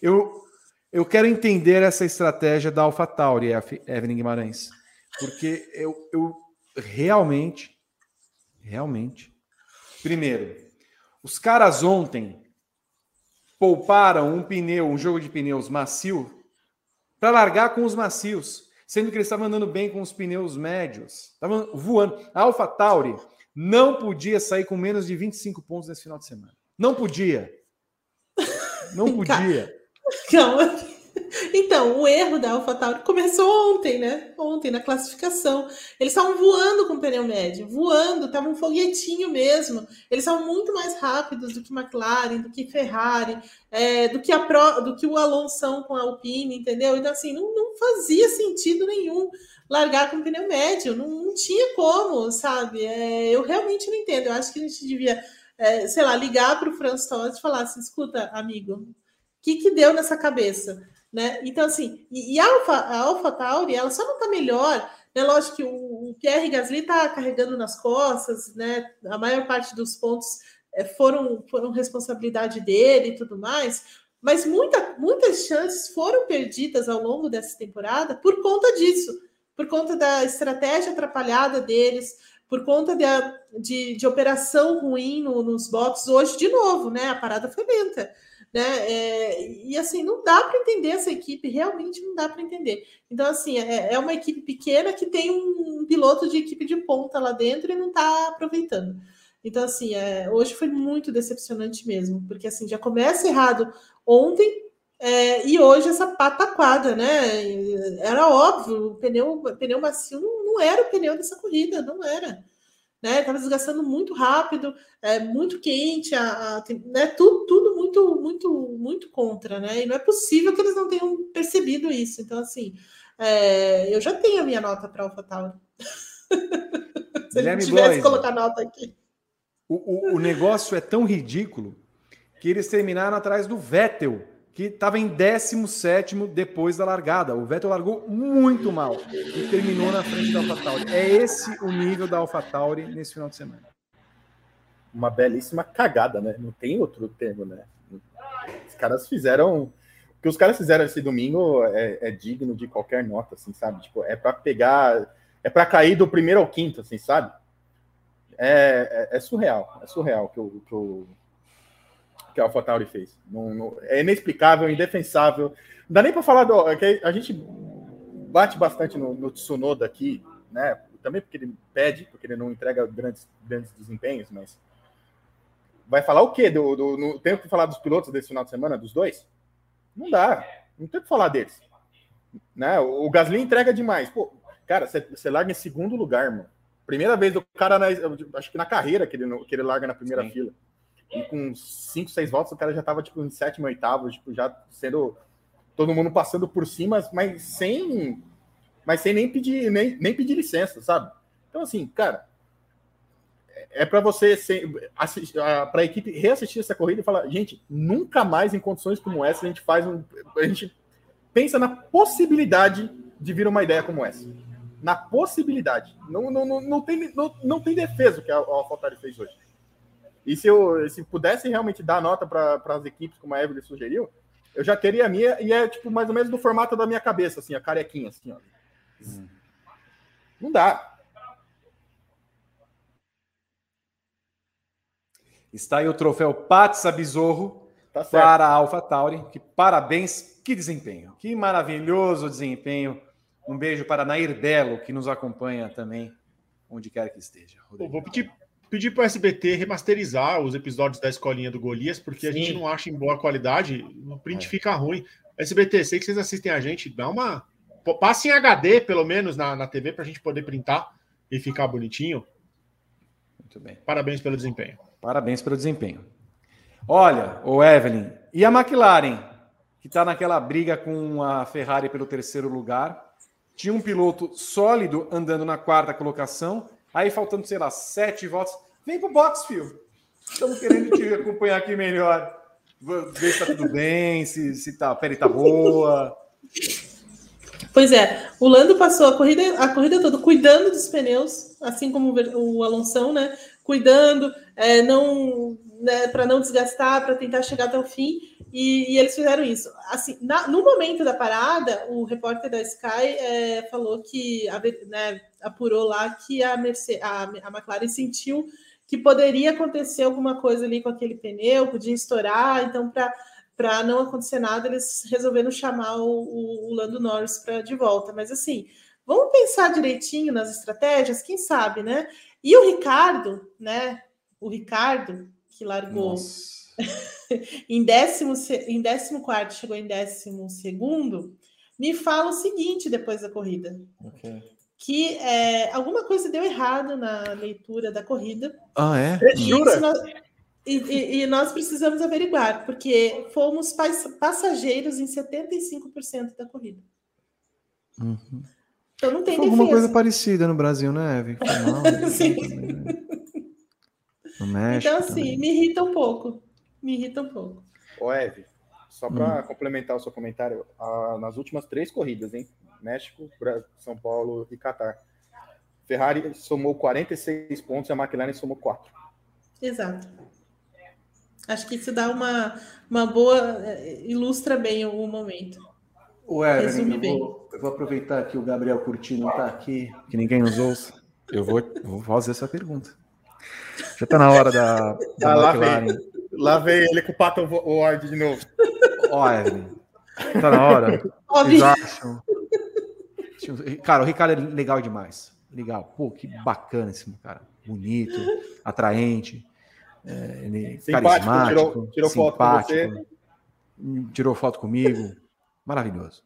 Eu, eu quero entender essa estratégia da AlphaTauri, Evelyn Guimarães, porque eu, eu realmente Realmente. Primeiro, os caras ontem pouparam um pneu, um jogo de pneus macio, para largar com os macios, sendo que eles estavam andando bem com os pneus médios. Estavam voando. A Alpha Tauri não podia sair com menos de 25 pontos nesse final de semana. Não podia. Não podia. Calma. Então, o erro da AlphaTauri começou ontem, né? Ontem, na classificação. Eles estavam voando com o pneu médio, voando, estava um foguetinho mesmo. Eles estavam muito mais rápidos do que McLaren, do que Ferrari, é, do, que a Pro, do que o Alonso com a Alpine, entendeu? Então, assim, não, não fazia sentido nenhum largar com pneu médio, não, não tinha como, sabe? É, eu realmente não entendo. Eu acho que a gente devia, é, sei lá, ligar para o Franz e falar assim: escuta, amigo, o que, que deu nessa cabeça? Né? Então, assim, e, e a, Alpha, a Alpha Tauri, ela só não está melhor, né? Lógico que o, o Pierre Gasly está carregando nas costas, né? A maior parte dos pontos é, foram, foram responsabilidade dele e tudo mais, mas muita, muitas chances foram perdidas ao longo dessa temporada por conta disso, por conta da estratégia atrapalhada deles, por conta de, de, de operação ruim no, nos boxes. Hoje, de novo, né? A parada foi lenta. Né? É, e assim, não dá para entender essa equipe, realmente não dá para entender. Então, assim, é, é, uma equipe pequena que tem um, um, piloto de equipe de ponta lá dentro e não está aproveitando. Então, assim, é, hoje foi muito decepcionante mesmo, porque assim, já começa errado ontem é, e hoje essa pataquada, né? Era óbvio, o pneu, pneu macio não, não era o pneu dessa corrida, não era né? Estava desgastando muito rápido, é, muito quente, a, a, né? tudo, tudo muito, muito, muito contra, né? E não é possível que eles não tenham percebido isso. Então, assim, é, eu já tenho a minha nota para AlphaTauri. Se Guilherme tivesse Blois, colocar nota aqui. O, o, o negócio é tão ridículo que eles terminaram atrás do Vettel que estava em 17 depois da largada. O Vettel largou muito mal e terminou na frente da AlphaTauri. É esse o nível da AlphaTauri nesse final de semana. Uma belíssima cagada, né? Não tem outro termo, né? Os caras fizeram. O que os caras fizeram esse domingo é, é digno de qualquer nota, assim, sabe? Tipo, é para pegar. É para cair do primeiro ao quinto, assim, sabe? É, é, é surreal. É surreal que o, que o que a AlphaTauri fez. Não, não, é inexplicável, indefensável. Não dá nem para falar do. É a gente bate bastante no, no Tsunoda aqui, né? Também porque ele pede, porque ele não entrega grandes, grandes desempenhos, mas. Vai falar o quê? Do, do, no, tem que falar dos pilotos desse final de semana, dos dois? Não dá. Não tem o que falar deles. Né? O, o Gasly entrega demais. Pô, cara, você larga em segundo lugar, mano. Primeira vez do cara, na, acho que na carreira que ele, que ele larga na primeira Sim. fila. E com cinco, seis voltas, o cara já tava tipo em sétimo, oitavo, tipo, já sendo todo mundo passando por cima, mas sem mas sem nem pedir nem, nem pedir licença, sabe? Então assim, cara, é para você para a equipe reassistir essa corrida e falar, gente, nunca mais em condições como essa a gente faz um a gente pensa na possibilidade de vir uma ideia como essa. Na possibilidade. Não, não, não, não, tem, não, não tem defesa que a, a fez hoje. E se eu se pudesse realmente dar nota para as equipes, como a Evelyn sugeriu, eu já teria a minha, e é tipo mais ou menos do formato da minha cabeça, assim, a carequinha, assim, ó. Hum. Não dá. Está aí o troféu Patsa Besorro tá para a AlphaTauri. Que parabéns, que desempenho. Que maravilhoso desempenho. Um beijo para Nair Belo, que nos acompanha também, onde quer que esteja. vou pedir pedir para o SBT remasterizar os episódios da Escolinha do Golias, porque Sim. a gente não acha em boa qualidade, o print é. fica ruim. SBT, sei que vocês assistem a gente, dá uma. Passe em HD, pelo menos, na, na TV, para a gente poder printar e ficar bonitinho. Muito bem. Parabéns pelo desempenho. Parabéns pelo desempenho. Olha, o Evelyn, e a McLaren, que está naquela briga com a Ferrari pelo terceiro lugar. Tinha um piloto sólido andando na quarta colocação Aí faltando, sei lá, sete votos. Vem pro box, fio. Estamos querendo te acompanhar aqui melhor. Ver se tá tudo bem, se, se tá, a pele tá boa. Pois é, o Lando passou a corrida, a corrida toda cuidando dos pneus, assim como o Alonso, né? Cuidando, é, não né, para não desgastar, para tentar chegar até o fim. E, e eles fizeram isso. Assim, na, no momento da parada, o repórter da Sky é, falou que a, né, apurou lá que a, Mercedes, a, a McLaren sentiu que poderia acontecer alguma coisa ali com aquele pneu, podia estourar, então para para não acontecer nada, eles resolveram chamar o, o Lando Norris para de volta. Mas assim, vamos pensar direitinho nas estratégias, quem sabe, né? E o Ricardo, né? O Ricardo, que largou em décimo, em décimo quarto, chegou em décimo segundo, me fala o seguinte depois da corrida. Okay. Que é, alguma coisa deu errado na leitura da corrida. Ah, é? E, nós, e, e, e, nós precisamos averiguar, porque fomos passageiros em 75% da corrida. Uhum. Então não tem Foi alguma coisa parecida no Brasil, né, Eve? Sim. No México. Então, assim, também. me irrita um pouco. Me irrita um pouco. Ô, Eve, só para hum. complementar o seu comentário, nas últimas três corridas, hein? México, São Paulo e Catar. Ferrari somou 46 pontos e a McLaren somou 4. Exato. Acho que isso dá uma, uma boa. Eh, ilustra bem o momento. O Evelyn, eu vou, eu vou, aproveitar que o Gabriel Curti não está aqui, que ninguém nos ouça. Eu vou, vou fazer essa pergunta. Já tá na hora da, da ah, lá, vem, lá vem ele com o Pato Ward de novo. Ó, Evelyn. Tá na hora. Vocês acham? Cara, o Ricardo é legal demais. Legal. Pô, que bacana esse cara. Bonito, atraente, é, ele simpático, carismático, tirou, tirou simpático, foto com você. Tirou foto comigo. Maravilhoso.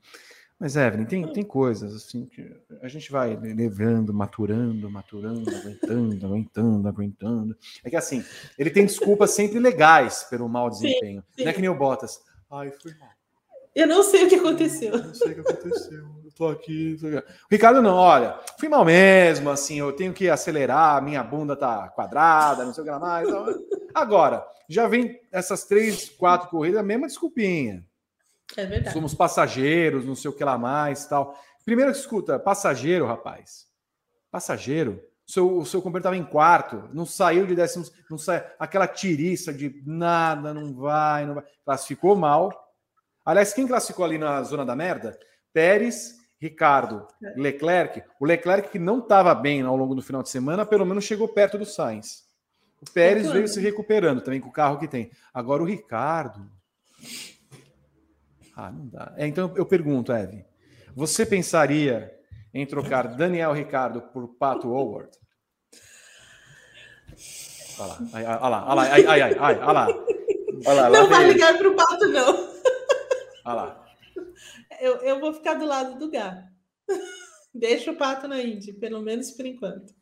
Mas, Evelyn, tem, tem coisas assim que a gente vai levando, maturando, maturando, aguentando, aguentando, aguentando. É que assim, ele tem desculpas sempre legais pelo mau desempenho. Sim, sim. Não é que nem o Bottas. Ai, foi mal. Eu não sei o que aconteceu. Eu não sei o que aconteceu. Eu tô aqui. Tô. O Ricardo, não, olha, fui mal mesmo, assim, eu tenho que acelerar, minha bunda tá quadrada, não sei o que mais. Agora, já vem essas três, quatro corridas, a mesma desculpinha. É verdade. Somos passageiros, não sei o que lá mais tal. Primeiro, escuta, passageiro, rapaz. Passageiro. O seu, o seu companheiro estava em quarto, não saiu de décimo, não sai, aquela tiriça de nada, não vai, não vai. Classificou mal. Aliás, quem classificou ali na zona da merda? Pérez, Ricardo, é. Leclerc. O Leclerc que não estava bem ao longo do final de semana, pelo menos chegou perto do Sainz. O Pérez veio se recuperando também com o carro que tem. Agora o Ricardo. Ah, não dá. É, então eu pergunto, Eve. Você pensaria em trocar Daniel Ricardo por Pato Howard? Olha lá, olha lá, olha lá, ai, ai, ai, ai, olha lá. Olha lá, não vai ligar para o Pato, não. Olha lá. Eu, eu vou ficar do lado do Gá. Deixa o Pato na Indy, pelo menos por enquanto.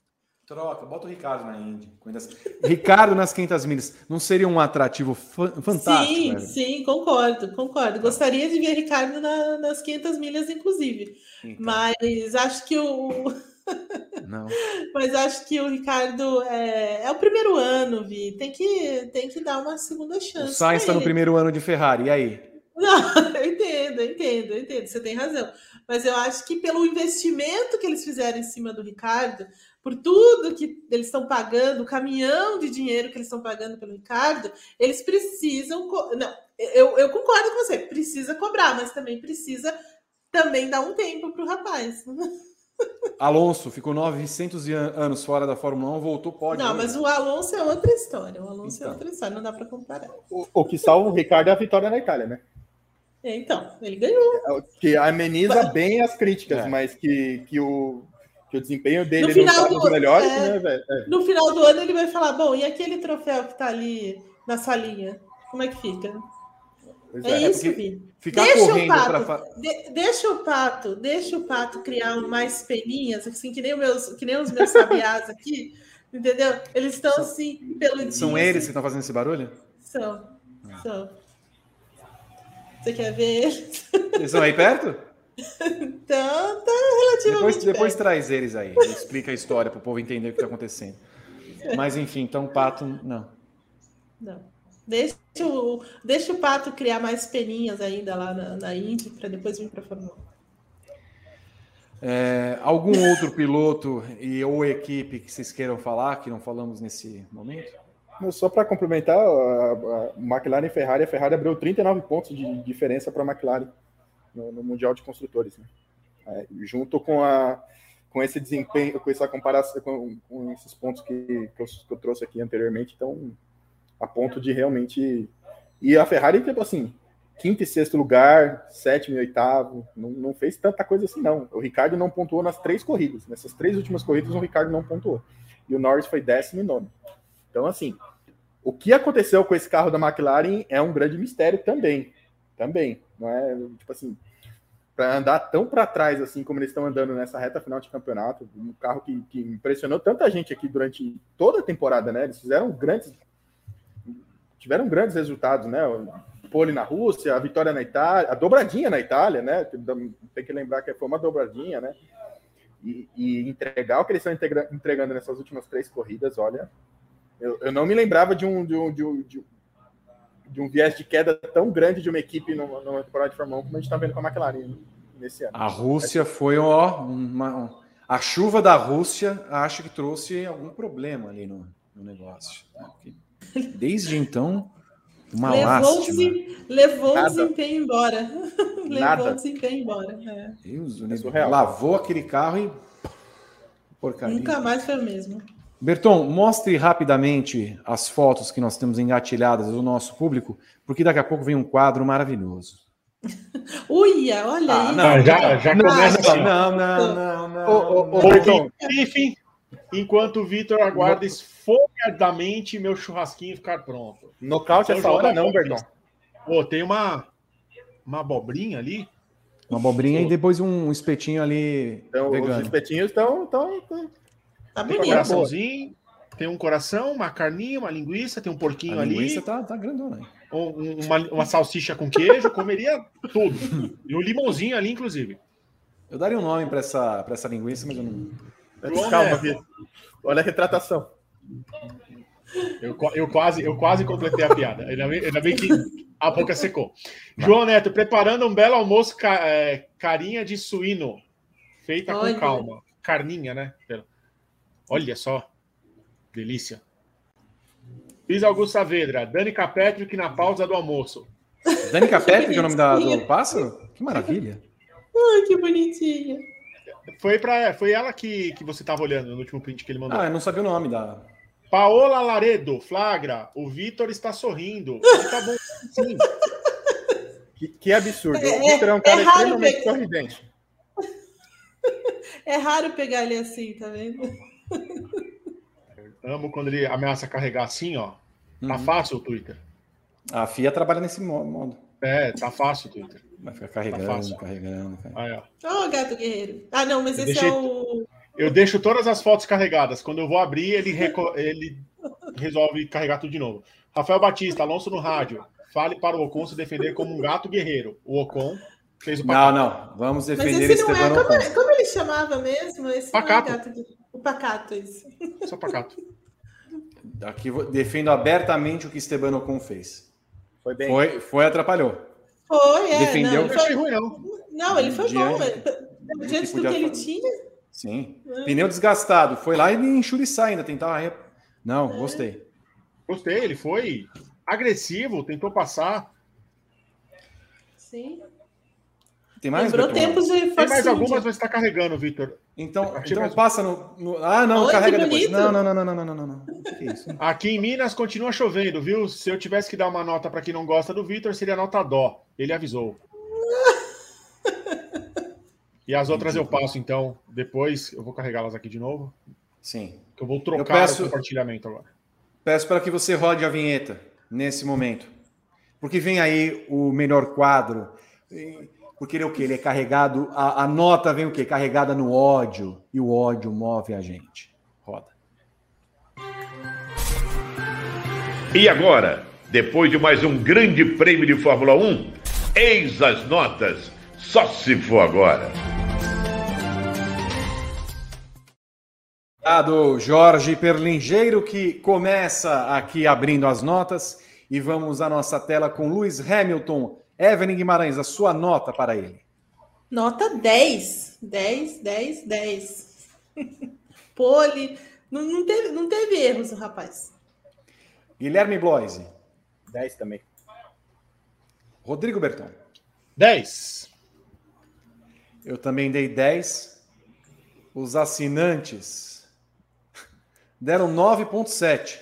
Troca, bota o Ricardo na Indy. Ricardo nas 500 milhas. Não seria um atrativo fantástico? Sim, sim, concordo, concordo. Gostaria de ver Ricardo na, nas 500 milhas, inclusive. Então. Mas acho que o. Não. Mas acho que o Ricardo é, é, o primeiro ano, Vi. Tem que, tem que dar uma segunda chance. O Sainz está no primeiro ano de Ferrari, e aí? Não, eu entendo, eu entendo, eu entendo, você tem razão. Mas eu acho que pelo investimento que eles fizeram em cima do Ricardo, por tudo que eles estão pagando, o caminhão de dinheiro que eles estão pagando pelo Ricardo, eles precisam. Não, eu, eu concordo com você, precisa cobrar, mas também precisa também dar um tempo para o rapaz. Alonso ficou 900 anos fora da Fórmula 1, voltou, pode. Não, mas o Alonso é outra história. O Alonso é então. é outra história, não dá para comparar. O, o, que salva o Ricardo é a vitória na Itália, né? É, então, ele ganhou. É, que ameniza bem as críticas, é. mas que, que o, que o desempenho dele no final não tá do, melhores, é, né, velho? É. No final do ano ele vai falar: bom, e aquele troféu que tá ali na salinha? Como é que fica? Pois é, é isso, Vi. Ficar deixa correndo o pato, pra... de, deixa o pato, deixa o pato criar mais peninhas, assim, que nem, os meus, que nem os meus sabiás aqui, entendeu? Eles estão assim, pelo São eles assim. que estão fazendo esse barulho? São, ah. são. Você quer ver eles? Eles estão aí perto? Então, tá relativamente. Depois, depois traz eles aí, explica a história para o povo entender o que está acontecendo. Mas enfim, então Pato, não. Não. Deixa o, deixa o Pato criar mais peninhas ainda lá na, na Indy para depois vir para a Fórmula 1. É, algum outro piloto e ou equipe que vocês queiram falar que não falamos nesse momento? Só para complementar, a, a McLaren e Ferrari, a Ferrari abriu 39 pontos de diferença para a McLaren no, no Mundial de Construtores. Né? É, junto com, a, com esse desempenho, com essa comparação, com, com esses pontos que, que eu, que, eu, trouxe aqui anteriormente, então, a ponto de realmente. E a Ferrari, tipo assim, quinto e sexto lugar, sétimo e oitavo, não, não fez tanta coisa assim, não. O Ricardo não pontuou nas três corridas. Nessas três últimas corridas, o Ricardo não pontuou. E o Norris foi décimo e nono. Então, assim, o que aconteceu com esse carro da McLaren é um grande mistério também. Também. Não é, tipo assim, para andar tão para trás assim como eles estão andando nessa reta final de campeonato, um carro que, que, impressionou tanta gente aqui durante toda a temporada, né? Eles fizeram grandes tiveram grandes resultados, né? O pole na Rússia, a vitória na Itália, a dobradinha na Itália, né? Tem que lembrar que foi uma dobradinha, né? E, e entregar o que eles estão entregando nessas últimas três corridas, olha, eu, eu não me lembrava de um, de um, de um, de um viés de queda tão grande de uma equipe numa, temporada de Fórmula 1 como a gente está vendo com a McLaren nesse ano. A Rússia foi ó, uma, a chuva da Rússia acho que trouxe algum problema ali no, no negócio. Né? Desde então, uma levou lástima. O levou Nada. o desempenho embora. levou o desempenho embora. É. Deus, é lavou aquele carro e porcaria. Nunca mais foi o mesmo. Berton, mostre rapidamente as fotos que nós temos engatilhadas do nosso público, porque daqui a pouco vem um quadro maravilhoso. Uia, olha ah, aí. Não, já, já começa assim. Não, não, não, não. Ô, ô, Berton, enfim, enquanto o Vitor aguarda esfogadamente meu churrasquinho ficar pronto. Nocaute essa hora não, Berton. Pô, tem uma, uma abobrinha ali. Uma abobrinha Pô. e depois um espetinho ali então, vegano. Os espetinhos estão... Tá tem um coraçãozinho, tem um coração, uma carninha, uma linguiça, tem um porquinho a ali. linguiça tá, tá grandona aí. Um, uma, uma salsicha com queijo, comeria tudo. E um limãozinho ali, inclusive. Eu daria um nome para essa, essa linguiça, mas eu não. Calma, Vitor. Olha a retratação. Eu, eu, quase, eu quase completei a piada. Ainda bem, ainda bem que a boca secou. João Neto, preparando um belo almoço ca, é, carinha de suíno, feita Olha. com calma. Carninha, né? Olha só, delícia. Fiz Augusto Saavedra, Dani que na pausa do almoço. Dani Capetri, que é o nome da, do pássaro? Que maravilha. Ai, que bonitinha. Foi, pra, foi ela que, que você estava olhando no último print que ele mandou. Ah, eu não sabia o nome da. Paola Laredo, flagra. O Vitor está sorrindo. Ele tá bom sim. Que, que absurdo. É- o Vitor é um é cara raro extremamente sorridente. É raro pegar ele assim, tá vendo? Amo quando ele ameaça carregar assim, ó. Tá Uhum. fácil o Twitter. A FIA trabalha nesse mo- modo. É, tá fácil o Twitter. Vai ficar Tá carregando, fácil. carregando, carregando. Aí, ó. Ó, o gato guerreiro. Ah, não, mas Eu esse deixei- é o. Eu deixo todas as fotos carregadas. Quando eu vou abrir, ele, reco- ele resolve carregar tudo de novo. Rafael Batista, Alonso no rádio. Fale para o Ocon se defender como um gato guerreiro. O Ocon fez o Não, pacato. não. Vamos Mas defender esse não é. Como, Ocon. como ele chamava mesmo? Esse Pacato. não é gato guerreiro. O pacato, isso. Só pacato. Aqui vou- defendo abertamente o que Esteban Ocon fez. Foi bem. Foi, foi atrapalhou. Foi, é. Defendeu. Não, ele achei foi, ruim, não. não, ele foi Diante- bom. Diante do que ele tinha. Sim. Pneu desgastado. Foi lá e enxuriçar ainda, tentar. Não, gostei. Gostei, ele foi agressivo, tentou passar. Sim. Tem mais? Lembrou Bertolão? tempos de Tem mais algumas, mas está carregando, Vitor. Então, então mais- passa no, no- Ah, não, que carrega depois. Não, não, não, não, não, não, não, não. É isso? Aqui em Minas continua chovendo, viu? Se eu tivesse que dar uma nota para quem não gosta do Vitor, seria nota dó. Ele avisou. E as outras eu passo, então. Depois eu vou carregá-las aqui de novo. Sim. Eu vou trocar peço- o compartilhamento agora. Peço para que você rode a vinheta nesse momento. Porque vem aí o melhor quadro. E- Porque ele é o quê? Ele é carregado. A, a nota vem o quê? Carregada no ódio. E o ódio move a gente. Roda. E agora, depois de mais um grande prêmio de Fórmula 1, eis as notas. Só se for agora. Obrigado, Jorge Perlingeiro, que começa aqui abrindo as notas. E vamos à nossa tela com Lewis Hamilton. Evelyn Guimarães, a sua nota para ele. Nota 10. 10, 10, 10. Pole. Não, não, teve, não teve erros, o rapaz. Guilherme Bloise. 10 também. Rodrigo Berton. 10. Eu também dei 10. Os assinantes deram 9,7.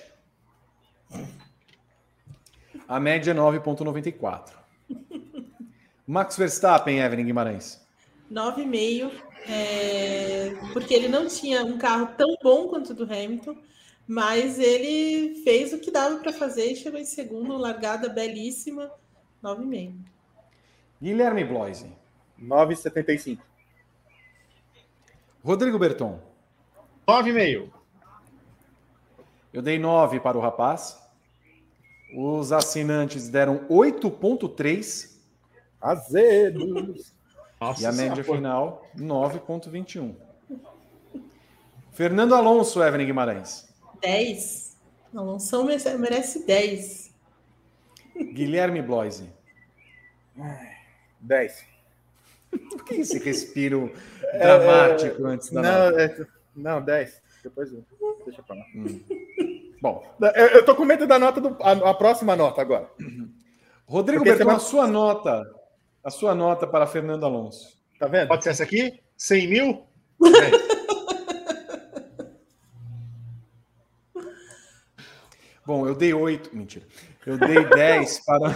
A média é 9,94. Max Verstappen, Evelyn Guimarães. 9,5. É, porque ele não tinha um carro tão bom quanto o do Hamilton, mas ele fez o que dava para fazer e chegou em segundo, largada belíssima. 9,5. Guilherme Bloise. 9,75. Rodrigo Berton. 9,5. Eu dei 9 para o rapaz. Os assinantes deram 8,3. Azedos. Nossa E a média Senhora. final, 9,21. Fernando Alonso, Evelyn Guimarães. 10. Alonso merece, merece 10. Guilherme Bloise. 10. Por que esse respiro dramático antes da Não, é, não, 10. Depois eu- deixa pra lá. Bom, Eu, eu tô com medo da nota do. A, a próxima nota agora. Rodrigo Porque Berton, semana- a sua nota. A sua nota para Fernando Alonso. Tá vendo? Pode ser essa aqui? 100 mil? 10. Bom, eu dei 8. Mentira. Eu dei 10 para,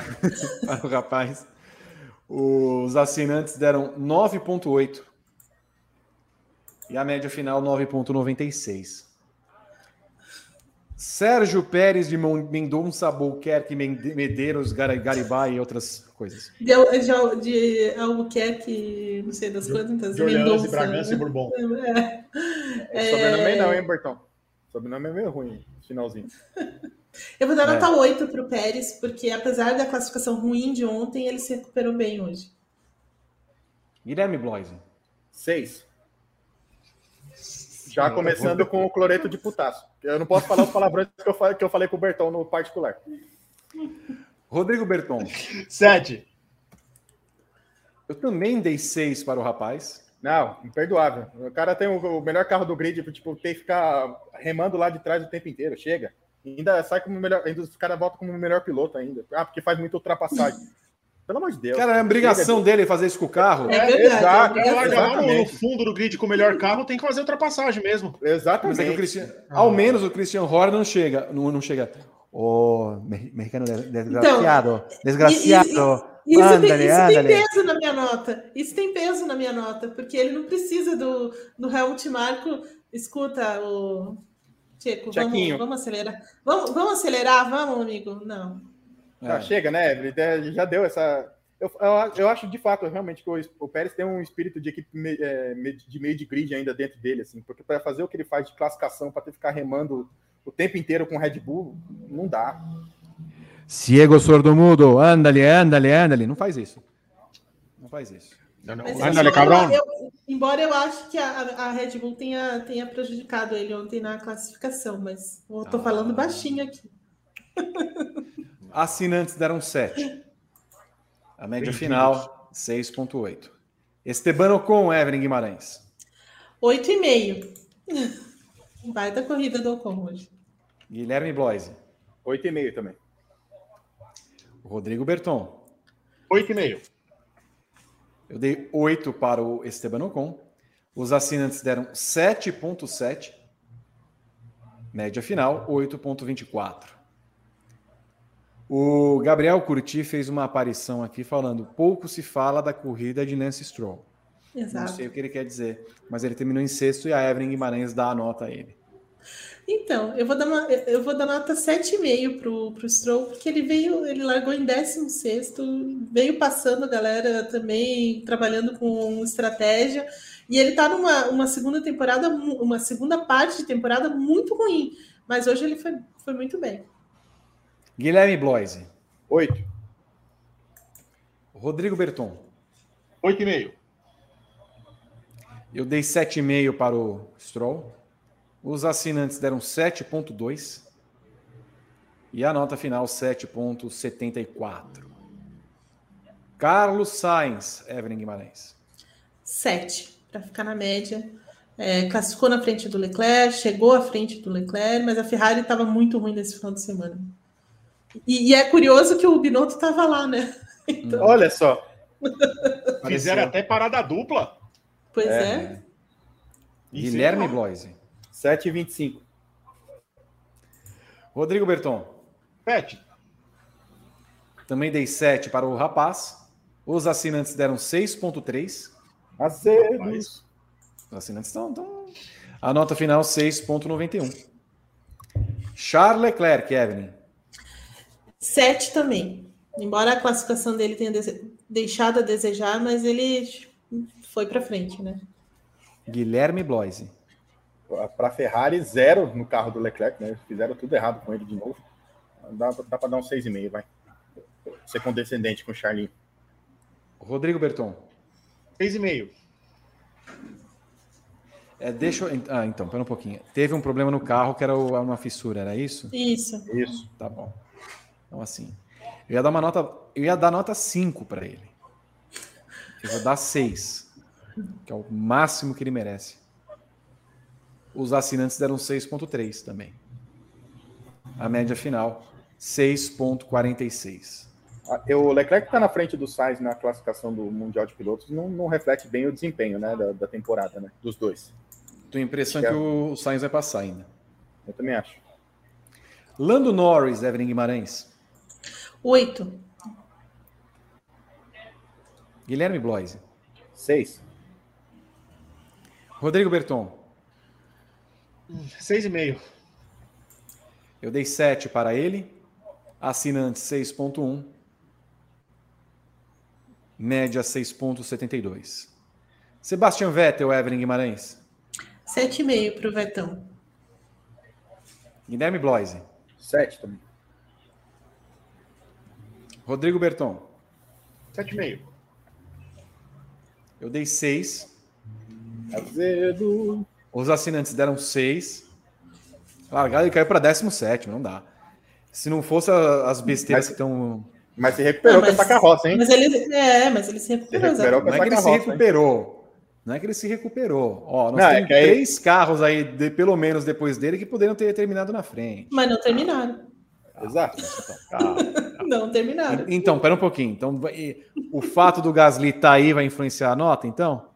para o rapaz. Os assinantes deram 9,8. E a média final, 9,96. Sérgio Pérez de Mendonça, Albuquerque, Medeiros, Gar- Garibay e outras coisas. De, de, de Albuquerque, não sei das quantas. De Orleans Mendonça, e Bragança né? e Bourbon. É. É, Sobrenome não, hein, Bertão? Sobrenome é meio ruim, finalzinho. Eu vou dar É. nota 8 para o Pérez, porque apesar da classificação ruim de ontem, ele se recuperou bem hoje. Guilherme Bloise. 6. Já começando com o cloreto de potássio. Eu não posso falar os palavrões que eu falei, que eu falei com o Bertão no particular. Rodrigo Berton. 7. Eu também dei 6 para o rapaz. Não, imperdoável. O cara tem o, melhor carro do grid, tipo, tem que ficar remando lá de trás o tempo inteiro. Chega. Ainda sai como o melhor. Ainda os caras voltam como o melhor piloto ainda. Ah, porque faz muita ultrapassagem. Pelo amor de Deus. Cara, é a obrigação dele fazer isso com o carro. É verdade. exato. é lá no, Exatamente. fundo do grid com o melhor carro, tem que fazer ultrapassagem mesmo. Mas é que o Exatamente. Cristiano, ao menos o Christian Horner não chega, não, não chega. Ô, me- mexicano de- desgraciado, desgraciado. Isso, tem, Ándale, isso tem peso na minha nota. Isso tem peso na minha nota, porque ele não precisa do, do Helmut Marco. Escuta, o Tcheco, vamos, vamos acelerar. Vamos, vamos acelerar, vamos, amigo? Não. Ah, É. chega, né, Evelyn? É, Já deu essa. Eu, eu, eu acho de fato realmente que o, o Pérez tem um espírito de equipe me- é, de meio de grid ainda dentro dele, assim, porque para fazer o que ele faz de classificação, para ter que ficar remando o tempo inteiro com o Red Bull, não dá. Ciego sordomudo, andale, andale, andale. Não faz isso. Não faz isso. Não, não. Mas, Ándale, embora, cabrão. eu, embora eu acho que a, a Red Bull tenha, tenha prejudicado ele ontem na classificação, mas eu tô falando baixinho aqui. Assinantes deram 7. A média final, 6,8. Esteban Ocon, Evelyn Guimarães. 8,5. Vai da corrida do Ocon hoje. Guilherme Bloise. 8,5 também. Rodrigo Berton. 8,5. Eu dei 8 para o Esteban Ocon. Os assinantes deram 7,7. Média final, 8,24. O Gabriel Curti fez uma aparição aqui falando: pouco se fala da corrida de Lance Stroll. Não Exato. sei o que ele quer dizer, mas ele terminou em sexto e a Evelyn Guimarães dá a nota a ele. Então, eu vou dar, uma, eu vou dar nota 7,5 pro, pro Stroll, porque ele veio, ele largou em 16, veio passando a galera também, trabalhando com estratégia, e ele tá numa uma segunda temporada, uma segunda parte de temporada muito ruim, mas hoje ele foi, foi muito bem. Guilherme Bloise. 8. Rodrigo Berton. 8,5. Eu dei 7,5 para o Stroll. Os assinantes deram 7,2. E a nota final, 7,74. Carlos Sainz, Evelyn Guimarães. 7, para ficar na média. É, classificou na frente do Leclerc, chegou à frente do Leclerc, mas a Ferrari estava muito ruim nesse final de semana. E, e é curioso que o Binotto estava lá, né? Olha só. Fizeram até parada dupla. Pois é. Guilherme Bloise. 7,25. Rodrigo Berton. Pet. Também dei 7 para o rapaz. Os assinantes deram 6,3. Azedo. Rapaz. Os assinantes estão. estão- A nota final, 6,91. Charles Leclerc, Evelyn. 7 também. Embora a classificação dele tenha deixado a desejar, mas ele foi para frente, né? Guilherme Bloise. Para Ferrari, zero no carro do Leclerc, né? Fizeram tudo errado com ele de novo. Dá, dá para dar um 6,5, vai. Ser condescendente com o Charlinho. Rodrigo Berton. 6,5. É, deixa eu. Ah, então, pera um pouquinho. Teve um problema no carro que era uma fissura, era isso? Isso. Isso. Tá bom. Então, assim. Eu ia dar uma nota. Eu ia dar nota 5 para ele. Eu vou dar 6. Que é o máximo que ele merece. Os assinantes deram 6,3 também. A média final, 6,46. Ah, O Leclerc está na frente do Sainz na classificação do Mundial de Pilotos não, não reflete bem o desempenho né, da, da temporada, né? Dos dois. Tenho a impressão Acho que que é. o Sainz vai passar ainda. Eu também acho. Lando Norris, Evelyn Guimarães. 8. Guilherme Bloise. Seis. Rodrigo Berton. 6,5. Eu dei 7 para ele. Assinante 6.1. Média 6.72. Sebastian Vettel, Evelyn Guimarães. 7,5 para o Vetão. Guilherme Bloise. Sete também. Rodrigo Berton. 7,5. Eu dei 6. Azedo. Os assinantes deram 6. Largado e caiu para 17, não dá. Se não fosse as besteiras Mas- que estão. Mas se recuperou Não, com essa carroça, hein? Mas ele, é, mas ele se recuperou. Se recuperou Não é que ele se carroça, hein? recuperou. Não é que ele se recuperou. Ó, nós Não, é temos que aí- três carros aí, de- pelo menos depois dele, que poderiam ter terminado na frente. Mas não terminaram. Exato. Então, calma. Não terminaram. Então, pera um pouquinho. Então, o fato do Gasly estar aí vai influenciar a nota, então?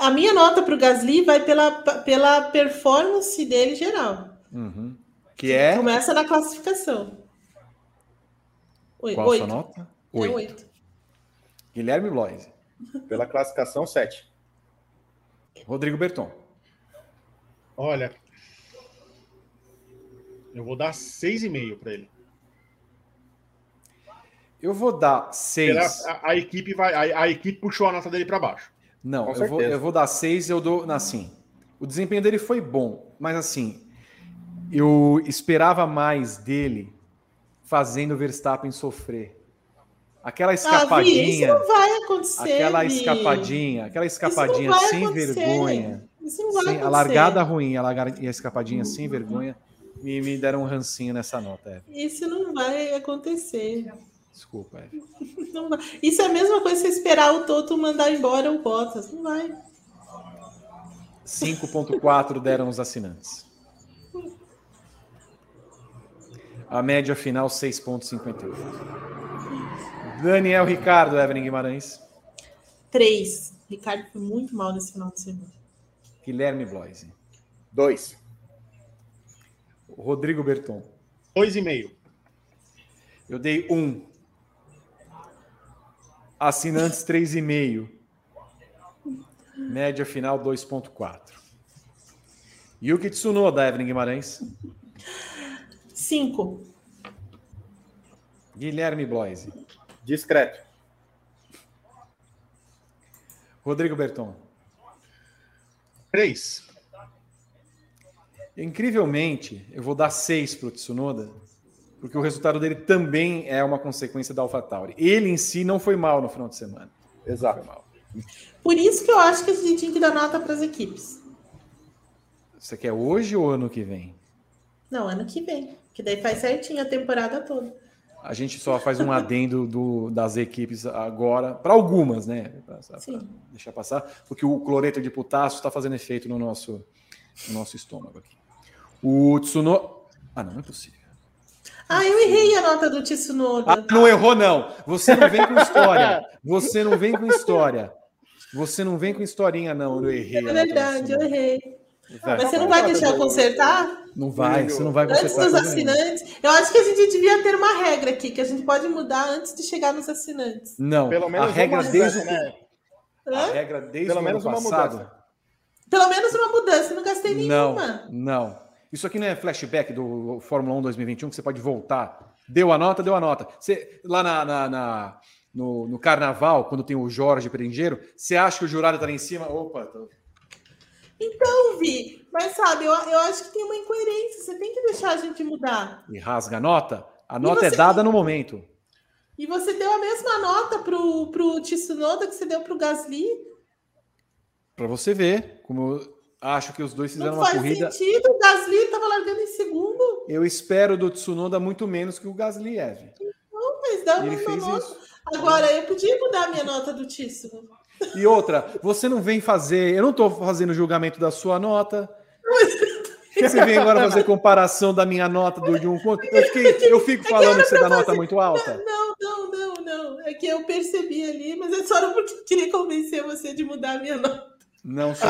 A minha nota para o Gasly vai pela, pela performance dele geral. Uhum. Que é. Começa na classificação. Oi, Qual a oito. sua nota? É Oito. oito. Guilherme Bloise. Pela classificação, 7. Rodrigo Berton. Olha, eu vou dar 6,5 para ele. Eu vou dar seis. A, a equipe vai, a, a equipe puxou a nota dele para baixo. Não, Com eu vou, eu vou dar seis, eu dou. Assim, o desempenho dele foi bom, mas assim, eu esperava mais dele fazendo o Verstappen sofrer. Aquela Ah, Vi, isso escapadinha, não vai acontecer. aquela escapadinha, aquela Isso escapadinha não vai sem acontecer. vergonha. Isso não vai Sem, a acontecer. largada ruim a largada, e a escapadinha sem vergonha me, me deram um rancinho nessa nota. Eve. Isso não vai acontecer. Desculpa, Eve. Não vai. Isso é a mesma coisa que você esperar o Toto mandar embora o Bottas. Não vai. 5,4 deram os assinantes. A média final, 6,58. Daniel Ricardo, Evelyn Guimarães. Três. Ricardo foi muito mal nesse final de semana. Guilherme Bloise. 2. Rodrigo Berton. 2,5. Eu dei um. Assinantes 3,5. Média final 2,4. Yuki Tsunoda, Evelyn Guimarães. Cinco. Guilherme Bloise. Discreto. Rodrigo Berton. 3. Incrivelmente, eu vou dar 6 para o Tsunoda, porque o resultado dele também é uma consequência da AlphaTauri. Ele em si não foi mal no final de semana. Exato. Mal. Por isso que eu acho que a gente tinha que dar nota para as equipes. Você quer hoje ou ano que vem? Não, ano que vem. Que daí faz certinho a temporada toda. A gente só faz um adendo do- das equipes agora, para algumas, né? Pra- pra Sim. deixar passar, porque o cloreto de potássio está fazendo efeito no nosso, no nosso estômago aqui. O Tsunoda. Ah, não, não é possível. Ah, eu errei a nota do Tsunoda. Ah, não errou, não. Você não vem com história. Você não vem com história. Você não vem com historinha, não. Eu errei. É verdade, eu errei. Mas você não vai deixar consertar? Não vai, você não vai Antes consertar. dos coisa nenhuma. assinantes. Eu acho que a gente devia ter uma regra aqui, que a gente pode mudar antes de chegar nos assinantes. Não, Pelo menos a regra uma desde, mudança, né? a regra desde Pelo o menos ano uma passado. mudança. Pelo menos uma mudança, não gastei Não, nenhuma. não. Isso aqui não é flashback do Fórmula 1 2021 que você pode voltar. Deu a nota, deu a nota. Você, lá na, na- na- no, no carnaval, quando tem o Jorge Perengeiro, você acha que o jurado tá lá em cima? Opa, tô- Não vi. Mas sabe, eu, eu acho que tem uma incoerência. Você tem que deixar a gente mudar. e rasga a nota. A nota é dada no momento. E você deu a mesma nota pro, pro Tsunoda que você deu pro Gasly. Para você ver como acho que os dois fizeram Não uma faz corrida. sentido. O Gasly estava largando em segundo. Eu espero do Tsunoda muito menos que o Gasly, Eve. Não, mas dá ele fez nota. isso. Agora, eu podia mudar a minha nota do Tsunoda. E outra, você não vem fazer. Eu não estou fazendo julgamento da sua nota. Você vem agora fazer comparação da minha nota do de um ponto. Eu, fiquei- eu fico falando que você dá nota muito alta. Não, não, não, não. É que eu percebi ali, mas é só porque eu queria convencer você de mudar a minha nota. Não sou.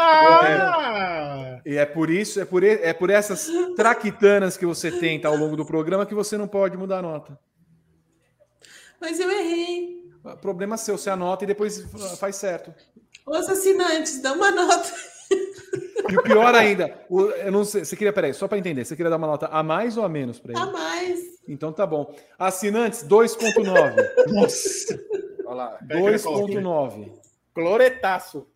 Ah! E é por isso, é por, é por essas traquitanas que você tenta ao longo do programa que você não pode mudar a nota. Mas eu errei. Problema seu, você anota e depois faz certo. Os assinantes, dá uma nota. E o pior ainda, o- eu não sei, você queria, peraí, só para entender, você queria dar uma nota a mais ou a menos para A ele? mais. Então tá bom. Assinantes 2.9. Nossa! Olha lá. 2.9. Cloretaço.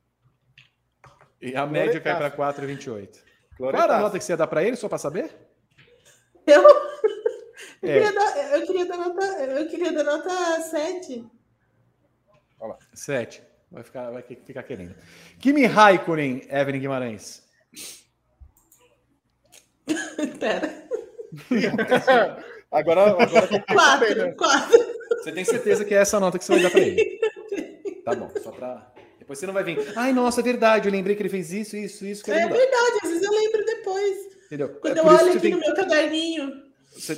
E a média cai para 4,28. Qual era a nota que você ia dar para ele, só para saber? Eu, eu, É. queria dar, eu, queria dar nota, eu queria dar nota 7. 7. Vai ficar, vai que- ficar querendo. Kimi Raikkonen, Evelyn Guimarães. Pera. Agora, agora tem 4. né? 4. Você tem certeza que é essa nota que você vai dar para ele? Tá bom, só para. Depois você não vai vir. Ai, nossa, é verdade, eu lembrei que ele fez isso, isso, isso, É verdade, às vezes eu lembro depois. Entendeu? Quando É eu olho aqui você no tem- meu caderninho.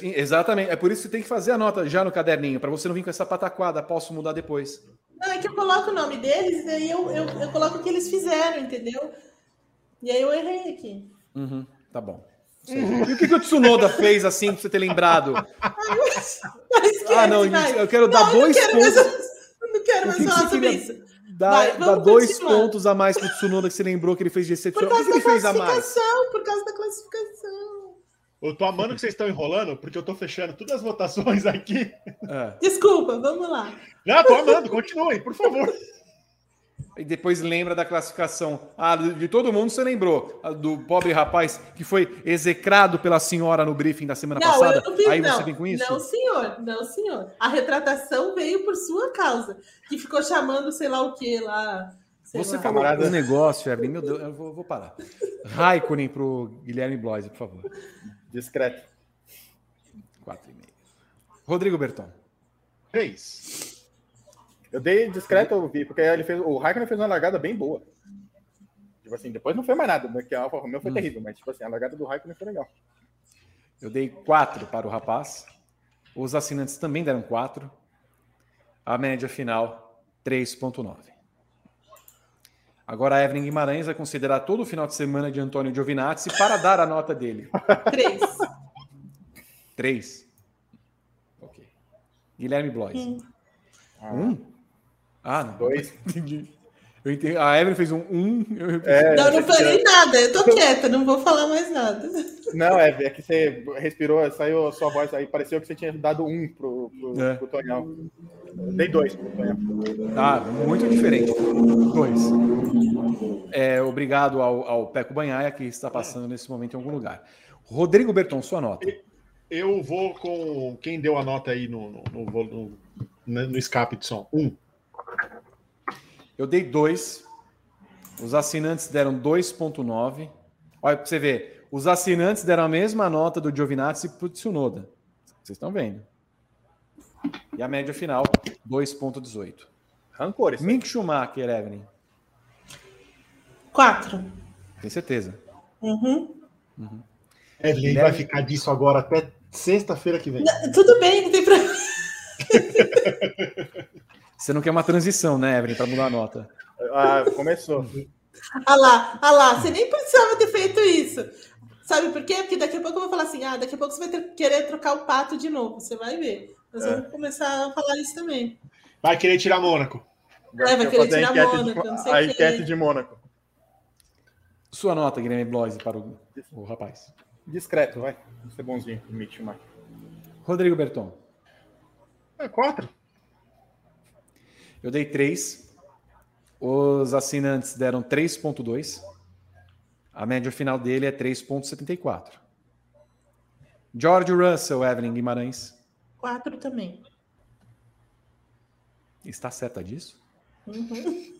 Tem- exatamente. É por isso que você tem que fazer a nota já no caderninho, para você não vir com essa pataquada. Posso mudar depois. Não, é que eu coloco o nome deles e aí eu, eu, eu coloco o que eles fizeram, entendeu? E aí eu errei aqui. Uhum, tá bom. E o que, que o Tsunoda fez assim pra você ter lembrado? Esquece, Ah, não, vai. eu quero dar Não, eu dois pontos. não quero mais falar sobre isso. Dá, Vai, dá dois pontos a mais pro Tsunoda que você lembrou que ele fez de Por excepcional. O causa que, que da ele fez a mais? classificação, por causa da classificação. Eu tô amando que vocês estão enrolando, porque eu tô fechando todas as votações aqui. É. Desculpa, vamos lá. Não, tô amando, continuem, por favor. E depois lembra da classificação. Ah, de todo mundo você lembrou. A Do pobre rapaz que foi execrado pela senhora no briefing da semana Não, passada. eu não fiz, Aí não. você vem com isso? Não, senhor, não, senhor. A retratação veio por sua causa, que ficou chamando sei lá o que lá. Você lá. falou Camarada. um negócio, Evelyn. Meu Deus, eu vou, vou parar. Raikkonen pro Guilherme Bloise, por favor. Discreto. Quatro e meio. Rodrigo Berton. Três. Eu dei discreto, eu vi, porque ele fez, o Raikkonen fez uma largada bem boa. Tipo assim, depois não foi mais nada, porque a Alfa Romeo foi Hum. terrível, mas tipo assim, a largada do Raikkonen foi legal. Eu dei quatro para o rapaz. Os assinantes também deram quatro. A média final, 3,9. Agora a Evelyn Guimarães vai considerar todo o final de semana de Antônio Giovinazzi para dar a nota dele. Três. Três. Ok. Guilherme Blois. Ah, Um? Ah, não. Dois. Entendi. Eu entendi. A Evelyn fez um um. Eu... É, Não, eu não falei nada, eu tô quieta, não vou falar mais nada. Não, é, é que você respirou, saiu a sua voz aí, pareceu que você tinha dado um pro, pro, É. pro Tonhão. Eu Dei dois pro Tonhão. Ah, muito diferente. Dois. É, obrigado ao, ao Peco Banhaia, que está passando nesse momento em algum lugar. Rodrigo Berton, sua nota. Eu vou com quem deu a nota aí no, no, no- no- no escape de som. Um. Eu dei dois. Os assinantes deram 2,9. Olha, para você ver. Os assinantes deram a mesma nota do Giovinazzi para o Tsunoda. Vocês estão vendo. E a média final, 2,18. Rancor, isso aí. Mick Schumacher, Evelyn. Quatro. Tem certeza. Uhum. Evelyn vai ficar disso agora até sexta-feira que vem. Tudo bem, não tem problema. Você não quer uma transição, né, Evelyn, para mudar a nota. Ah, começou. Ah lá, ah lá, você nem precisava ter feito isso. Sabe por quê? Porque daqui a pouco eu vou falar assim: ah, daqui a pouco você vai ter- querer trocar o pato de novo. Você vai ver. Nós É. vamos começar a falar isso também. Vai querer tirar Mônaco. vai Eu querer a tirar enquete Mônaco, de- não sei A quê. enquete de Mônaco. Sua nota, Guilherme Bloise, para o, o rapaz. Discreto, vai. Vou ser bonzinho, Schumacher. Rodrigo Berton. É, quatro. Eu dei 3. Os assinantes deram 3,2. A média final dele é 3,74. George Russell, Evelyn Guimarães. Quatro também. Está certa disso? Uhum.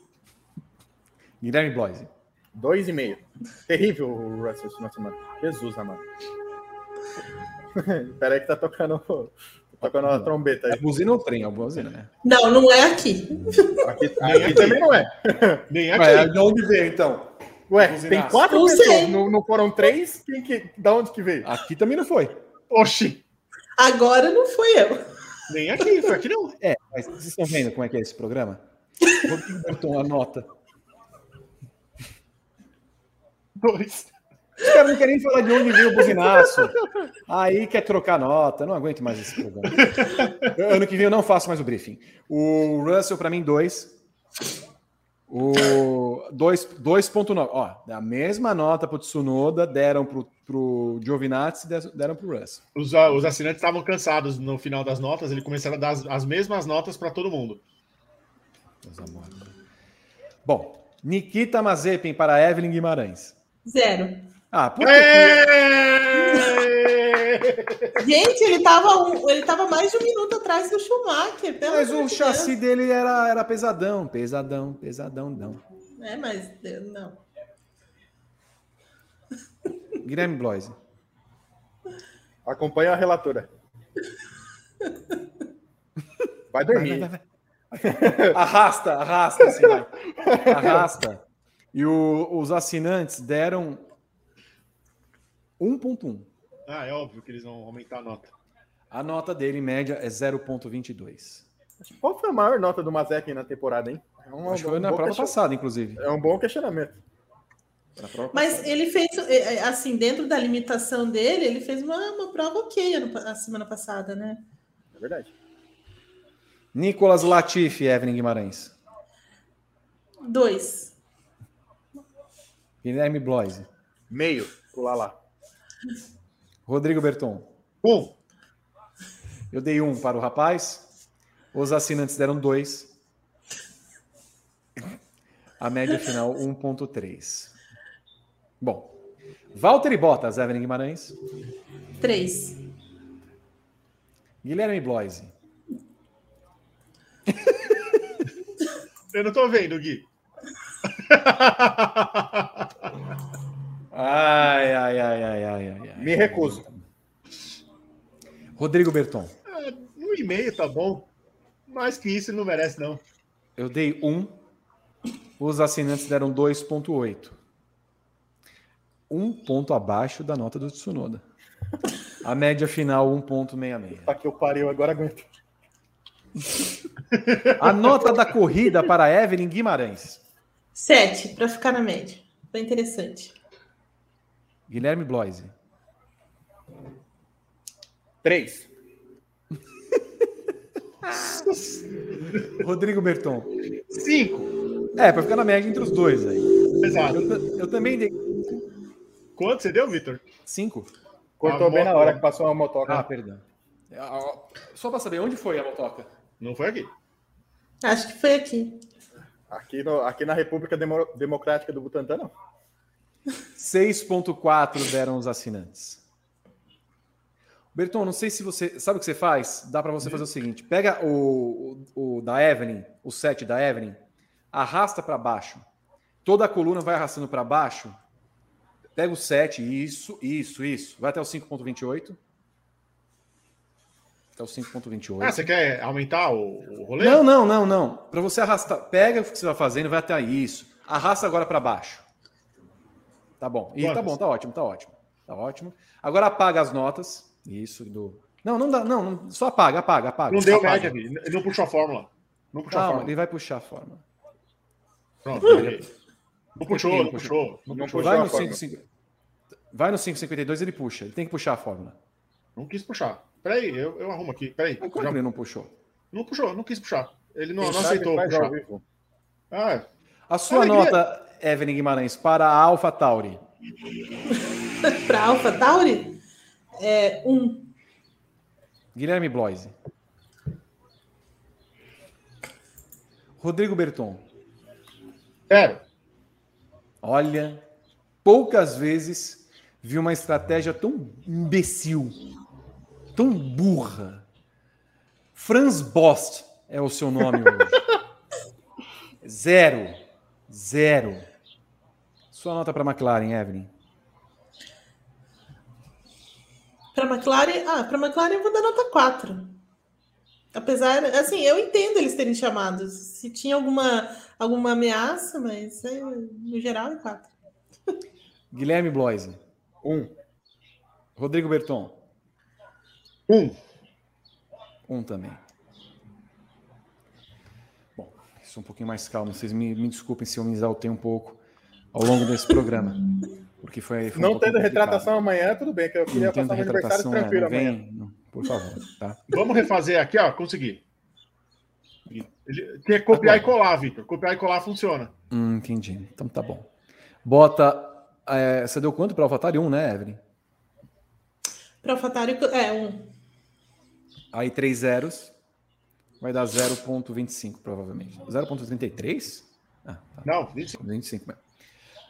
Guilherme Bloise. Dois e meio. Terrível o Russell esse final de semana. Jesus, amado. Peraí que tá tocando, tocando a trombeta É aí. buzina ou trem? É buzina, né? Não, não é aqui. Aqui, Nem aqui também não é. Nem aqui. Ué, de onde veio, então? Ué, Buzinaço. tem quatro Não pessoas, sei. não, não foram três? Quem que, da onde que veio? Aqui também não foi. Oxi. Agora não fui eu. Nem aqui, foi aqui não. É, mas vocês estão vendo como é que é esse programa? Rodrigo Berton, a nota. Dois. Os caras não querem nem falar de onde veio o buzinaço. Aí quer trocar nota. Não aguento mais esse programa. Ano que vem eu não faço mais o briefing. O Russell, para mim, 2. O 2.9. Ó, a mesma nota pro Tsunoda, deram pro, pro Giovinazzi, deram pro Russell. Os, ah, os assinantes estavam cansados no final das notas, ele começaram a dar as, as mesmas notas para todo mundo. Meus amores. Bom, Nikita Mazepin para Evelyn Guimarães. Zero. Ah, por que? Gente, ele tava, um- ele tava mais de um minuto atrás do Schumacher. Pelo Mas o chassi dele era, era pesadão, pesadão, pesadão, não. É, mas eu- não. Guilherme Bloise. Acompanha a relatora. Vai Vai, dormir. vai, vai, vai. Arrasta, arrasta, assim, vai. Arrasta. E o- os assinantes deram 1.1. Ah, é óbvio que eles vão aumentar a nota. A nota dele, em média, é 0,22. Qual foi a maior nota do Mazek na temporada, hein? É um, Acho que foi um na bom prova question- passada, inclusive. É um bom questionamento. Na Mas passada. ele fez, é, é, assim, dentro da limitação dele, ele fez uma, uma prova ok a semana passada, né? É verdade. Nicolas Latifi, Evelyn Guimarães. Dois. Guilherme Bloise. Meio, pular lá. Rodrigo Berton. Um. Eu dei um para o rapaz. Os assinantes deram dois. A média final, 1,3. Bom. Walter Bottas, Evelyn Guimarães. Três. Guilherme Bloise. Eu não tô vendo, Gui. Ai, ai, ai, ai, ai, ai. Me recuso. Rodrigo Berton. um e meio tá bom. Mais que isso ele não merece, não. Eu dei um. Os assinantes deram 2,8. Um ponto abaixo da nota do Tsunoda. A média final, 1,66. Tá que eu pariu, agora aguento. A nota da corrida para Evelyn Guimarães. Sete, para ficar na média. Foi interessante. Guilherme Bloise. Três. Rodrigo Berton. Cinco. É, para ficar na média entre os dois aí. Exato. Eu, eu também dei Quanto você deu, Vitor? cinco. Cortou A bem na moto- hora que passou uma motoca. Ah, perdão. Ah, Só para saber, onde foi a motoca? Não foi aqui. Acho que foi aqui. Aqui, no- aqui na República Demo- Democrática do Butantã, não. 6,4 deram os assinantes. Berton, não sei se você. Sabe o que você faz? Dá para você fazer o seguinte: pega o, o, o da Evelyn, o 7 da Evelyn, arrasta para baixo. Toda a coluna vai arrastando para baixo. Pega o 7, isso, isso, isso. Vai até o 5,28. Até o 5,28. Ah, você quer aumentar o, o rolê? Não, não, não, não. Para você arrastar, pega o que você vai fazendo, vai até isso. Arrasta agora para baixo. Tá bom. E tá bom, tá ótimo, tá ótimo. Tá ótimo. Agora apaga as notas. Isso do. Não, não dá, não, não, só apaga, apaga, apaga. Não deu apaga. média. Ele não puxou a fórmula. Não puxou a Calma, fórmula. ele vai puxar a forma. Pronto, ok. Não puxou, Não não puxou. Não Não puxou. Vai a no, fórmula. 5, vai no 552, ele puxa. Ele tem que puxar a fórmula. Não quis puxar. Peraí, eu, eu arrumo aqui. Peraí. Mas como Já- ele não puxou? Não puxou, não quis puxar. Ele não, não aceitou puxar. Ah, A sua nota, Evelyn Guimarães, para a Alpha Tauri. Para Alpha Tauri, é um. Guilherme Bloise. Rodrigo Berton. zero. Olha, poucas vezes vi uma estratégia tão imbecil, tão burra. Franz Bost é o seu nome hoje. Zero. Zero. Sua nota para a McLaren, Evelyn. Para McLaren, ah, para McLaren eu vou dar nota 4. Apesar, assim, eu entendo eles terem chamado. Se tinha alguma, alguma ameaça, mas é, no geral é 4. Guilherme Bloise. Um. Rodrigo Berton. Um. Um também. Bom, sou um pouquinho mais calmo. Vocês me, me desculpem se eu me exaltei um pouco ao longo desse programa. Porque foi. foi um Não pouquinho tendo retratação amanhã, tudo bem, que eu queria passar meu aniversário retratação, é, tranquilo amanhã. vem, não, por favor, tá? Vamos refazer aqui, ó. Consegui. Ele- Tem que copiar e colar, Vitor. Copiar e colar funciona. Hum, entendi. Então tá bom. Bota. é, você deu quanto para o AlphaTauri? Um, né, Evelyn? Para AlphaTauri, é um. Aí três zeros. Vai dar 0,25, provavelmente. 0,33? Ah, tá. Não, 25. 25 mesmo.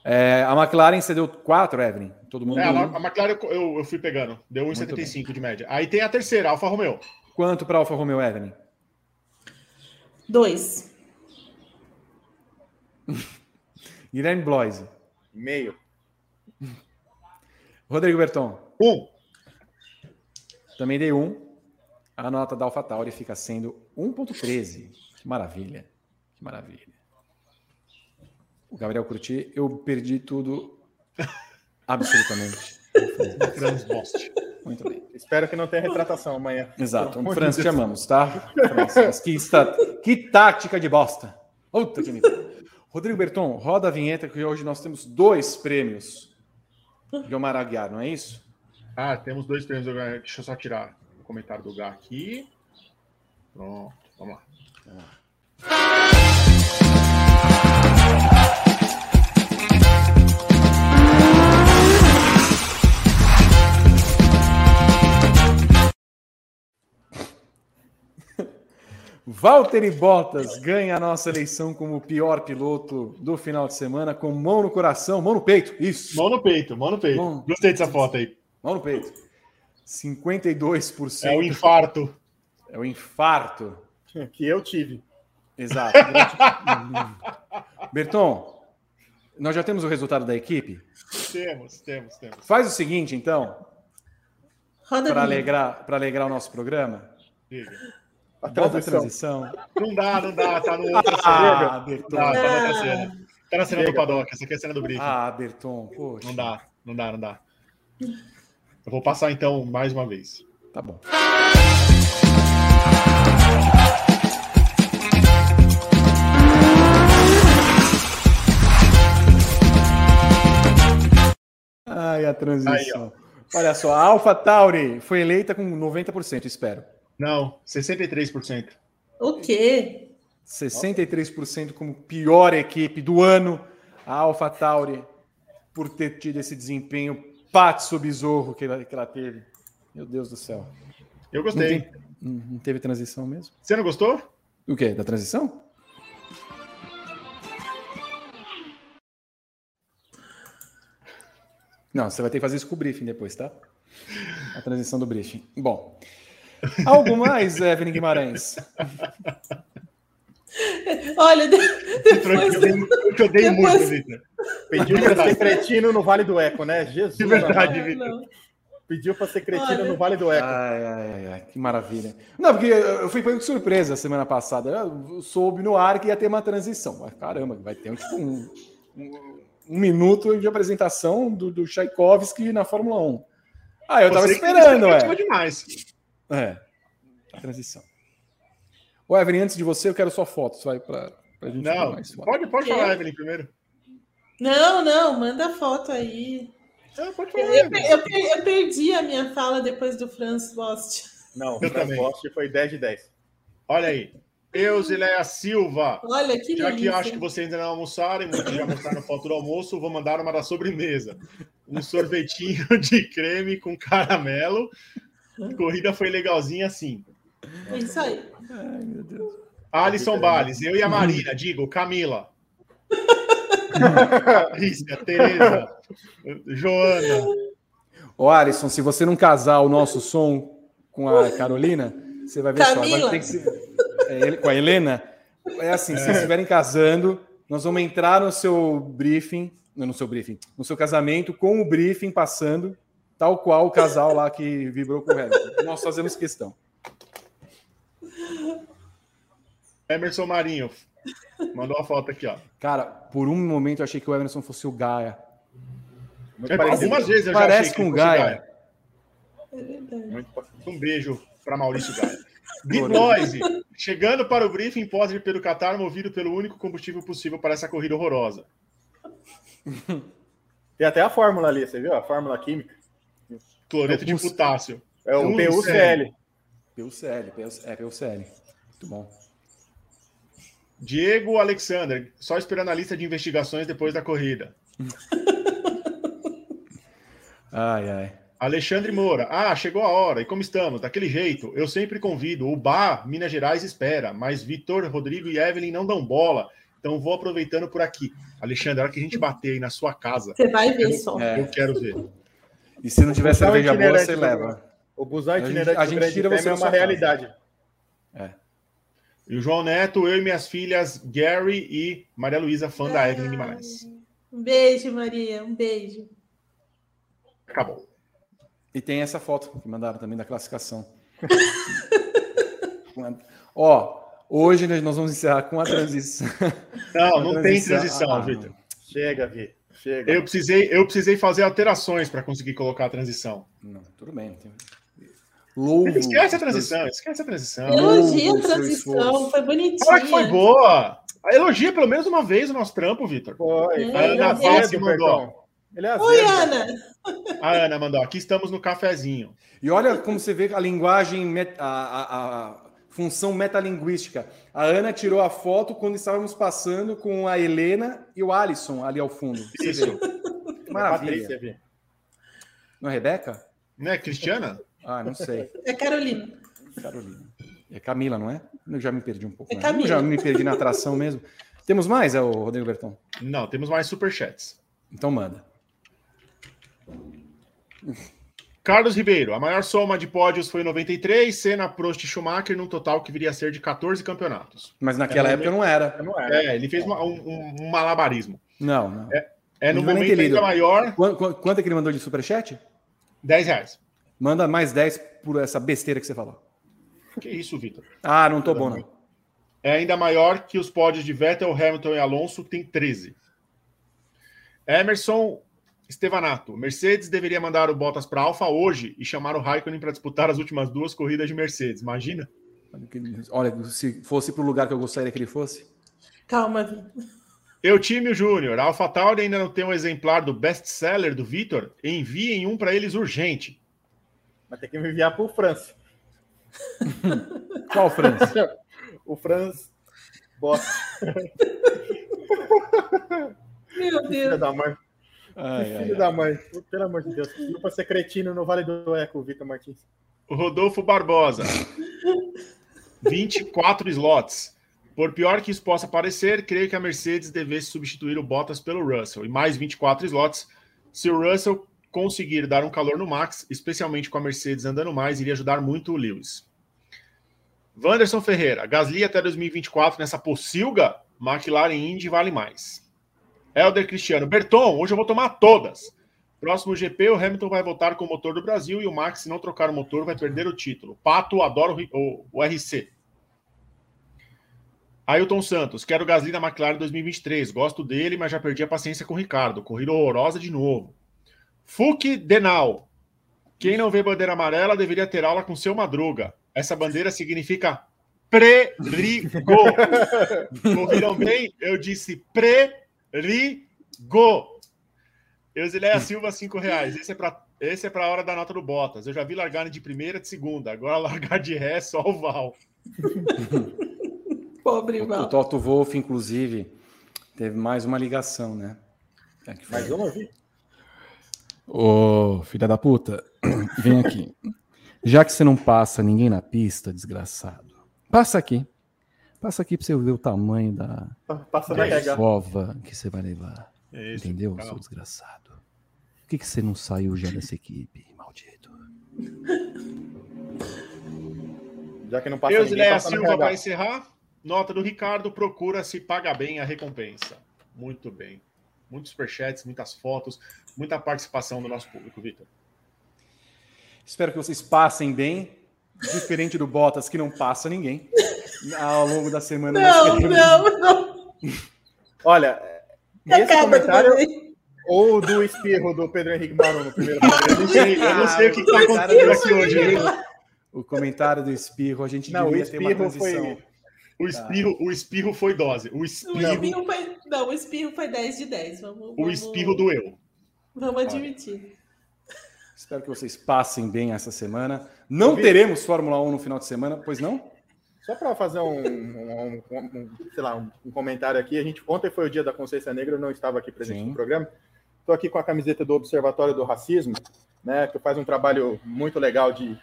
É, a McLaren você deu 4, Evelyn. Todo mundo É, a, deu a McLaren eu, eu- fui pegando. Deu Muito 1,75 de média. Aí tem a terceira, Alfa Romeo. Quanto para Alfa Romeo, Evelyn? 2. Guilherme Bloise. Meio. Rodrigo Berton. Um. Também dei um. A nota da AlphaTauri fica sendo 1.13. Que maravilha. Que maravilha. O Gabriel Curti, eu perdi tudo absolutamente. Franz Bost. Muito bem. Espero que não tenha retratação amanhã. Exato. Amor Franz, te amamos, tá? Franz, que, está... que tática de bosta. Puta que me. Rodrigo Berton, roda a vinheta que hoje nós temos dois prêmios de Omar Aguiar, não é isso? Ah, temos dois prêmios. Deixa eu só tirar o comentário do Gá aqui. Pronto, vamos lá. Valtteri Bottas ganha a nossa eleição como o pior piloto do final de semana, com mão no coração, mão no peito. Isso. Mão no peito, mão no peito. Mão. Gostei dessa foto aí. Mão no peito. 52%. É o infarto. É o infarto. Que eu tive. Exato. Berton, nós já temos o resultado da equipe? Temos, temos, temos. Faz o seguinte, então, Roda para alegrar, para alegrar o nosso programa. Diga. A Bota a transição. Não dá, não dá, tá no outra Ah, cena. Berton. Tá, tá na outra Ah. cena. Tá na cena do. Paddock, essa aqui é a cena do briefing. Ah, Berton, poxa. Não dá, não dá, não dá. Eu vou passar então mais uma vez. Tá bom. Ai, a transição. Olha só, a Alpha Tauri foi eleita com 90%, espero. Não, 63%. O quê? 63% como pior equipe do ano. A Alpha Tauri, por ter tido esse desempenho patso bizorro que ela, que ela teve. Meu Deus do céu. Eu Não, gostei. tem- não- teve transição mesmo? Você não gostou? O quê? Da transição? Não, você vai ter que fazer isso com o briefing depois, tá? A transição do briefing. Bom. Algo mais, Evelyn Guimarães? Olha, de- Eu depois. eu odeio Depois- muito, Vitor. Pediu pra ser cretino no Vale do Eco, né? Jesus. De verdade. amado. Pediu pra ser cretino Olha. no Vale do Eco. Ai, ai, ai, ai, que maravilha. Não, porque eu fui pego de surpresa semana passada. Eu soube no ar que ia ter uma transição. Mas caramba, vai ter um, tipo, um, um- um minuto de apresentação do, do Tchaikovsky na Fórmula 1. Ah, eu tava Você que esperando, é. demais. É, a transição. Ô, Evelyn, antes de você, eu quero só fotos, vai, pra, pra gente Não, mais pode, pode falar, Evelyn, primeiro. Não, não, manda foto aí. É, pode Eu, falar, eu, eu per- eu perdi a minha fala depois do Franz Bost. Não, Eu o também. Post foi 10 de 10. Olha aí. Eusileia Silva. Olha que Já que delícia. acho que vocês ainda não almoçaram muitos já mostraram foto do almoço, vou mandar uma da sobremesa. Um sorvetinho de creme com caramelo. A corrida foi legalzinha assim. É Isso aí. Ai, meu Deus. Alisson Bales, eu e a Marina, digo, Camila. Patrícia, Tereza, Joana. Ô, Alisson, se você não casar o nosso som com a Carolina, você vai ver só. Vai Camila. ter que ser, é, com a Helena. É assim, se vocês estiverem casando, nós vamos entrar no seu briefing, não, no seu briefing, no seu casamento, com o briefing passando, tal qual o casal lá que vibrou com o Hamilton. Nós fazemos questão. Emerson Marinho. Mandou uma foto aqui, ó. Cara, por um momento eu achei que o Emerson fosse o Gaia. É, algumas vezes eu já Parece achei que com ele fosse Gaia. É. Um beijo para Maurício Gaia. Bitnoise, chegando para o briefing pós-GP do Qatar, movido pelo único combustível possível para essa corrida horrorosa. Tem até a fórmula ali, você viu? A fórmula química. Cloreto de Pus- potássio. É o PUCL. PUCL, PUCL, é PUCL. Muito bom. Diego Alexander, só esperando a lista de investigações depois da corrida. Ai, ai. Alexandre Moura, ah, chegou a hora, e como estamos? Daquele jeito, eu sempre convido, o Bar, Minas Gerais espera, mas Vitor, Rodrigo e Evelyn não dão bola, então vou aproveitando por aqui. Alexandre, a hora que a gente bater aí na sua casa, Você vai ver só. É. eu quero ver. E se não tiver cerveja boa, itinerante você leva. O busão A gente- itinerante a gente tira você é uma sua casa. E o João Neto, eu e minhas filhas Gary e Maria Luísa, fã da Evelyn Guimarães. Um beijo, Maria. Um beijo. Acabou. E tem essa foto que mandaram também da classificação. Ó, hoje nós vamos encerrar com a transição. Não, não tem transição- transição, Ah, Vitor. Chega, Vi. Chega. Eu precisei, eu precisei fazer alterações para conseguir colocar a transição. Não, tudo bem. Tem... Louvo, esquece a transição, esquece a transição. Elogia a transição, foi bonitinha. Olha que foi boa. Elogia pelo menos uma vez o nosso trampo, Vitor. Foi. A Ana Vassi mandou. Ele é Oi, Ana. A Ana mandou. Aqui estamos no cafezinho. E olha como você vê a linguagem, a, a, a função metalinguística. A Ana tirou a foto quando estávamos passando com a Helena e o Alisson ali ao fundo. Você Isso. Vê. Maravilha. Não é Rebeca? Não é Cristiana? Ah, não sei. É Carolina. Carolina. É Camila, não é? Eu já me perdi um pouco. É Camila. Eu já me perdi na atração mesmo. Temos mais, é o Rodrigo Berton? Não, temos mais superchats. Então manda. Carlos Ribeiro, a maior soma de pódios foi 93, Senna, Prost e Schumacher, num total que viria a ser de 14 campeonatos. Mas naquela é, época não era. não era. É, ele fez uma, um, um, malabarismo. Não, não. É, é no momento ainda maior. Quanto, quanto é que ele mandou de superchat? 10 reais. Manda mais 10 por essa besteira que você falou. Que isso, Vitor? Ah, não tô bom, não. É ainda maior que os pódios de Vettel, Hamilton e Alonso, tem 13. Emerson Estevanato, Mercedes deveria mandar o Bottas para Alfa hoje e chamar o Raikkonen para disputar as últimas duas corridas de Mercedes. Imagina? Olha, se fosse para o lugar que eu gostaria que ele fosse. Calma. Eutímio Júnior, a AlphaTauri ainda não tem um exemplar do best-seller do Vitor? Enviem um para eles urgente. Vai ter que me enviar para o França. Qual França? o Franz Boss. Meu Deus. Filha da mãe. Ai, filho ai, da mãe. Pelo amor de Deus. Filho para ser cretino no Vale do Eco, Vitor Martins. Rodolfo Barbosa. 24 slots. Por pior que isso possa parecer, creio que a Mercedes devesse substituir o Bottas pelo Russell. E mais 24 slots. Se o Russell conseguir dar um calor no Max, especialmente com a Mercedes andando mais, iria ajudar muito o Lewis. Wanderson Ferreira. Gasly até 2024 nessa pocilga. McLaren Indy vale mais. Helder Cristiano. Berton, hoje eu vou tomar todas. Próximo GP, o Hamilton vai voltar com o motor do Brasil e o Max, se não trocar o motor, vai perder o título. Pato, adoro o, o RC. Ailton Santos, quero Gasly na McLaren 2023. Gosto dele, mas já perdi a paciência com o Ricardo. Corrida horrorosa de novo. Fuki Denal. Quem não vê bandeira amarela deveria ter aula com seu Madruga. Essa bandeira significa pre-rigo. Ouviram bem? Eu disse pre Rigo. Eusileia Silva, cinco reais. Esse é para esse é para a hora da nota do Bottas. Eu já vi largar de primeira, de segunda. Agora largar de ré, só o Val. Pobre Val. O Toto Wolff, inclusive, teve mais uma ligação, né? É mais uma, vi? Ô, filha da puta, vem aqui. Já que você não passa ninguém na pista, desgraçado, passa aqui. Passa aqui para você ver o tamanho da, Passa da cova que você vai levar. É isso, Entendeu, calma. seu desgraçado? Por que, que você não saiu já dessa equipe, maldito? Já que não passa Deus ninguém, passa Silva vai encerrar. Nota do Ricardo, procura se paga bem a recompensa. Muito bem. Muitos superchats, muitas fotos, muita participação do nosso público, Vitor. Espero que vocês passem bem, diferente do Bottas, que não passa ninguém ao longo da semana. Não, não, não. Olha, esse comentário ou do espirro do Pedro Henrique Barão no primeiro Eu não sei, eu não sei o que está acontecendo aqui hoje. O comentário do espirro, a gente não, devia ter uma transição. Foi... O espirro, o espirro foi dose. O espirro... O espirro foi... Não, o espirro foi 10 de 10. Vamos, O espirro doeu. Vamos admitir. Espero que vocês passem bem essa semana. Não teremos Fórmula 1 no final de semana, pois não? Só para fazer um, um, um, um, sei lá, um, comentário aqui, a gente ontem foi o dia da Consciência Negra, eu não estava aqui presente Sim. no programa. Estou aqui com a camiseta do Observatório do Racismo, né, que faz um trabalho muito legal de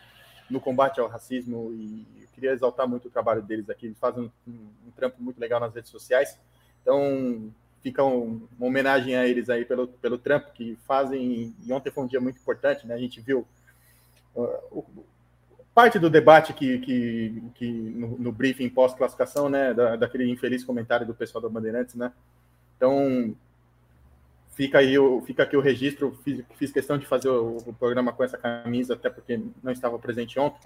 no combate ao racismo e eu queria exaltar muito o trabalho deles aqui. Eles fazem um, um trampo muito legal nas redes sociais. Então, fica uma homenagem a eles aí pelo, pelo trampo que fazem. E ontem foi um dia muito importante, né? A gente viu uh, o, parte do debate que, que, que no, no briefing pós-classificação, né, da, daquele infeliz comentário do pessoal da Bandeirantes, né? Então, fica aí o, fica aqui o registro. Fiz, fiz questão de fazer o, o, programa com essa camisa, até porque não estava presente ontem.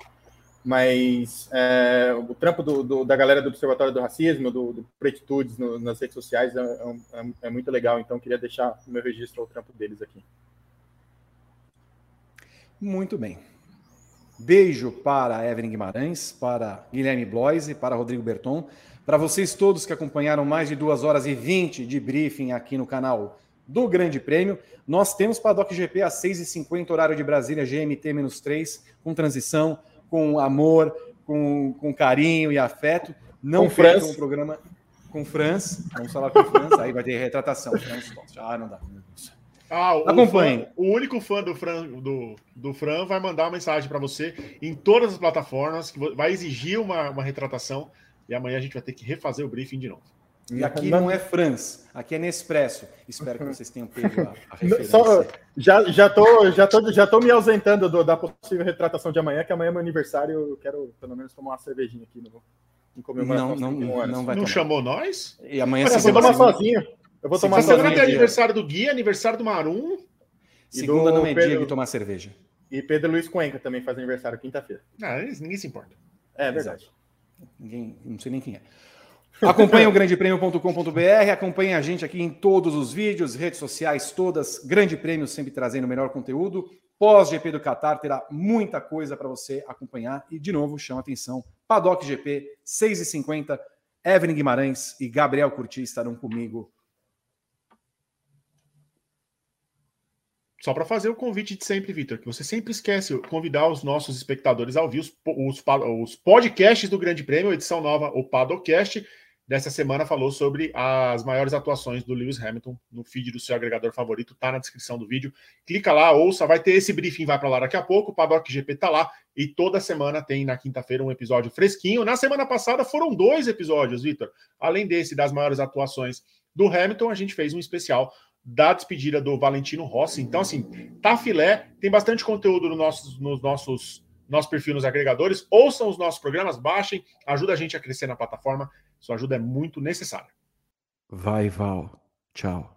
Mas é, o trampo do, do, da galera do Observatório do Racismo, do, do Pretitudes no, nas redes sociais é, é, é, muito legal, então queria deixar o meu registro ao trampo deles aqui. Muito bem. Beijo para Evelyn Guimarães, para Guilherme Bloise, para Rodrigo Berton, para vocês todos que acompanharam mais de 2 horas e 20 de briefing aqui no canal do Grande Prêmio. Nós temos Paddock GP às 6h50, horário de Brasília, GMT-3, com transição, com amor, com, com carinho e afeto. Não percam o programa com Franz. Vamos falar com Franz, aí vai ter retratação. Ah, não dá. Ah, o Acompanhe. Fã, o único fã do Fran, do, do Fran vai mandar uma mensagem para você em todas as plataformas, que vai exigir uma, uma retratação, e amanhã a gente vai ter que refazer o briefing de novo. E aqui não é Franz, aqui é Nespresso. Espero que vocês tenham pego a, a referência. Só, já, já, tô, já, tô, já tô me ausentando do, da possível retratação de amanhã, que amanhã é meu aniversário, eu quero pelo menos tomar uma cervejinha aqui no, em comemoração. Não, não, não, vai não chamou nós? E amanhã você vai tomar sozinho. Eu vou tomar Segunda tem aniversário do Gui, aniversário do Marum. Segunda não é Pedro... dia de tomar cerveja. E Pedro Luiz Cuenca também faz aniversário quinta-feira. Ah, ninguém se importa. É verdade. Ninguém, não sei nem quem é. Acompanhe o grandepremio.com.br, acompanhe a gente aqui em todos os vídeos, redes sociais todas, Grande Prêmio sempre trazendo o melhor conteúdo. Pós-GP do Qatar terá muita coisa para você acompanhar. E, de novo, chama atenção, Paddock GP, 6h50, Evelyn Guimarães e Gabriel Curti estarão comigo. Só para fazer o convite de sempre, Vitor, que você sempre esquece convidar os nossos espectadores ao vivo, os, os, podcasts do Grande Prêmio, edição nova, o Padocast, dessa semana falou sobre as maiores atuações do Lewis Hamilton no feed do seu agregador favorito, tá na descrição do vídeo. Clica lá, ouça, vai ter esse briefing, vai para lá daqui a pouco, o Paddock GP tá lá, e toda semana tem na quinta-feira um episódio fresquinho. Na semana passada foram dois episódios, Vitor. Além desse, das maiores atuações do Hamilton, a gente fez um especial da despedida do Valentino Rossi. Então, assim, tá filé, tem bastante conteúdo no nossos, nos nossos nosso perfil nos agregadores. Ouçam os nossos programas, baixem, ajuda a gente a crescer na plataforma. Sua ajuda é muito necessária. Vai, Val. Tchau.